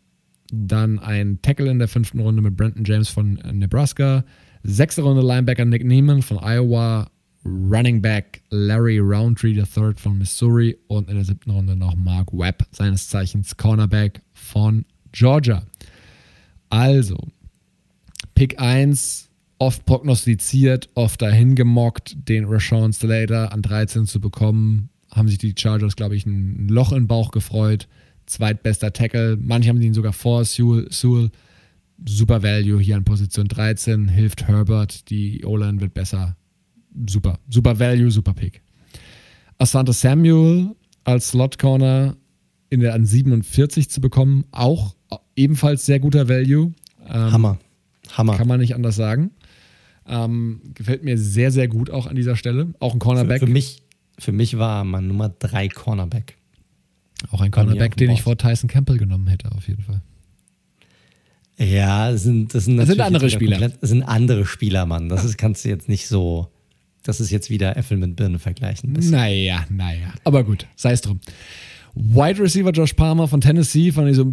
Dann ein Tackle in der fünften Runde mit Brandon James von Nebraska. Sechste Runde Linebacker Nick Neiman von Iowa. Running Back Larry Roundtree III von Missouri und in der siebten Runde noch Mark Webb, seines Zeichens Cornerback von Georgia. Also, Pick 1, oft prognostiziert, oft dahin gemockt, den Rashawn Slater an 13 zu bekommen. Haben sich die Chargers, glaube ich, ein Loch im Bauch gefreut. Zweitbester Tackle. Manche haben ihn sogar vor Sewell. Sewell. Super Value hier an Position 13. Hilft Herbert. Die O-Line wird besser super. Super Value, super Pick. Asante Samuel als Slot Corner in der an 47 zu bekommen, auch ebenfalls sehr guter Value. Ähm, Hammer. Hammer. Kann man nicht anders sagen. Ähm, gefällt mir sehr, sehr gut auch an dieser Stelle. Auch ein Cornerback. Für, für mich, für mich war mein Nummer 3 Cornerback. Auch ein Cornerback, den ich vor Tyson Campbell genommen hätte, auf jeden Fall. Ja, das sind, das sind, das sind andere Spieler. Komplett, das sind andere Spieler, Mann. Das ist, kannst du jetzt nicht so. Das ist jetzt wieder Äpfel mit Birnen vergleichen. Naja, naja. Aber gut, sei es drum. Wide Receiver Josh Palmer von Tennessee fand ich so.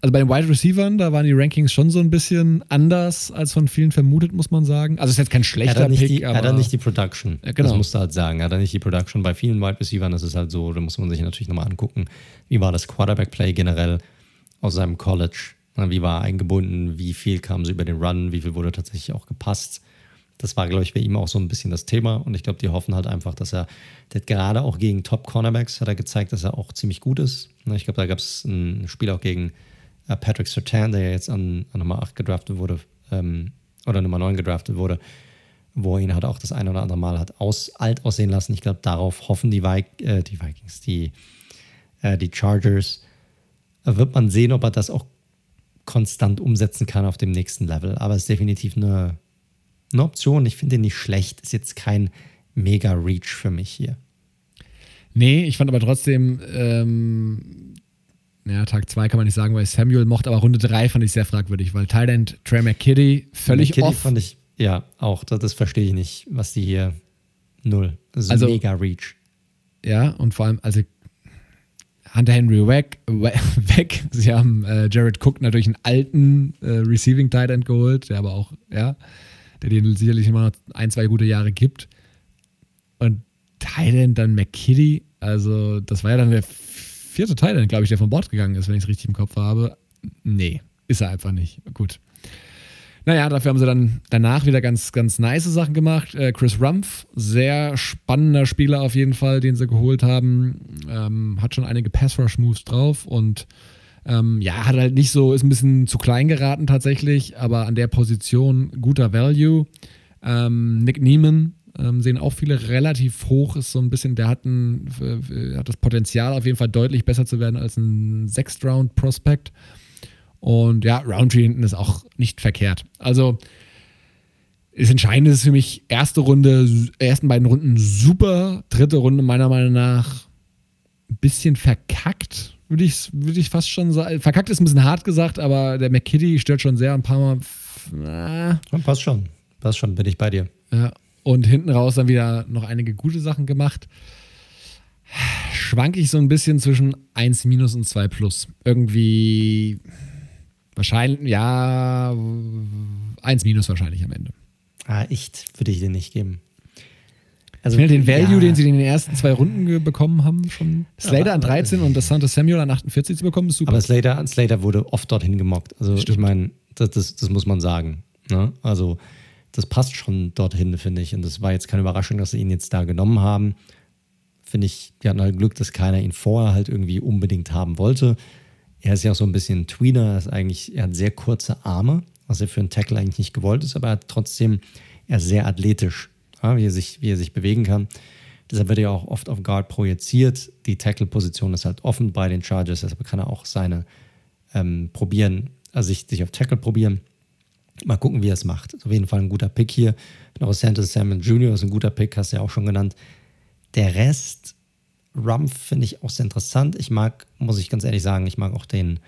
Also bei den Wide Receivern, da waren die Rankings schon so ein bisschen anders als von vielen vermutet, muss man sagen. Also ist jetzt kein schlechter er Pick, die, aber. Hat er nicht die Production. Ja, genau. Das musst du halt sagen. Hat er nicht die Production. Bei vielen Wide Receivern ist es halt so, da muss man sich natürlich nochmal angucken, wie war das Quarterback-Play generell aus seinem College. Wie war er eingebunden, wie viel kam so über den Run, wie viel wurde tatsächlich auch gepasst das war, glaube ich, bei ihm auch so ein bisschen das Thema. Und ich glaube, die hoffen halt einfach, dass er, der gerade auch gegen Top-Cornerbacks hat er gezeigt, dass er auch ziemlich gut ist. Ne, ich glaube, da gab es ein Spiel auch gegen äh, Patrick Sertan, der jetzt an, an Nummer 8 gedraftet wurde, ähm, oder Nummer 9 gedraftet wurde, wo er ihn halt auch das eine oder andere Mal hat aus, alt aussehen lassen. Ich glaube, darauf hoffen die, Vi äh, die Vikings, die, äh, die Chargers. Da wird man sehen, ob er das auch konstant umsetzen kann auf dem nächsten Level. Aber es ist definitiv eine, eine Option. Ich finde ihn nicht schlecht. Ist jetzt kein mega Reach für mich hier. Nee, ich fand aber trotzdem, ähm, ja, Tag 2 kann man nicht sagen, weil Samuel mochte, aber Runde 3 fand ich sehr fragwürdig, weil Thailand, Trey McKitty völlig McKitty off. fand ich, ja, auch, das, das verstehe ich nicht, was die hier null. Ist Also- mega Reach. Ja, und vor allem, also Hunter Henry weg, we- weg. Sie haben äh, Jared Cook natürlich einen alten äh, Receiving Tight End geholt, der aber auch, ja, der denen sicherlich immer noch ein, zwei gute Jahre gibt. Und End dann McKitty, also das war ja dann der vierte End, glaube ich, der von Bord gegangen ist, wenn ich es richtig im Kopf habe. Nee, ist er einfach nicht. Gut. Naja, dafür haben sie dann danach wieder ganz, ganz nice Sachen gemacht. Äh, Chris Rumpf, sehr spannender Spieler auf jeden Fall, den sie geholt haben. Ähm, hat schon einige Pass-Rush-Moves drauf und ähm, ja, hat halt nicht so, ist ein bisschen zu klein geraten tatsächlich, aber an der Position guter Value. Ähm, Nick Neiman ähm, sehen auch viele relativ hoch, ist so ein bisschen, der hat, ein, äh, hat das Potenzial auf jeden Fall deutlich besser zu werden als ein Sixth-Round-Prospect. Und ja, Roundtree hinten ist auch nicht verkehrt. Also, das Entscheidende ist für mich, erste Runde, ersten beiden Runden super, dritte Runde meiner Meinung nach ein bisschen verkackt, würde ich, würde ich fast schon sagen. Verkackt ist ein bisschen hart gesagt, aber der McKitty stört schon sehr ein paar Mal. Ja, passt schon. Passt schon, bin ich bei dir. ja. Und hinten raus dann wieder noch einige gute Sachen gemacht. Schwank ich so ein bisschen zwischen 1 minus und 2 plus. Irgendwie wahrscheinlich, ja, 1 minus wahrscheinlich am Ende. Ah, echt, würde ich dir nicht geben. Ich Also, finde den Value, ja, den sie in den ersten zwei Runden bekommen haben, schon. Slater an aber- 13 und das Santa Samuel an 48 zu bekommen, ist super. Aber Slater, Slater wurde oft dorthin gemockt. Also ich Stimmt. meine, das, das, das muss man sagen. Ne? Also das passt schon dorthin, finde ich. Und das war jetzt keine Überraschung, dass sie ihn jetzt da genommen haben. Finde ich, die hatten halt Glück, dass keiner ihn vorher halt irgendwie unbedingt haben wollte. Er ist ja auch so ein bisschen ein Tweener, er, ist eigentlich, er hat sehr kurze Arme, was er für einen Tackle eigentlich nicht gewollt ist, aber er hat trotzdem, er ist sehr athletisch, ja, wie, er sich, wie er sich bewegen kann. Deshalb wird er auch oft auf Guard projiziert. Die Tackle-Position ist halt offen bei den Chargers, deshalb kann er auch seine ähm, probieren, also sich, sich auf Tackle probieren. Mal gucken, wie er es macht. Ist auf jeden Fall ein guter Pick hier. Auch Santos Salmon Jr. ist ein guter Pick, hast du ja auch schon genannt. Der Rest, Rumpf finde ich auch sehr interessant. Ich mag, muss ich ganz ehrlich sagen, ich mag auch den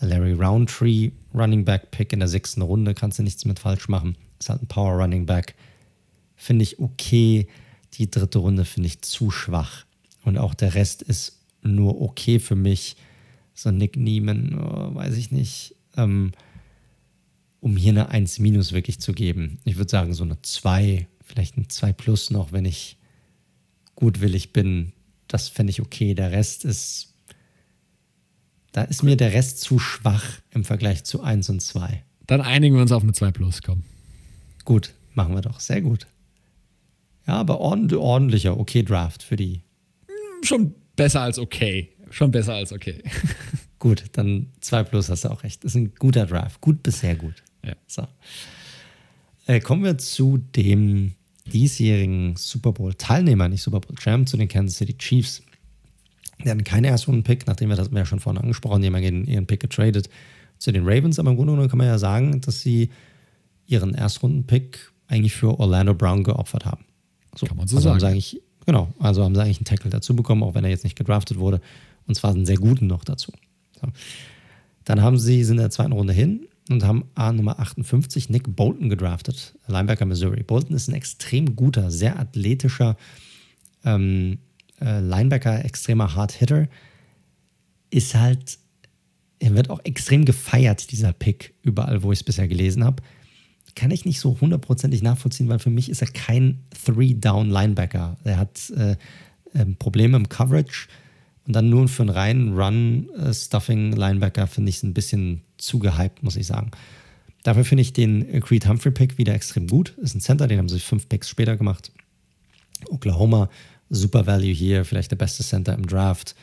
Larry Roundtree Running Back Pick in der sechsten Runde. Kannst du nichts mit falsch machen. Ist halt ein Power Running Back. Finde ich okay. Die dritte Runde finde ich zu schwach. Und auch der Rest ist nur okay für mich. So Nick Neiman, oh, weiß ich nicht. Ähm, um hier eine 1 minus wirklich zu geben. Ich würde sagen, so eine 2, vielleicht ein 2 plus noch, wenn ich gutwillig bin. Das fände ich okay. Der Rest ist. Da ist mir der Rest zu schwach im Vergleich zu 1 und 2. Dann einigen wir uns auf eine 2 plus, komm. Gut, machen wir doch. Sehr gut. Ja, aber ordentlich, ordentlicher, okay Draft für die. Schon besser als okay. Schon besser als okay. Gut, dann 2 plus hast du auch recht. Das ist ein guter Draft. Gut bis sehr gut. Ja. So. Äh, kommen wir zu dem diesjährigen Super Bowl-Teilnehmer, nicht Super Bowl-Champ, zu den Kansas City Chiefs. Die hatten keinen Erstrunden-Pick, nachdem wir das haben wir ja schon vorhin angesprochen, die haben ja ihren, ihren Pick getradet zu den Ravens. Aber im Grunde genommen kann man ja sagen, dass sie ihren Erstrunden-Pick eigentlich für Orlando Brown geopfert haben. So, Kann man so also Haben sagen. sie eigentlich, genau, also haben sie eigentlich einen Tackle dazu bekommen, auch wenn er jetzt nicht gedraftet wurde. Und zwar einen sehr guten noch dazu. So. Dann haben sie, sind in der zweiten Runde hin und haben A Nummer 58 Nick Bolton gedraftet, Linebacker Missouri. Bolton ist ein extrem guter, sehr athletischer ähm, äh, Linebacker, extremer Hard-Hitter. Ist halt, er wird auch extrem gefeiert, dieser Pick, überall, wo ich es bisher gelesen habe. Kann ich nicht so hundertprozentig nachvollziehen, weil für mich ist er kein Three-Down-Linebacker. Er hat äh, ähm, Probleme im Coverage und dann nur für einen reinen Run-Stuffing-Linebacker finde ich es ein bisschen zu gehypt, muss ich sagen. Dafür finde ich den äh, Creed Humphrey-Pick wieder extrem gut. Ist ein Center, den haben sie fünf Picks später gemacht. Oklahoma, super Value hier, vielleicht der beste Center im Draft.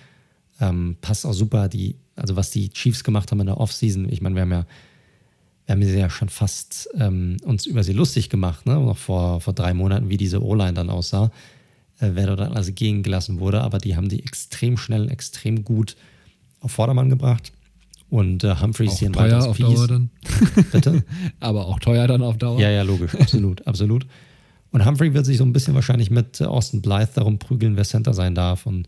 Ähm, passt auch super, die, also was die Chiefs gemacht haben in der Offseason. Ich meine, wir haben ja, wir haben ja schon fast ähm, uns über sie lustig gemacht, ne? noch vor, vor drei Monaten, wie diese O-Line dann aussah, äh, wer dort also gehen gelassen wurde. Aber die haben die extrem schnell, extrem gut auf Vordermann gebracht. Und äh, Humphreys hier ein teuer auf. Dauer dann. Bitte? Aber auch teuer dann auf Dauer. Ja, ja, logisch, absolut, absolut. Und Humphrey wird sich so ein bisschen wahrscheinlich mit Austin Blythe darum prügeln, wer Center sein darf. Und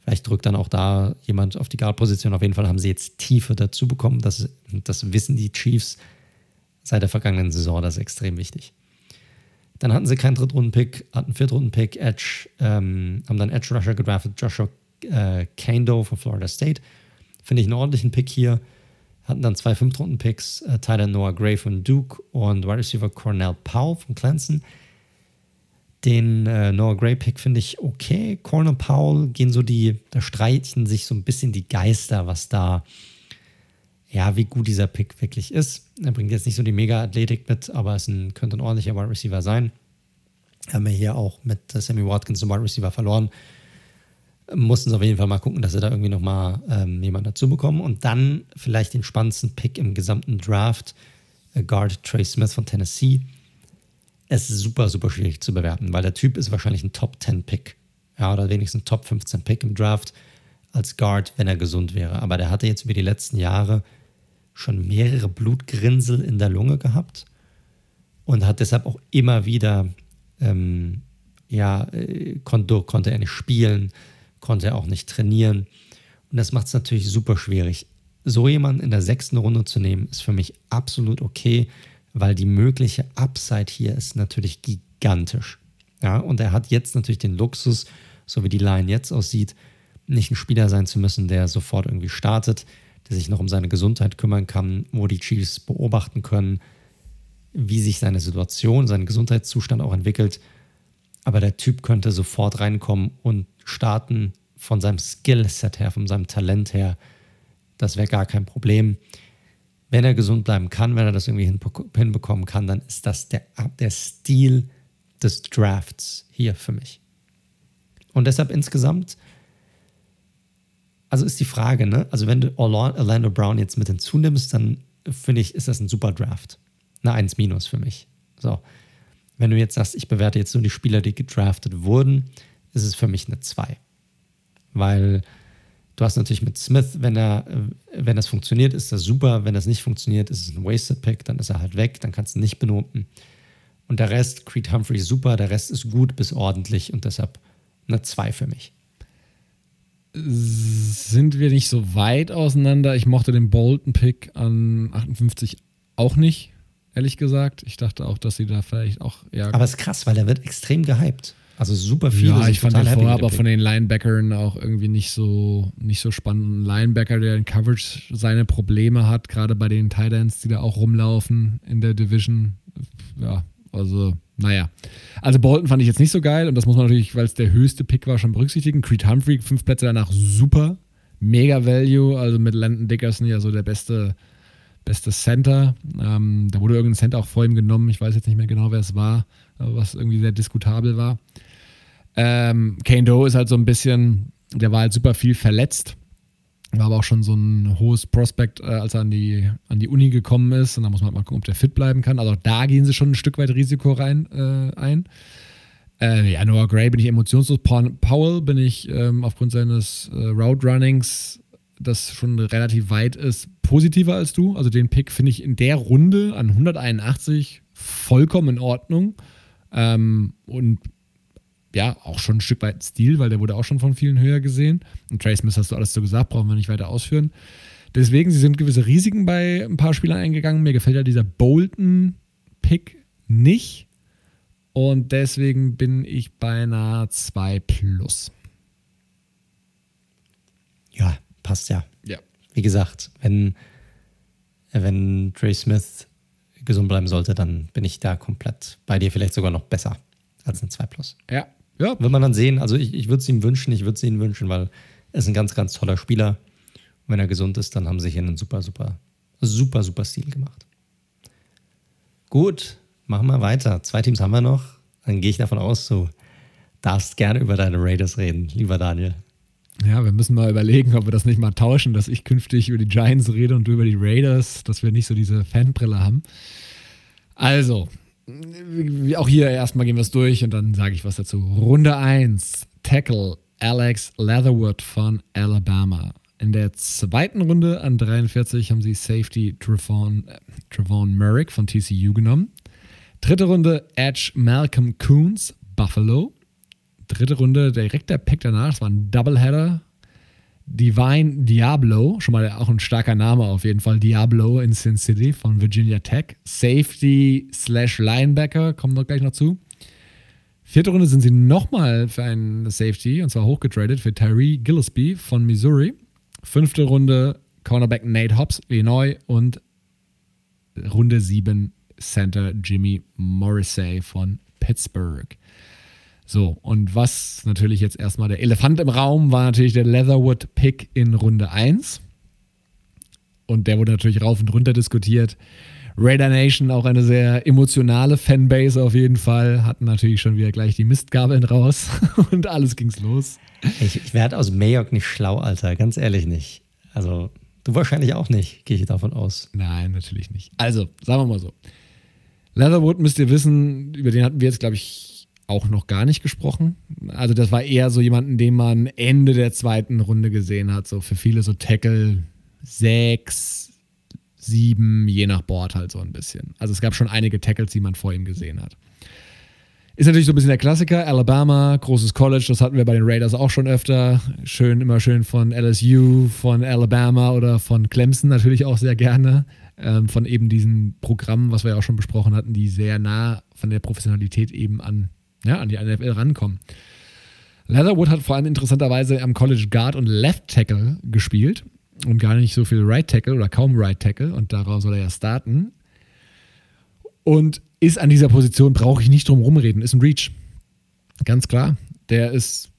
vielleicht drückt dann auch da jemand auf die Guard-Position. Auf jeden Fall haben sie jetzt Tiefe dazu bekommen. Das, das wissen die Chiefs seit der vergangenen Saison. Das ist extrem wichtig. Dann hatten sie keinen Drittrunden-Pick, hatten einen Viertrunden-Pick, Edge, ähm, haben dann Edge Rusher gedraftet, Joshua äh, Kando von Florida State. Finde ich einen ordentlichen Pick hier. Hatten dann zwei Fünftrunden-Picks, äh, Tyler Noah Gray von Duke und Wide Receiver Cornell Powell von Clemson. Den äh, Noah Gray-Pick finde ich okay. Cornell Powell gehen so die, da streiten sich so ein bisschen die Geister, was da, ja, wie gut dieser Pick wirklich ist. Er bringt jetzt nicht so die Mega-Athletik mit, aber es ein, könnte ein ordentlicher Wide Receiver sein. Haben wir hier auch mit Sammy Watkins zum Wide Receiver verloren mussten sie auf jeden Fall mal gucken, dass sie da irgendwie nochmal ähm, jemanden dazu bekommen. Und dann vielleicht den spannendsten Pick im gesamten Draft, äh, Guard Trey Smith von Tennessee. Es ist super, super schwierig zu bewerten, weil der Typ ist wahrscheinlich ein Top 10 Pick. Ja, oder wenigstens ein Top 15 Pick im Draft als Guard, wenn er gesund wäre. Aber der hatte jetzt über die letzten Jahre schon mehrere Blutgrinsel in der Lunge gehabt und hat deshalb auch immer wieder, ähm, ja, äh, konnte, konnte er nicht spielen konnte er auch nicht trainieren. Und das macht es natürlich super schwierig. So jemanden in der sechsten Runde zu nehmen, ist für mich absolut okay, weil die mögliche Upside hier ist natürlich gigantisch. Ja, und er hat jetzt natürlich den Luxus, so wie die Line jetzt aussieht, nicht ein Spieler sein zu müssen, der sofort irgendwie startet, der sich noch um seine Gesundheit kümmern kann, wo die Chiefs beobachten können, wie sich seine Situation, sein Gesundheitszustand auch entwickelt. Aber der Typ könnte sofort reinkommen und starten von seinem Skillset her, von seinem Talent her. Das wäre gar kein Problem. Wenn er gesund bleiben kann, wenn er das irgendwie hinbekommen kann, dann ist das der, der Stil des Drafts hier für mich. Und deshalb insgesamt, also ist die Frage, ne? Also wenn du Orlando Brown jetzt mit hinzunimmst, dann finde ich, ist das ein super Draft. Eine 1 minus für mich. So. Wenn du jetzt sagst, ich bewerte jetzt nur die Spieler, die gedraftet wurden, ist es für mich eine 2. Weil du hast natürlich mit Smith, wenn er, wenn das funktioniert, ist das super. Wenn das nicht funktioniert, ist es ein Wasted Pick, dann ist er halt weg, dann kannst du nicht benoten. Und der Rest, Creed Humphrey super, der Rest ist gut bis ordentlich und deshalb eine 2 für mich. Sind wir nicht so weit auseinander? Ich mochte den Bolton-Pick an 58 auch nicht, ehrlich gesagt. Ich dachte auch, dass sie da vielleicht auch. Ja Aber es ist krass, weil er wird extrem gehypt. Also super viele. Ja, ich fand den vorher aber von den Linebackern auch irgendwie nicht so, nicht so spannend. Ein Linebacker, der in Coverage seine Probleme hat, gerade bei den Titans, die da auch rumlaufen in der Division. Ja, also, naja. Also Bolton fand ich jetzt nicht so geil und das muss man natürlich, weil es der höchste Pick war, schon berücksichtigen. Creed Humphrey, fünf Plätze danach super. Mega Value, also mit Landon Dickerson ja so der beste, beste Center. Ähm, da wurde irgendein Center auch vor ihm genommen. Ich weiß jetzt nicht mehr genau, wer es war, was irgendwie sehr diskutabel war. Ähm, Kane Doe ist halt so ein bisschen, der war halt super viel verletzt. War aber auch schon so ein hohes Prospekt, äh, als er an die, an die Uni gekommen ist. Und da muss man halt mal gucken, ob der fit bleiben kann. Also da gehen sie schon ein Stück weit Risiko rein äh, ein. Äh, ja, Noah Gray bin ich emotionslos. Powell bin ich ähm, aufgrund seines äh, Route Runnings, das schon relativ weit ist, positiver als du. Also den Pick finde ich in der Runde an 181 vollkommen in Ordnung. Ähm, und ja, auch schon ein Stück weit Stil, weil der wurde auch schon von vielen höher gesehen. Und Trey Smith hast du alles so gesagt, brauchen wir nicht weiter ausführen. Deswegen, sie sind gewisse Risiken bei ein paar Spielern eingegangen. Mir gefällt ja dieser Bolton-Pick nicht. Und deswegen bin ich bei einer 2 plus. Ja, passt ja. Ja. Wie gesagt, wenn, wenn Trey Smith gesund bleiben sollte, dann bin ich da komplett bei dir, vielleicht sogar noch besser als eine 2 plus. Ja, ja. Wird man dann sehen. Also ich, ich würde es ihm wünschen, ich würde es ihm wünschen, weil er ist ein ganz, ganz toller Spieler. Und wenn er gesund ist, dann haben sie hier einen super, super, super, super Stil gemacht. Gut, machen wir weiter. Zwei Teams haben wir noch. Dann gehe ich davon aus, du darfst gerne über deine Raiders reden, lieber Daniel. Ja, wir müssen mal überlegen, ob wir das nicht mal tauschen, dass ich künftig über die Giants rede und du über die Raiders, dass wir nicht so diese Fanbrille haben. Also, auch hier erstmal gehen wir es durch und dann sage ich was dazu. Runde 1, Tackle Alex Leatherwood von Alabama. In der zweiten Runde an 43 haben sie Safety Trevon, äh, Trevon Merrick von TCU genommen. Dritte Runde Edge Malcolm Coons, Buffalo dritte Runde, direkt der Pick danach, das war ein Doubleheader. Divine Diablo, schon mal auch ein starker Name auf jeden Fall, Diablo in Sin City von Virginia Tech. Safety slash Linebacker, kommen wir gleich noch zu. Vierte Runde sind sie nochmal für einen Safety, und zwar hochgetradet für Tyree Gillespie von Missouri. Fünfte Runde Cornerback Nate Hobbs, Illinois. Und Runde 7 Center Jimmy Morrissey von Pittsburgh. So, und was natürlich jetzt erstmal der Elefant im Raum war natürlich der Leatherwood-Pick in Runde 1. Und der wurde natürlich rauf und runter diskutiert. Raider Nation, auch eine sehr emotionale Fanbase auf jeden Fall, hatten natürlich schon wieder gleich die Mistgabeln raus und alles ging's los. Ich, ich werde aus Mayock nicht schlau, Alter, ganz ehrlich nicht. Also, du wahrscheinlich auch nicht, gehe ich davon aus. Nein, natürlich nicht. Also, sagen wir mal so. Leatherwood müsst ihr wissen, über den hatten wir jetzt, glaube ich, auch noch gar nicht gesprochen. Also das war eher so jemanden, den man Ende der zweiten Runde gesehen hat. So für viele so Tackle sechs, sieben, je nach Board halt so ein bisschen. Also es gab schon einige Tackles, die man vor ihm gesehen hat. Ist natürlich so ein bisschen der Klassiker. Alabama, großes College, das hatten wir bei den Raiders auch schon öfter. Schön, immer schön von LSU, von Alabama oder von Clemson natürlich auch sehr gerne. Ähm, von eben diesen Programmen, was wir ja auch schon besprochen hatten, die sehr nah von der Professionalität eben an ja, an die NFL rankommen. Leatherwood hat vor allem interessanterweise am College Guard und Left Tackle gespielt und gar nicht so viel Right Tackle oder kaum Right Tackle und daraus soll er ja starten. Und ist an dieser Position, brauche ich nicht drum rumreden, ist ein Reach. Ganz klar. Der ist,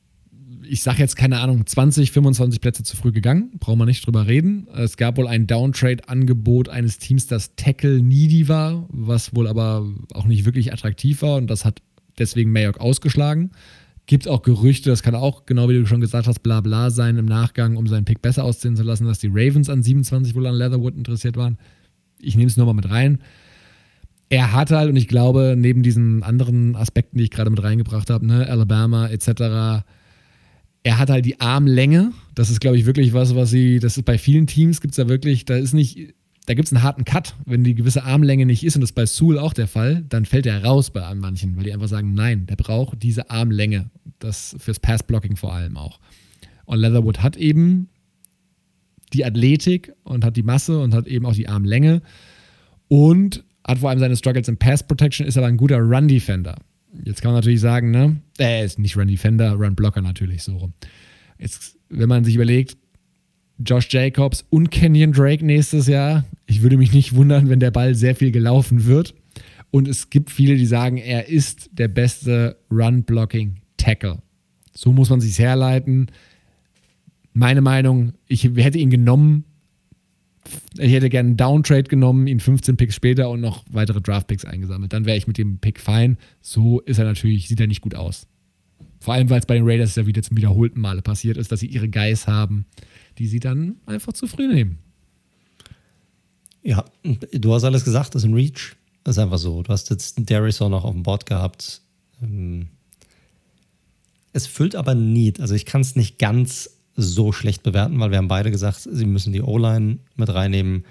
ich sage jetzt keine Ahnung, 20, 25 Plätze zu früh gegangen, brauchen wir nicht drüber reden. Es gab wohl ein Downtrade-Angebot eines Teams, das Tackle needy war, was wohl aber auch nicht wirklich attraktiv war und das hat deswegen Mayock ausgeschlagen. Gibt auch Gerüchte, das kann auch, genau wie du schon gesagt hast, bla bla sein im Nachgang, um seinen Pick besser aussehen zu lassen, dass die Ravens an 27 wohl an Leatherwood interessiert waren. Ich nehme es nur mal mit rein. Er hat halt, und ich glaube, neben diesen anderen Aspekten, die ich gerade mit reingebracht habe, ne, Alabama etc., er hat halt die Armlänge. Das ist, glaube ich, wirklich was, was sie, das ist bei vielen Teams, gibt es da wirklich, da ist nicht da gibt es einen harten Cut. Wenn die gewisse Armlänge nicht ist, und das ist bei Sewell auch der Fall, dann fällt er raus bei manchen, weil die einfach sagen, nein, der braucht diese Armlänge. Das fürs Passblocking vor allem auch. Und Leatherwood hat eben die Athletik und hat die Masse und hat eben auch die Armlänge und hat vor allem seine Struggles im Pass Protection, ist aber ein guter Run Defender. Jetzt kann man natürlich sagen, ne, er ist nicht Run Defender, Run Blocker natürlich so rum. Jetzt, wenn man sich überlegt, Josh Jacobs und Kenyon Drake nächstes Jahr. Ich würde mich nicht wundern, wenn der Ball sehr viel gelaufen wird. Und es gibt viele, die sagen, er ist der beste Run-Blocking-Tackle. So muss man sich herleiten. Meine Meinung, ich hätte ihn genommen. Ich hätte gerne einen Downtrade genommen, ihn 15 Picks später und noch weitere Draft-Picks eingesammelt. Dann wäre ich mit dem Pick fein. So ist er natürlich, sieht er nicht gut aus. Vor allem, weil es bei den Raiders ja wieder zum wiederholten Male passiert ist, dass sie ihre Guys haben, die sie dann einfach zu früh nehmen. Ja, du hast alles gesagt, das ist ein Reach. Das ist einfach so. Du hast jetzt Darius auch noch auf dem Board gehabt. Ähm, es füllt aber Need. Also ich kann es nicht ganz so schlecht bewerten, weil wir haben beide gesagt, sie müssen die O-Line mit reinnehmen.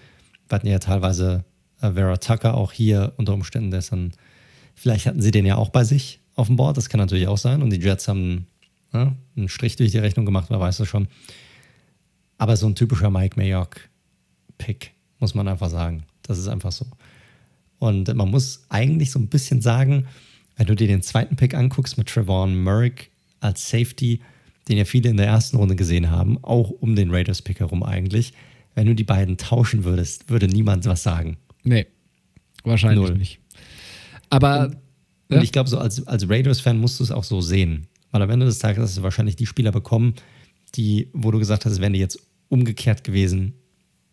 Wir hatten ja teilweise äh, Vera Tucker auch hier unter Umständen, der vielleicht hatten sie den ja auch bei sich auf dem Board, das kann natürlich auch sein. Und die Jets haben ja, einen Strich durch die Rechnung gemacht, wer weiß das schon. Aber so ein typischer Mike Mayock-Pick, muss man einfach sagen. Das ist einfach so. Und man muss eigentlich so ein bisschen sagen, wenn du dir den zweiten Pick anguckst mit Trevon Merrick als Safety, den ja viele in der ersten Runde gesehen haben, auch um den Raiders-Pick herum eigentlich, wenn du die beiden tauschen würdest, würde niemand was sagen. Nee, wahrscheinlich Null. nicht. Aber. Und, ja. und ich glaube, so als, als Raiders-Fan musst du es auch so sehen. Weil am Ende des Tages hast du wahrscheinlich die Spieler bekommen, die, wo du gesagt hast, wenn die jetzt umgekehrt gewesen,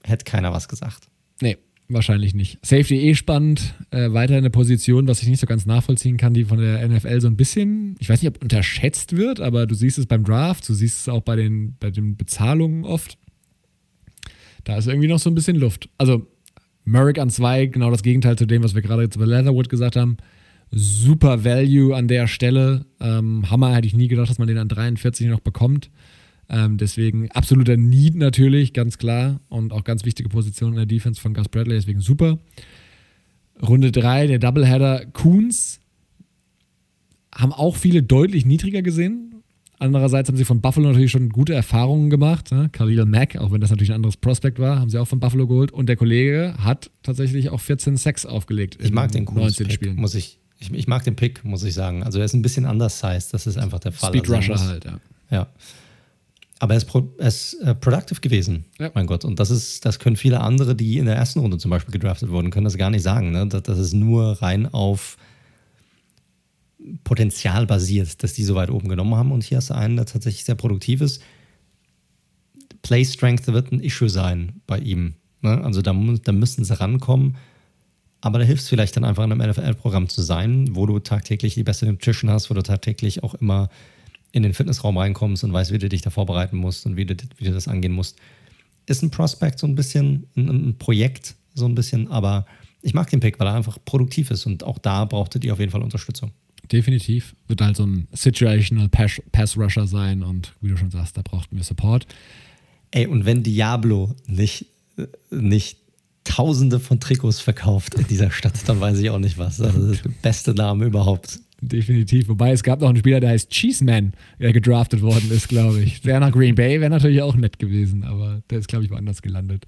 hätte keiner was gesagt. Nee. wahrscheinlich nicht. Safety eh spannend, äh, weiter eine Position, was ich nicht so ganz nachvollziehen kann, die von der NFL so ein bisschen, ich weiß nicht, ob unterschätzt wird, aber du siehst es beim Draft, du siehst es auch bei den, bei den Bezahlungen oft. Da ist irgendwie noch so ein bisschen Luft. Also Merrick an zwei, genau das Gegenteil zu dem, was wir gerade bei Leatherwood gesagt haben. Super Value an der Stelle. Ähm, Hammer hätte ich nie gedacht, dass man den an 43 noch bekommt. Ähm, deswegen absoluter Need natürlich, ganz klar. Und auch ganz wichtige Position in der Defense von Gus Bradley, deswegen super. Runde 3, der Doubleheader Coons. Haben auch viele deutlich niedriger gesehen. Andererseits haben sie von Buffalo natürlich schon gute Erfahrungen gemacht. Ne? Khalil Mack, auch wenn das natürlich ein anderes Prospect war, haben sie auch von Buffalo geholt. Und der Kollege hat tatsächlich auch 14 Sacks aufgelegt. Ich mag den Coons 19 Pick, Spielen. muss ich, ich, ich, mag den Pick, muss ich sagen. Also er ist ein bisschen anders undersized, das ist einfach der Fall. Speed also Rusher halt, ja. Ja. Aber er ist, pro, er ist äh, productive gewesen, ja. mein Gott. Und das ist, das können viele andere, die in der ersten Runde zum Beispiel gedraftet wurden, können das gar nicht sagen. Ne? Das, das ist nur rein auf Potenzial basiert, dass die so weit oben genommen haben. Und hier hast du einen, der tatsächlich sehr produktiv ist. Play Strength wird ein Issue sein bei ihm. Ne? Also da, da müssen sie rankommen. Aber da hilft es vielleicht dann einfach in einem NFL-Programm zu sein, wo du tagtäglich die beste Nutrition hast, wo du tagtäglich auch immer in den Fitnessraum reinkommst und weißt, wie du dich da vorbereiten musst und wie du, wie du das angehen musst. Ist ein Prospect so ein bisschen, ein, ein Projekt so ein bisschen, aber ich mag den Pick, weil er einfach produktiv ist und auch da brauchte die auf jeden Fall Unterstützung. Definitiv. Wird halt so ein Situational Pass Rusher sein und wie du schon sagst, da brauchten wir Support. Ey, und wenn Diablo nicht, nicht Tausende von Trikots verkauft in dieser Stadt, dann weiß ich auch nicht was. Das ist der beste Name überhaupt. Definitiv. Wobei es gab noch einen Spieler, der heißt Cheeseman, der gedraftet worden ist, glaube ich. Der nach Green Bay wäre natürlich auch nett gewesen, aber der ist, glaube ich, woanders gelandet.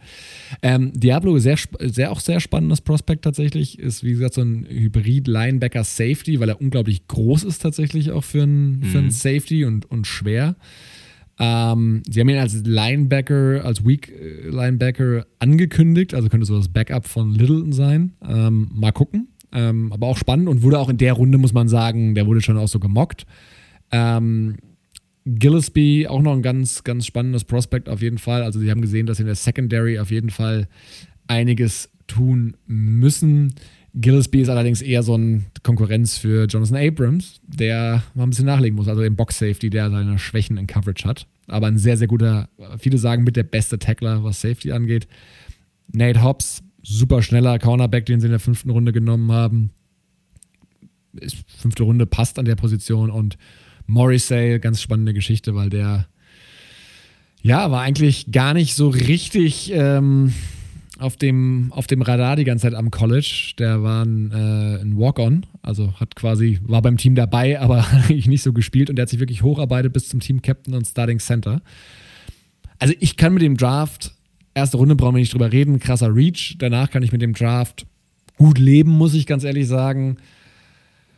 Ähm, Diablo, sehr, sehr, auch sehr spannendes Prospekt tatsächlich, ist wie gesagt so ein Hybrid-Linebacker-Safety, weil er unglaublich groß ist tatsächlich auch für einen mhm. Für Safety und, und schwer. Ähm, sie haben ihn als Linebacker, als Weak äh, Linebacker angekündigt, also könnte so das Backup von Littleton sein. Ähm, mal gucken. Ähm, aber auch spannend und wurde auch in der Runde, muss man sagen, der wurde schon auch so gemockt. Ähm, Gillespie, auch noch ein ganz, ganz spannendes Prospect auf jeden Fall. Also, sie haben gesehen, dass sie in der Secondary auf jeden Fall einiges tun müssen. Gillespie ist allerdings eher so eine Konkurrenz für Jonathan Abrams, der mal ein bisschen nachlegen muss. Also im Box Safety, der seine Schwächen in Coverage hat. Aber ein sehr, sehr guter, viele sagen mit der beste Tackler, was Safety angeht. Nate Hobbs, super schneller Cornerback, den sie in der fünften Runde genommen haben. Ist, fünfte Runde passt an der Position und Morrissey, ganz spannende Geschichte, weil der ja, war eigentlich gar nicht so richtig ähm, auf, dem, auf dem Radar die ganze Zeit am College. Der war ein, äh, ein Walk-On, also hat quasi, war beim Team dabei, aber eigentlich nicht so gespielt und der hat sich wirklich hocharbeitet bis zum Team Captain und Starting Center. Also ich kann mit dem Draft erste Runde brauchen wir nicht drüber reden, krasser Reach. Danach kann ich mit dem Draft gut leben, muss ich ganz ehrlich sagen.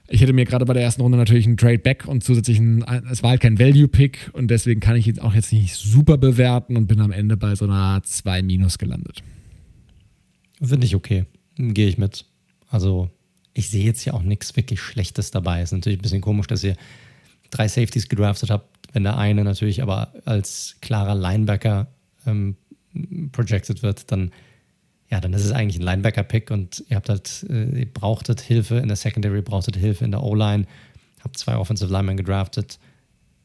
Ich hätte mir gerade bei der ersten Runde natürlich einen Trade Back und zusätzlich ein, es war halt kein Value Pick und deswegen kann ich ihn auch jetzt nicht super bewerten und bin am Ende bei so einer 2 Minus gelandet. Finde ich okay. Gehe ich mit. Also, ich sehe jetzt hier auch nichts wirklich Schlechtes dabei. Ist natürlich ein bisschen komisch, dass ihr drei Safeties gedraftet habt, wenn der eine natürlich aber als klarer Linebacker ähm, projected wird, dann, ja, dann ist es eigentlich ein Linebacker-Pick und ihr habt halt, äh, ihr brauchtet Hilfe in der Secondary, brauchtet Hilfe in der O-Line, habt zwei Offensive Linemen gedraftet.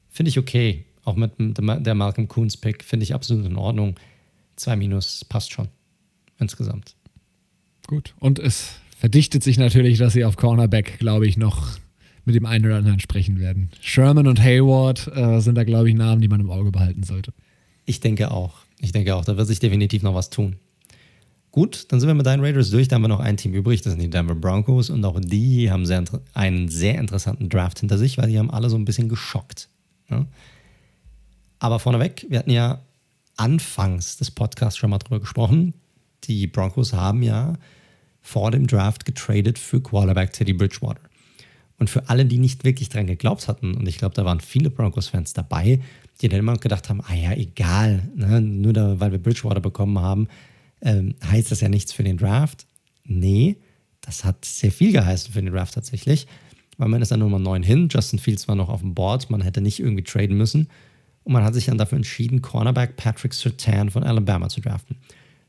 Finde ich okay. Auch mit der Malcolm Coons-Pick finde ich absolut in Ordnung. Zwei Minus passt schon. Insgesamt. Gut. Und es verdichtet sich natürlich, dass sie auf Cornerback, glaube ich, noch mit dem einen oder anderen sprechen werden. Sherman und Hayward äh, sind da, glaube ich, Namen, die man im Auge behalten sollte. Ich denke auch. Ich denke auch, da wird sich definitiv noch was tun. Gut, dann sind wir mit deinen Raiders durch. Da haben wir noch ein Team übrig, das sind die Denver Broncos. Und auch die haben sehr, einen sehr interessanten Draft hinter sich, weil die haben alle so ein bisschen geschockt. Ja? Aber vorneweg, wir hatten ja anfangs des Podcasts schon mal drüber gesprochen. Die Broncos haben ja vor dem Draft getradet für Quarterback Teddy Bridgewater. Und für alle, die nicht wirklich dran geglaubt hatten, und ich glaube, da waren viele Broncos-Fans dabei, die dann immer gedacht haben, ah ja, egal, ne? nur da, weil wir Bridgewater bekommen haben, ähm, heißt das ja nichts für den Draft. Nee, das hat sehr viel geheißen für den Draft tatsächlich, weil man ist dann Nummer 9 hin, Justin Fields war noch auf dem Board, man hätte nicht irgendwie traden müssen und man hat sich dann dafür entschieden, Cornerback Patrick Sertan von Alabama zu draften.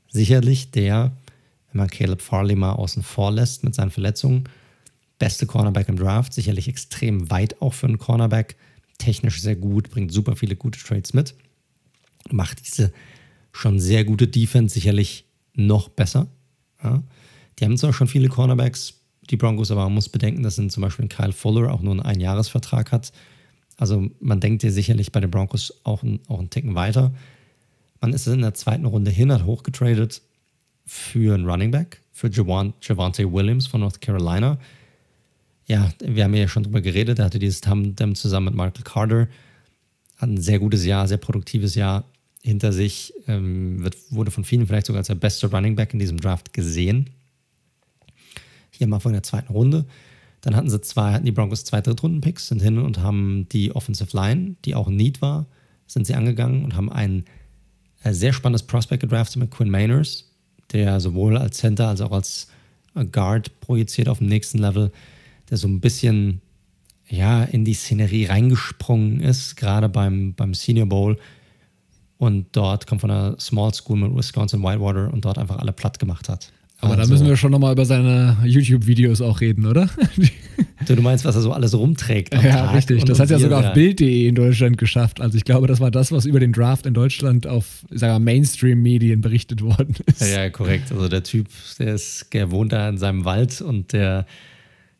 Sicherlich der wenn man Caleb Farley mal außen vor lässt mit seinen Verletzungen. Beste Cornerback im Draft, sicherlich extrem weit auch für einen Cornerback. Technisch sehr gut, bringt super viele gute Trades mit. Macht diese schon sehr gute Defense sicherlich noch besser. Ja. Die haben zwar schon viele Cornerbacks, die Broncos, aber man muss bedenken, dass zum Beispiel Kyle Fuller auch nur einen Einjahresvertrag hat. Also man denkt ja sicherlich bei den Broncos auch, auch einen Ticken weiter. Man ist in der zweiten Runde hin, hat hochgetradet für einen Running Back, für Javante Williams von North Carolina. Ja, wir haben ja schon drüber geredet, er hatte dieses Tandem zusammen mit Michael Carter. Hat ein sehr gutes Jahr, sehr produktives Jahr hinter sich. Ähm, wird, wurde von vielen vielleicht sogar als der beste Running Back in diesem Draft gesehen. Hier am Anfang der zweiten Runde. Dann hatten sie zwei, hatten die Broncos zwei Drittrunden-Picks, sind hin und haben die Offensive Line, die auch ein Need war, sind sie angegangen und haben ein äh, sehr spannendes Prospect gedraftet mit Quinn Mainers, der sowohl als Center als auch als Guard projiziert auf dem nächsten Level, der so ein bisschen ja, in die Szenerie reingesprungen ist, gerade beim, beim Senior Bowl. Und dort kommt von einer Small School mit Wisconsin Whitewater und dort einfach alle platt gemacht hat. Aber also, da müssen wir schon nochmal über seine YouTube-Videos auch reden, oder? du, du meinst, was er so alles rumträgt? ja, Tag richtig. Das hat ja sogar auf Bild.de in Deutschland geschafft. Also ich glaube, das war das, was über den Draft in Deutschland auf Mainstream-Medien berichtet worden ist. Ja, ja, korrekt. Also der Typ, der ist, der wohnt da in seinem Wald und der,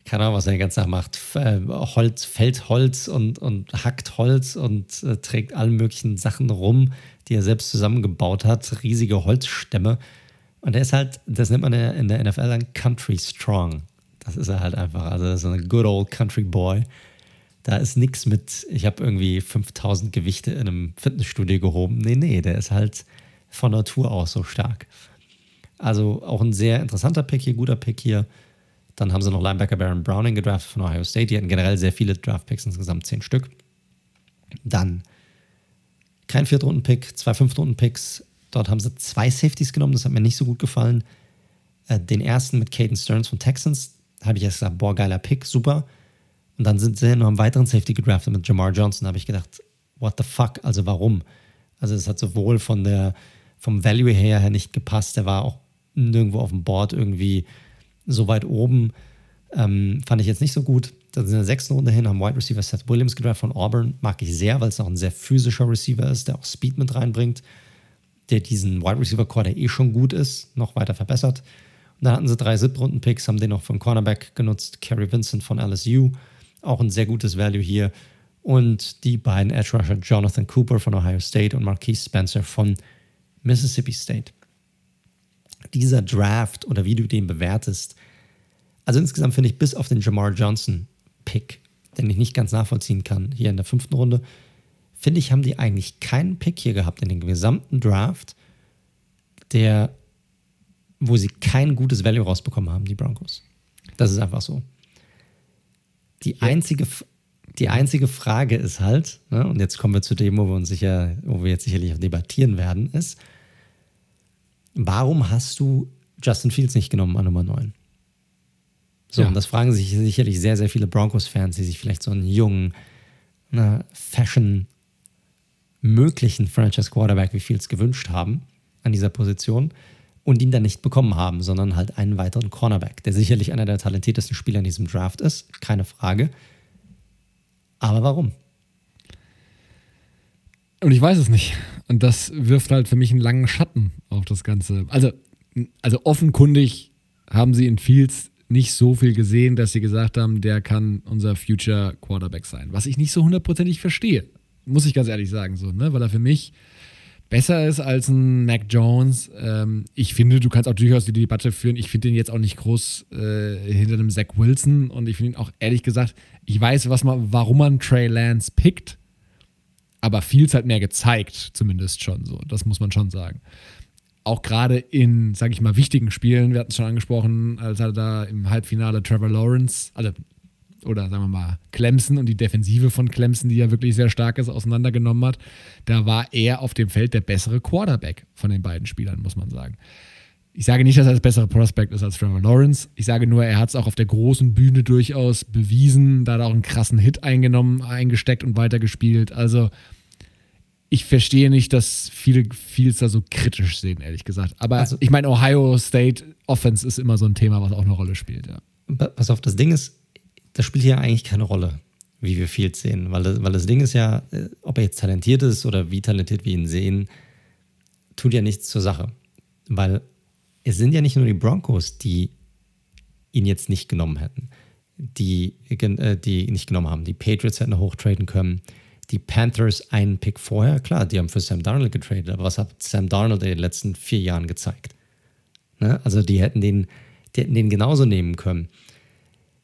keine Ahnung, was er den ganzen Tag macht, äh, Holz, fällt Holz und, und hackt Holz und äh, trägt alle möglichen Sachen rum, die er selbst zusammengebaut hat. Riesige Holzstämme und er ist halt, das nennt man in der NFL dann Country Strong. Das ist er halt einfach. Also so ein good old Country Boy. Da ist nichts mit, ich habe irgendwie 5000 Gewichte in einem Fitnessstudio gehoben. Nee, nee, der ist halt von Natur aus so stark. Also auch ein sehr interessanter Pick hier, guter Pick hier. Dann haben sie noch Linebacker Baron Browning gedraftet von Ohio State. Die hatten generell sehr viele Draft-Picks, insgesamt zehn Stück. Dann kein Viertrunden-Pick, zwei Fünftrunden-Picks, Dort haben sie zwei Safeties genommen, das hat mir nicht so gut gefallen. Äh, den ersten mit Caden Stearns von Texans, habe ich erst gesagt, boah, geiler Pick, super. Und dann sind sie noch einen weiteren Safety gedraftet mit Jamar Johnson. Da habe ich gedacht, what the fuck, also warum? Also es hat sowohl von der, vom Value her, her nicht gepasst, der war auch nirgendwo auf dem Board irgendwie so weit oben. Ähm, fand ich jetzt nicht so gut. Dann sind in der sechsten Runde hin, haben Wide Receiver Seth Williams gedraft von Auburn. Mag ich sehr, weil es auch ein sehr physischer Receiver ist, der auch Speed mit reinbringt der diesen Wide Receiver Core, der eh schon gut ist, noch weiter verbessert. Und dann hatten sie drei Siebtrunden-Picks, haben den noch von Cornerback genutzt, Kerry Vincent von LSU, auch ein sehr gutes Value hier. Und die beiden Edge Rusher Jonathan Cooper von Ohio State und Marquise Spencer von Mississippi State. Dieser Draft oder wie du den bewertest, also insgesamt finde ich bis auf den Jamar Johnson Pick, den ich nicht ganz nachvollziehen kann, hier in der fünften Runde, finde ich, haben die eigentlich keinen Pick hier gehabt in den gesamten Draft, der, wo sie kein gutes Value rausbekommen haben, die Broncos. Das ist einfach so. Die einzige, die einzige Frage ist halt, ne, und jetzt kommen wir zu dem, wo wir uns sicher, wo wir jetzt sicherlich auch debattieren werden, ist, warum hast du Justin Fields nicht genommen an Nummer 9? So, ja. und das fragen sich sicherlich sehr, sehr viele Broncos-Fans, die sich vielleicht so einen jungen, ne, Fashion möglichen Franchise Quarterback wie Fields gewünscht haben an dieser Position und ihn dann nicht bekommen haben, sondern halt einen weiteren Cornerback, der sicherlich einer der talentiertesten Spieler in diesem Draft ist, keine Frage. Aber warum? Und ich weiß es nicht. Und das wirft halt für mich einen langen Schatten auf das Ganze. Also, also offenkundig haben sie in Fields nicht so viel gesehen, dass sie gesagt haben, der kann unser Future Quarterback sein. Was ich nicht so hundertprozentig verstehe. Muss ich ganz ehrlich sagen, so, ne? Weil er für mich besser ist als ein Mac Jones. Ähm, ich finde, du kannst auch durchaus die Debatte führen. Ich finde ihn jetzt auch nicht groß äh, hinter einem Zach Wilson und ich finde ihn auch ehrlich gesagt, ich weiß, was man, warum man Trey Lance pickt, aber Fields hat mehr gezeigt, zumindest schon so. Das muss man schon sagen. Auch gerade in, sage ich mal, wichtigen Spielen, wir hatten es schon angesprochen, als er da im Halbfinale Trevor Lawrence, also oder sagen wir mal Clemson und die Defensive von Clemson, die ja wirklich sehr stark ist, auseinandergenommen hat, da war er auf dem Feld der bessere Quarterback von den beiden Spielern, muss man sagen. Ich sage nicht, dass er das bessere Prospect ist als Trevor Lawrence. Ich sage nur, er hat es auch auf der großen Bühne durchaus bewiesen. Da hat er auch einen krassen Hit eingenommen, eingesteckt und weitergespielt. Also ich verstehe nicht, dass viele es da so kritisch sehen, ehrlich gesagt. Aber also, ich meine, Ohio State Offense ist immer so ein Thema, was auch eine Rolle spielt, ja. Pass auf, das Ding ist, das spielt hier eigentlich keine Rolle, wie wir Fields sehen. Weil das, weil das Ding ist ja, äh, ob er jetzt talentiert ist oder wie talentiert wir ihn sehen, tut ja nichts zur Sache. Weil es sind ja nicht nur die Broncos, die ihn jetzt nicht genommen hätten, die, äh, die ihn nicht genommen haben. Die Patriots hätten hochtraden können. Die Panthers einen Pick vorher, klar, die haben für Sam Darnold getradet, aber was hat Sam Darnold in den letzten vier Jahren gezeigt? Ne? Also die hätten den, die hätten den genauso nehmen können.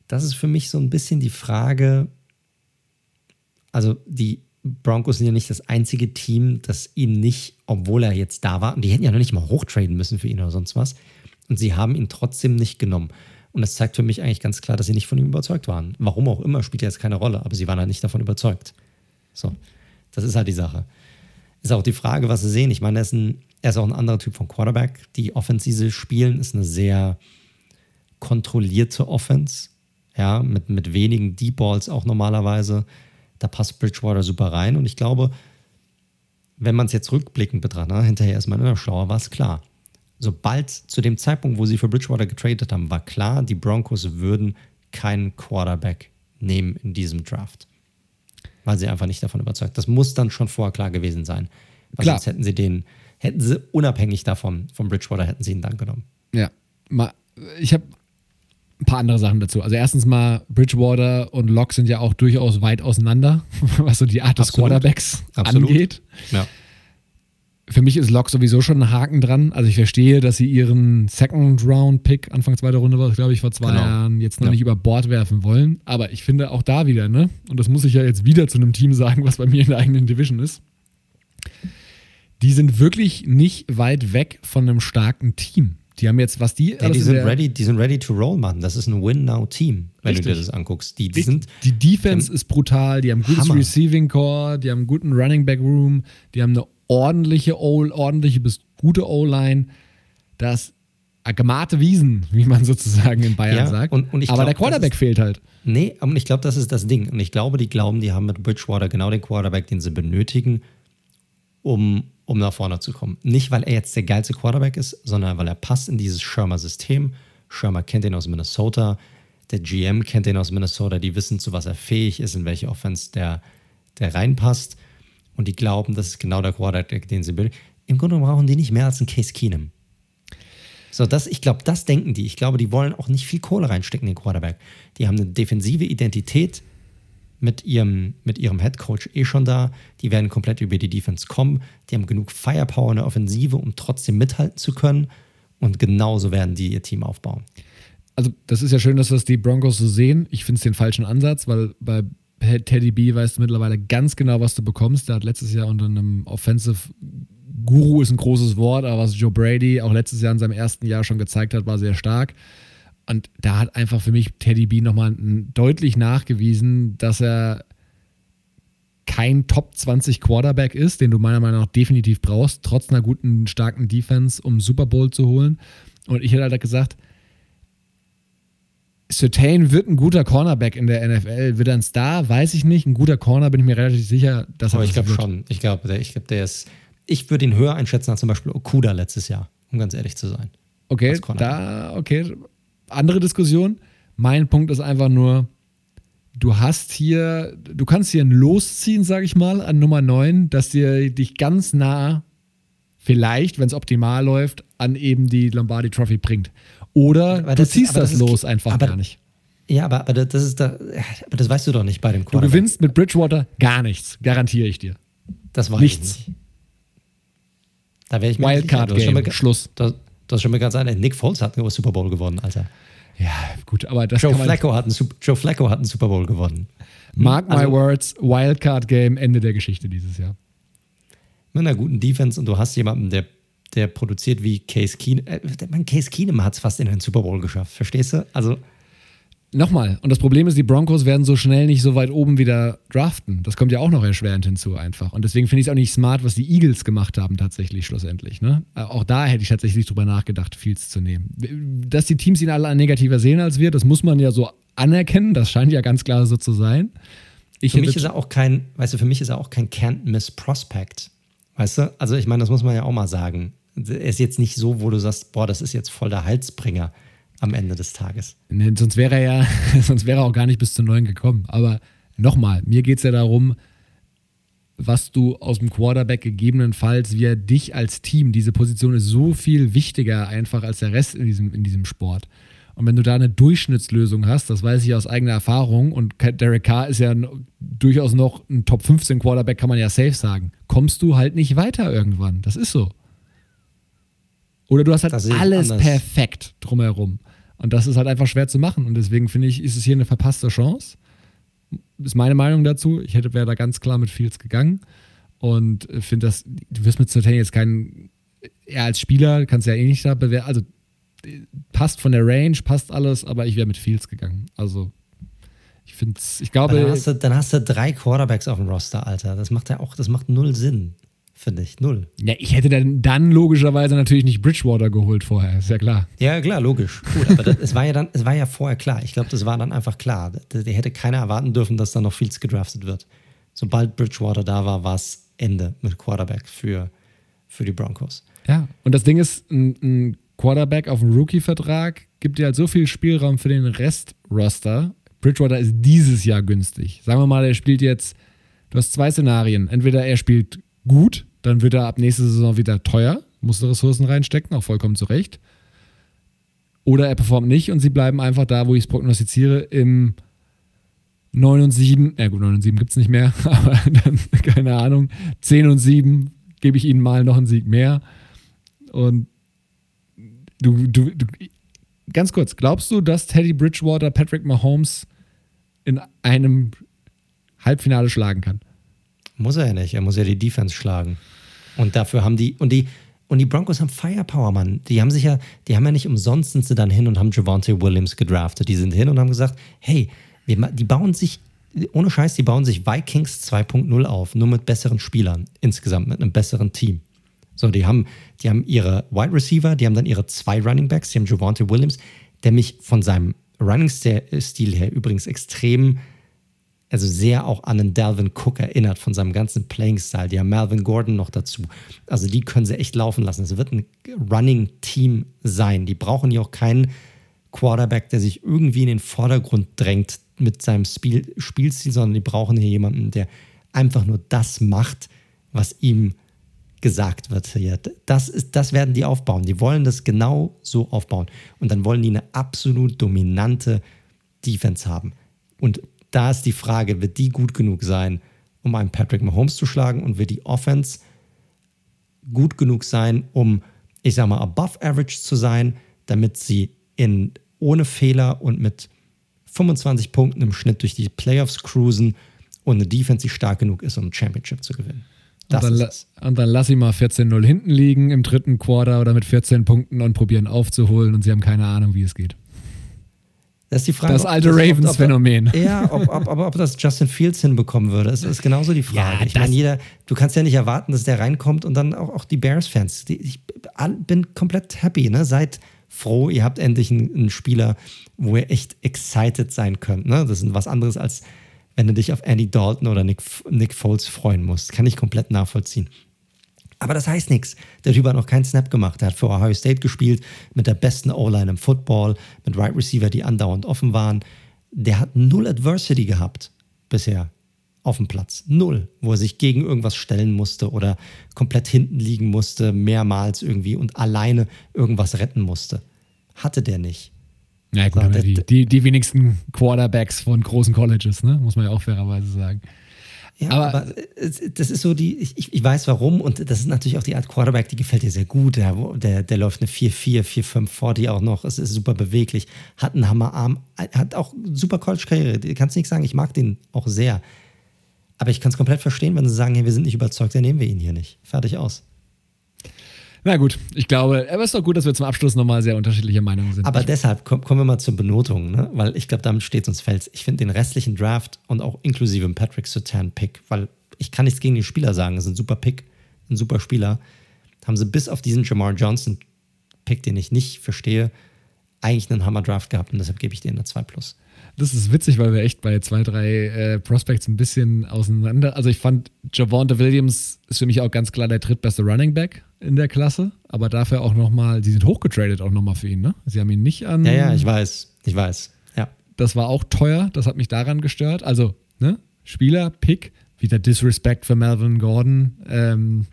Das ist für mich so ein bisschen die Frage, also die Broncos sind ja nicht das einzige Team, das ihn nicht, obwohl er jetzt da war, und die hätten ja noch nicht mal hochtraden müssen für ihn oder sonst was, und sie haben ihn trotzdem nicht genommen. Und das zeigt für mich eigentlich ganz klar, dass sie nicht von ihm überzeugt waren. Warum auch immer, spielt ja jetzt keine Rolle, aber sie waren halt nicht davon überzeugt. So, das ist halt die Sache. Ist auch die Frage, was sie sehen. Ich meine, er ist, ein, er ist auch ein anderer Typ von Quarterback. Die Offensive spielen ist eine sehr kontrollierte Offense. Ja, mit, mit wenigen Deep Balls auch normalerweise. Da passt Bridgewater super rein. Und ich glaube, wenn man es jetzt rückblickend betrachtet, ne, hinterher ist man immer schlauer, war es klar sobald zu dem Zeitpunkt, wo sie für Bridgewater getradet haben, war klar, die Broncos würden keinen Quarterback nehmen in diesem Draft. Weil sie einfach nicht davon überzeugt. Das muss dann schon vorher klar gewesen sein. Weil klar. sonst hätten sie den, hätten sie unabhängig davon, von Bridgewater, hätten sie ihn dann genommen. Ja. Ich habe ein paar andere Sachen dazu. Also erstens mal, Bridgewater und Locke sind ja auch durchaus weit auseinander, was so die Art des Absolut. Quarterbacks Absolut. angeht. Ja für mich ist Locke sowieso schon ein Haken dran. Also ich verstehe, dass sie ihren Second-Round-Pick, Anfang zweiter Runde war glaube ich, vor zwei genau. Jahren, jetzt noch ja. nicht über Bord werfen wollen. Aber ich finde auch da wieder, ne? Und das muss ich ja jetzt wieder zu einem Team sagen, was bei mir in der eigenen Division ist. Die sind wirklich nicht weit weg von einem starken Team. Die haben jetzt, was die. Ja, die, sind ready, die sind ready to roll, Mann. Das ist ein Win-Now-Team, wenn Richtig. du dir das anguckst. Die, die, sind, die Defense ist brutal, die haben gutes. Receiving Core, die haben einen guten Running Back Room, die haben eine ordentliche O, ordentliche bis gute O-Line. Das gemarte Wiesen, wie man sozusagen in Bayern ja, sagt. Und, und Aber glaub, der Quarterback ist, fehlt halt. Nee, und ich glaube, das ist das Ding. Und ich glaube, die glauben, die haben mit Bridgewater genau den Quarterback, den sie benötigen, um, um nach vorne zu kommen. Nicht, weil er jetzt der geilste Quarterback ist, sondern weil er passt in dieses Schirmer-System. Schirmer kennt ihn aus Minnesota. Der GM kennt ihn aus Minnesota. Die wissen, zu was er fähig ist, in welche Offense der, der reinpasst und die glauben, das ist genau der Quarterback, den sie bilden. Im Grunde brauchen die nicht mehr als einen Case Keenum. So, das, ich glaube, das denken die. Ich glaube, die wollen auch nicht viel Kohle reinstecken in den Quarterback. Die haben eine defensive Identität mit ihrem, mit ihrem Head Coach eh schon da. Die werden komplett über die Defense kommen. Die haben genug Firepower in der Offensive, um trotzdem mithalten zu können. Und genauso werden die ihr Team aufbauen. Also, das ist ja schön, dass das die Broncos so sehen. Ich finde es den falschen Ansatz, weil bei Teddy B weißt du mittlerweile ganz genau, was du bekommst. Der hat letztes Jahr unter einem Offensive Guru ist ein großes Wort, aber was Joe Brady auch letztes Jahr in seinem ersten Jahr schon gezeigt hat, war sehr stark. Und da hat einfach für mich Teddy B nochmal deutlich nachgewiesen, dass er kein Top 20 Quarterback ist, den du meiner Meinung nach definitiv brauchst, trotz einer guten, starken Defense, um Super Bowl zu holen. Und ich hätte halt gesagt, Certain wird ein guter Cornerback in der NFL. Wird er ein Star? Weiß ich nicht. Ein guter Corner bin ich mir relativ sicher, dass er Aber ich glaube schon. Ich glaube, der, ich glaub, der ist. Ich würde ihn höher einschätzen als zum Beispiel Okuda letztes Jahr, um ganz ehrlich zu sein. Okay, da, okay. Andere Diskussion. Mein Punkt ist einfach nur, du hast hier, du kannst hier ein Losziehen, sage ich mal, an Nummer 9, dass dir dich ganz nah, vielleicht, wenn es optimal läuft, an eben die Lombardi Trophy bringt. Oder aber du das, ziehst das, das los einfach aber, gar nicht. Ja, aber, aber das ist da, aber das weißt du doch nicht bei dem Quarterback. Du gewinnst mit Bridgewater gar nichts, garantiere ich dir. Das war nichts. Nicht. Da wäre ich mir Wildcard Game, mal, Schluss. Das, das ist schon mal ganz ehrlich. Nick Foles hat einen Super Bowl gewonnen, Alter. Ja, gut, aber das Joe Flacco, hat einen, Joe Flacco hat einen Super Bowl gewonnen. Mark also, my words, Wildcard Game, Ende der Geschichte dieses Jahr. Mit einer guten Defense und du hast jemanden, der der produziert wie Case Keenum. Äh, Case Keenum hat es fast in den Super Bowl geschafft, verstehst du? Also. Nochmal, und das Problem ist, die Broncos werden so schnell nicht so weit oben wieder draften. Das kommt ja auch noch erschwerend hinzu, einfach. Und deswegen finde ich es auch nicht smart, was die Eagles gemacht haben, tatsächlich, schlussendlich. Ne? Äh, auch da hätte ich tatsächlich drüber nachgedacht, Fields zu nehmen. Dass die Teams ihn alle negativer sehen als wir, das muss man ja so anerkennen. Das scheint ja ganz klar so zu sein. Ich für mich ist er auch kein, weißt du, für mich ist er auch kein Can't Miss Prospect. Weißt du? Also ich meine, das muss man ja auch mal sagen. Er ist jetzt nicht so, wo du sagst, boah, das ist jetzt voll der Halsbringer am Ende des Tages. Nee, sonst wäre er ja, sonst wäre er auch gar nicht bis zu neun gekommen. Aber nochmal, mir geht es ja darum, was du aus dem Quarterback gegebenenfalls, wie er dich als Team, diese Position ist so viel wichtiger einfach als der Rest in diesem, in diesem Sport. Und wenn du da eine Durchschnittslösung hast, das weiß ich aus eigener Erfahrung, und Derek Carr ist ja durchaus noch ein Top 15 Quarterback, kann man ja safe sagen, kommst du halt nicht weiter irgendwann. Das ist so. Oder du hast halt alles perfekt drumherum. Und das ist halt einfach schwer zu machen. Und deswegen finde ich, ist es hier eine verpasste Chance. Ist meine Meinung dazu. Ich hätte wäre da ganz klar mit Fields gegangen. Und finde das, du wirst mit Sertain jetzt keinen, er als Spieler kannst ja eh nicht da bewerten. Also passt von der Range, passt alles, aber ich wäre mit Fields gegangen. Also ich finde ich glaube. Dann hast, du, dann hast, du, drei Quarterbacks auf dem Roster, Alter. Das macht ja auch, das macht null Sinn finde ich. Null. Ja, ich hätte dann, dann logischerweise natürlich nicht Bridgewater geholt vorher, ist ja klar. Ja, klar, logisch. Gut, aber das, es, war ja dann, es war ja vorher klar. Ich glaube, das war dann einfach klar. Der hätte keiner erwarten dürfen, dass da noch Fields gedraftet wird. Sobald Bridgewater da war, war es Ende mit Quarterback für, für die Broncos. Ja, und das Ding ist, ein, ein Quarterback auf dem Rookie-Vertrag gibt dir halt so viel Spielraum für den Rest-Roster. Bridgewater ist dieses Jahr günstig. Sagen wir mal, er spielt jetzt, du hast zwei Szenarien. Entweder er spielt gut, dann wird er ab nächster Saison wieder teuer, muss Ressourcen reinstecken, auch vollkommen zu Recht. Oder er performt nicht und sie bleiben einfach da, wo ich es prognostiziere, im 9 und 7, ja gut, 9 und 7 gibt es nicht mehr, aber dann, keine Ahnung, 10 und 7 gebe ich ihnen mal noch einen Sieg mehr. Und du, du, du, ganz kurz, glaubst du, dass Teddy Bridgewater Patrick Mahomes in einem Halbfinale schlagen kann? Muss er ja nicht. Er muss ja die Defense schlagen. Und dafür haben die, und die, und die Broncos haben Firepower, Mann. Die haben sich ja, die haben ja nicht umsonst sind sie dann hin und haben Javante Williams gedraftet. Die sind hin und haben gesagt, hey, wir, die bauen sich, ohne Scheiß, die bauen sich Vikings 2.0 auf, nur mit besseren Spielern insgesamt, mit einem besseren Team. So, die haben, die haben ihre Wide Receiver, die haben dann ihre zwei Running Backs, die haben Javante Williams, der mich von seinem Running-Stil her übrigens extrem also sehr auch an einen Dalvin Cook erinnert von seinem ganzen Playing-Style. Die haben Melvin Gordon noch dazu. Also die können sie echt laufen lassen. Es wird ein Running-Team sein. Die brauchen ja auch keinen Quarterback, der sich irgendwie in den Vordergrund drängt mit seinem Spiel Spielstil, sondern die brauchen hier jemanden, der einfach nur das macht, was ihm gesagt wird hier. Das, ist, das werden die aufbauen. Die wollen das genau so aufbauen. Und dann wollen die eine absolut dominante Defense haben. Und da ist die Frage, wird die gut genug sein, um einen Patrick Mahomes zu schlagen und wird die Offense gut genug sein, um, ich sag mal, above average zu sein, damit sie in, ohne Fehler und mit 25 Punkten im Schnitt durch die Playoffs cruisen und eine Defense, die stark genug ist, um ein Championship zu gewinnen. Das und, dann, und dann lass sie mal 14-0 hinten liegen im dritten Quarter oder mit 14 Punkten und probieren aufzuholen und sie haben keine Ahnung, wie es geht. Das ist die Frage. Das alte Ravens-Phänomen. Ja, ob, ob, ob, ob, das Justin Fields hinbekommen würde. Das ist genauso die Frage. Ja, ich meine, jeder, du kannst ja nicht erwarten, dass der reinkommt und dann auch, auch die Bears-Fans. Ich bin komplett happy, ne? Seid froh, ihr habt endlich einen, einen, Spieler, wo ihr echt excited sein könnt. Ne? Das ist was anderes, als wenn du dich auf Andy Dalton oder Nick, Nick Foles freuen musst. Kann ich komplett nachvollziehen. Aber das heißt nichts. Der Typ hat noch keinen Snap gemacht. Er hat für Ohio State gespielt, mit der besten O-Line im Football, mit Right Receiver, die andauernd offen waren. Der hat null Adversity gehabt bisher auf dem Platz. Null, wo er sich gegen irgendwas stellen musste oder komplett hinten liegen musste, mehrmals irgendwie und alleine irgendwas retten musste. Hatte der nicht. Ja, gut, so, die, die, die wenigsten Quarterbacks von großen Colleges, ne? muss man ja auch fairerweise sagen. Ja, aber, aber, das ist so die, ich, ich weiß warum und das ist natürlich auch die Art Quarterback, die gefällt dir sehr gut. Der, der, der läuft eine 4-4, 4-5 vor dir auch noch. Es ist super beweglich, hat einen Hammerarm, hat auch super College-Karriere. Du kannst nicht sagen, ich mag den auch sehr. Aber ich kann es komplett verstehen, wenn sie sagen, hey, wir sind nicht überzeugt, dann nehmen wir ihn hier nicht. Fertig aus. Na gut, ich glaube, aber es ist doch gut, dass wir zum Abschluss nochmal sehr unterschiedliche Meinungen sind. Aber deshalb komm, kommen wir mal zur Benotung, ne? weil ich glaube, damit steht uns fällt. Ich finde den restlichen Draft und auch inklusive Patrick Sutan Pick, weil ich kann nichts gegen den Spieler sagen, das ist ein super Pick, ein super Spieler. Haben sie bis auf diesen Jamar Johnson Pick, den ich nicht verstehe, eigentlich einen Hammer Draft gehabt und deshalb gebe ich denen eine 2 plus. Das ist witzig, weil wir echt bei zwei, drei äh, Prospects ein bisschen auseinander. Also ich fand, Javonte Williams ist für mich auch ganz klar der drittbeste Running Back in der Klasse, aber dafür auch nochmal, die sind hochgetradet auch nochmal für ihn, ne? Sie haben ihn nicht an. Ja, ja, ich weiß, ich weiß. Ja. Das war auch teuer, das hat mich daran gestört. Also, ne? Spieler, Pick, wieder Disrespect für Melvin Gordon. Ähm,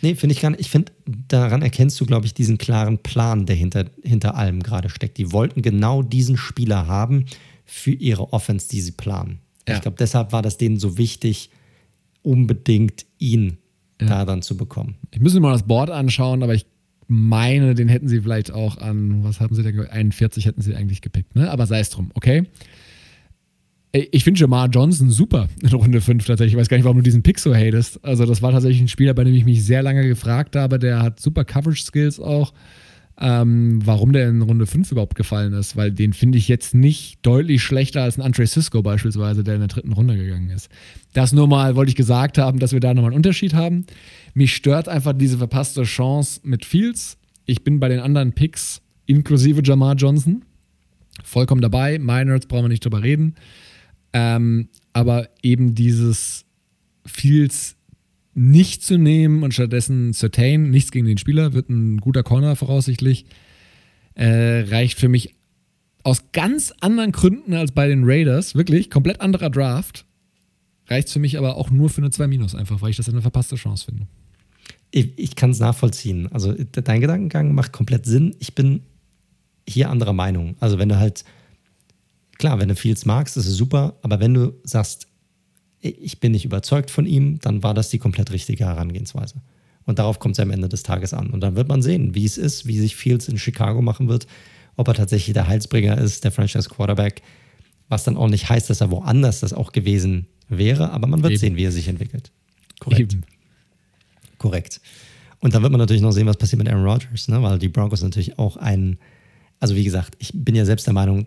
nee, finde ich gar nicht. Ich finde, daran erkennst du, glaube ich, diesen klaren Plan, der hinter, hinter allem gerade steckt. Die wollten genau diesen Spieler haben für ihre Offense, die sie planen. Ja. Ich glaube, deshalb war das denen so wichtig, unbedingt ihn ja. da dann zu bekommen. Ich müsste mal das Board anschauen, aber ich meine, den hätten sie vielleicht auch an, was haben sie denn, 41 hätten sie eigentlich gepickt, ne? Aber sei es drum, okay? Ich finde Jamar Johnson super in Runde 5 tatsächlich. Ich weiß gar nicht, warum du diesen Pick so hatest. Also, das war tatsächlich ein Spieler, bei dem ich mich sehr lange gefragt habe. Der hat super Coverage-Skills auch. Ähm, warum der in Runde 5 überhaupt gefallen ist, weil den finde ich jetzt nicht deutlich schlechter als ein Andre Cisco beispielsweise, der in der dritten Runde gegangen ist. Das nur mal wollte ich gesagt haben, dass wir da nochmal einen Unterschied haben. Mich stört einfach diese verpasste Chance mit Fields. Ich bin bei den anderen Picks, inklusive Jamar Johnson, vollkommen dabei. Miners brauchen wir nicht drüber reden. Ähm, aber eben dieses Fields nicht zu nehmen und stattdessen Certain, nichts gegen den Spieler, wird ein guter Corner voraussichtlich, äh, reicht für mich aus ganz anderen Gründen als bei den Raiders, wirklich komplett anderer Draft, reicht für mich aber auch nur für eine 2 Minus einfach, weil ich das eine verpasste Chance finde. Ich, ich kann es nachvollziehen. Also dein Gedankengang macht komplett Sinn. Ich bin hier anderer Meinung. Also wenn du halt Klar, wenn du Fields magst, ist es super, aber wenn du sagst, ich bin nicht überzeugt von ihm, dann war das die komplett richtige Herangehensweise. Und darauf kommt es am Ende des Tages an. Und dann wird man sehen, wie es ist, wie sich Fields in Chicago machen wird, ob er tatsächlich der Heilsbringer ist, der Franchise Quarterback, was dann auch nicht heißt, dass er woanders das auch gewesen wäre, aber man wird Eben. sehen, wie er sich entwickelt. Korrekt. Eben. Korrekt. Und dann wird man natürlich noch sehen, was passiert mit Aaron Rodgers, ne? weil die Broncos natürlich auch ein, also wie gesagt, ich bin ja selbst der Meinung,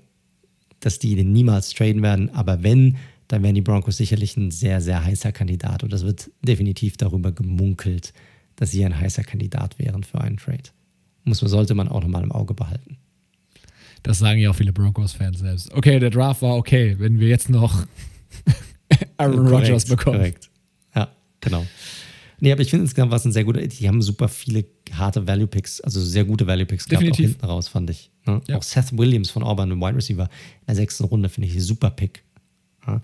dass die den niemals traden werden. Aber wenn, dann wären die Broncos sicherlich ein sehr, sehr heißer Kandidat. Und das wird definitiv darüber gemunkelt, dass sie ein heißer Kandidat wären für einen Trade. Muss, sollte man auch nochmal im Auge behalten. Das sagen ja auch viele Broncos-Fans selbst. Okay, der Draft war okay, wenn wir jetzt noch Aaron Rodgers bekommen. Korrekt. Ja, genau. Nee, aber ich finde insgesamt war es ein sehr guter. Die haben super viele harte Value Picks, also sehr gute Value Picks gehabt, auch hinten raus, fand ich. Ne? Ja. Auch Seth Williams von Auburn, ein Wide Receiver, in der sechsten Runde, finde ich ein super Pick. Ja.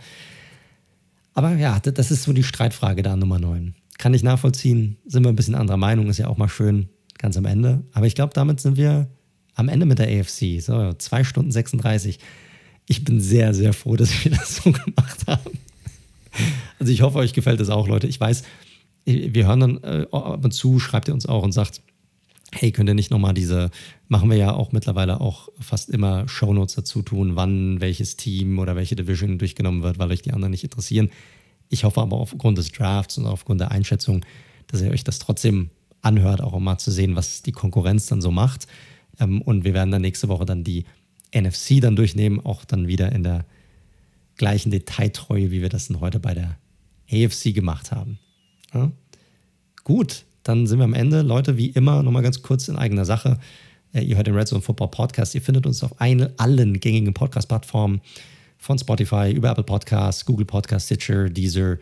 Aber ja, das ist so die Streitfrage da Nummer 9. Kann ich nachvollziehen, sind wir ein bisschen anderer Meinung, ist ja auch mal schön, ganz am Ende. Aber ich glaube, damit sind wir am Ende mit der AFC. So, 2 Stunden 36. Ich bin sehr, sehr froh, dass wir das so gemacht haben. Also ich hoffe, euch gefällt das auch, Leute. Ich weiß, wir hören dann äh, ab und zu, schreibt ihr uns auch und sagt, hey, könnt ihr nicht nochmal diese, machen wir ja auch mittlerweile auch fast immer Shownotes dazu tun, wann welches Team oder welche Division durchgenommen wird, weil euch die anderen nicht interessieren. Ich hoffe aber aufgrund des Drafts und aufgrund der Einschätzung, dass ihr euch das trotzdem anhört, auch um mal zu sehen, was die Konkurrenz dann so macht. Ähm, und wir werden dann nächste Woche dann die NFC dann durchnehmen, auch dann wieder in der gleichen Detailtreue, wie wir das dann heute bei der AFC gemacht haben. Ja? Gut, dann sind wir am Ende. Leute, wie immer, nochmal ganz kurz in eigener Sache. Äh, ihr hört den Red Zone Football Podcast. Ihr findet uns auf ein, allen gängigen Podcast-Plattformen von Spotify über Apple Podcasts, Google Podcasts, Stitcher, Deezer,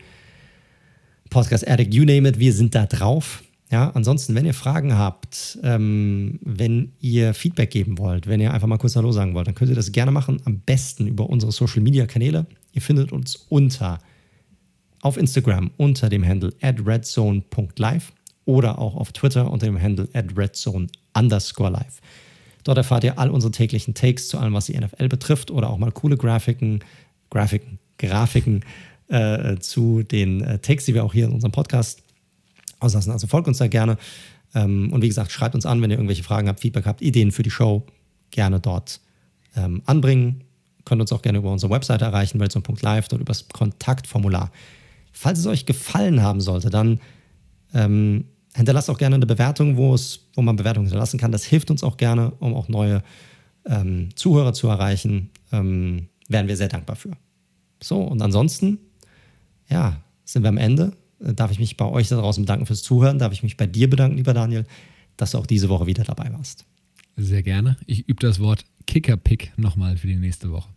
Podcast Addict, you name it. Wir sind da drauf. Ja, ansonsten, wenn ihr Fragen habt, ähm, wenn ihr Feedback geben wollt, wenn ihr einfach mal kurz Hallo sagen wollt, dann könnt ihr das gerne machen. Am besten über unsere Social Media Kanäle. Ihr findet uns unter auf Instagram unter dem Handle at redzone.live oder auch auf Twitter unter dem Handle at redzone underscore live. Dort erfahrt ihr all unsere täglichen Takes zu allem, was die NFL betrifft oder auch mal coole Grafiken, Grafiken, Grafiken äh, zu den äh, Takes, die wir auch hier in unserem Podcast auslassen. Also folgt uns da gerne. Ähm, und wie gesagt, schreibt uns an, wenn ihr irgendwelche Fragen habt, Feedback habt, Ideen für die Show, gerne dort ähm, anbringen. Könnt uns auch gerne über unsere Webseite erreichen, weltzone.live, dort über das Kontaktformular. Falls es euch gefallen haben sollte, dann ähm, hinterlasst auch gerne eine Bewertung, wo, es, wo man Bewertungen hinterlassen kann. Das hilft uns auch gerne, um auch neue ähm, Zuhörer zu erreichen. Ähm, wären wir sehr dankbar für. So, und ansonsten, ja, sind wir am Ende. Äh, darf ich mich bei euch da draußen bedanken fürs Zuhören? Darf ich mich bei dir bedanken, lieber Daniel, dass du auch diese Woche wieder dabei warst? Sehr gerne. Ich übe das Wort Kicker-Pick nochmal für die nächste Woche.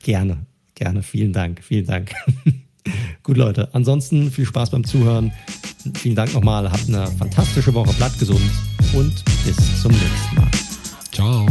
Gerne, gerne. Vielen Dank, vielen Dank. Gut, Leute. Ansonsten viel Spaß beim Zuhören. Vielen Dank nochmal. Habt eine fantastische Woche. Bleibt gesund und bis zum nächsten Mal. Ciao.